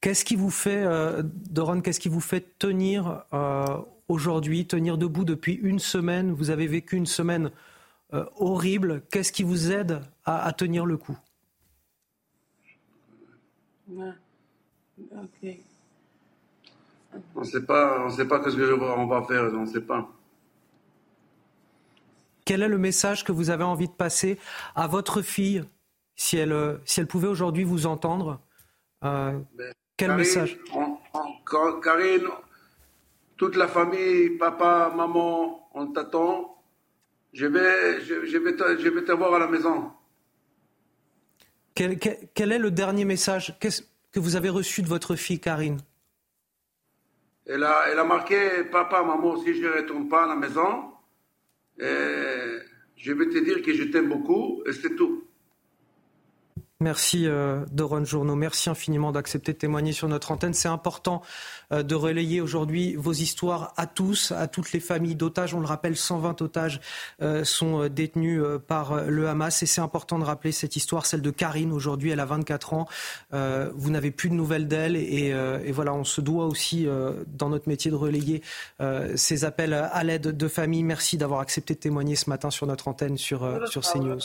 Qu'est-ce qui vous fait, euh, Doron, qu'est-ce qui vous fait tenir euh, aujourd'hui, tenir debout depuis une semaine? Vous avez vécu une semaine euh, horrible. Qu'est-ce qui vous aide à, tenir le coup? On ne sait pas, on sait pas ce qu'on va faire, on ne sait pas. Quel est le message que vous avez envie de passer à votre fille, si elle, si elle pouvait aujourd'hui vous entendre ben, quel message Karine, toute la famille, papa, maman, on t'attend. Je vais, je, vais te, je vais te voir à la maison. Quel, est le dernier message que vous avez reçu de votre fille, Karine? Elle a, elle a marqué Papa, maman, si je ne retourne pas à la maison, je vais te dire que je t'aime beaucoup, et c'est tout. Merci euh, Doron Journeau, merci infiniment d'accepter de témoigner sur notre antenne. C'est important euh, de relayer aujourd'hui vos histoires à tous, à toutes les familles d'otages. On le rappelle, 120 otages euh, sont détenus par le Hamas et c'est important de rappeler cette histoire, celle de Karine. Aujourd'hui, elle a 24 ans. vous n'avez plus de nouvelles d'elle et, et, voilà, on se doit aussi dans notre métier de relayer ces appels à l'aide de famille. Merci d'avoir accepté de témoigner ce matin sur notre antenne sur, sur CNews.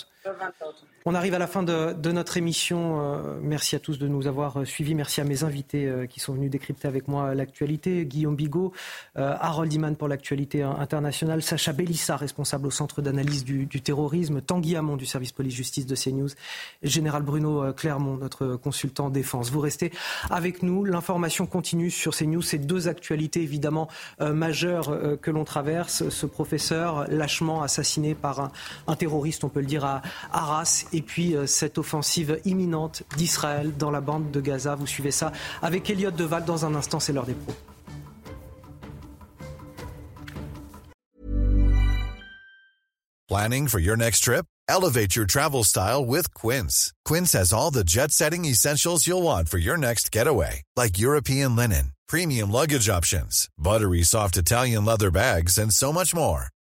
On arrive à la fin de, notre émission l'émission. merci à tous de nous avoir suivis. Merci à mes invités qui sont venus décrypter avec moi l'actualité. Guillaume Bigot, Harold Iman pour l'actualité internationale, Sacha Bellissa, responsable au Centre d'analyse du, terrorisme, Tanguy Hamon du service police-justice de CNews, Général Bruno Clermont, notre consultant défense. Vous restez avec nous. L'information continue sur CNews. Ces deux actualités évidemment majeures que l'on traverse. Ce professeur lâchement assassiné par un, terroriste, on peut le dire, à Arras. Et puis cette offensive imminente d'Israël dans la bande de Gaza. Vous suivez ça avec Elliot Deval dans un instant. C'est l'heure des pros. Planning for your next trip? Elevate your travel style with Quince. Quince has all the jet setting essentials you'll want for your next getaway, like European linen, premium luggage options, buttery soft Italian leather bags, and so much more.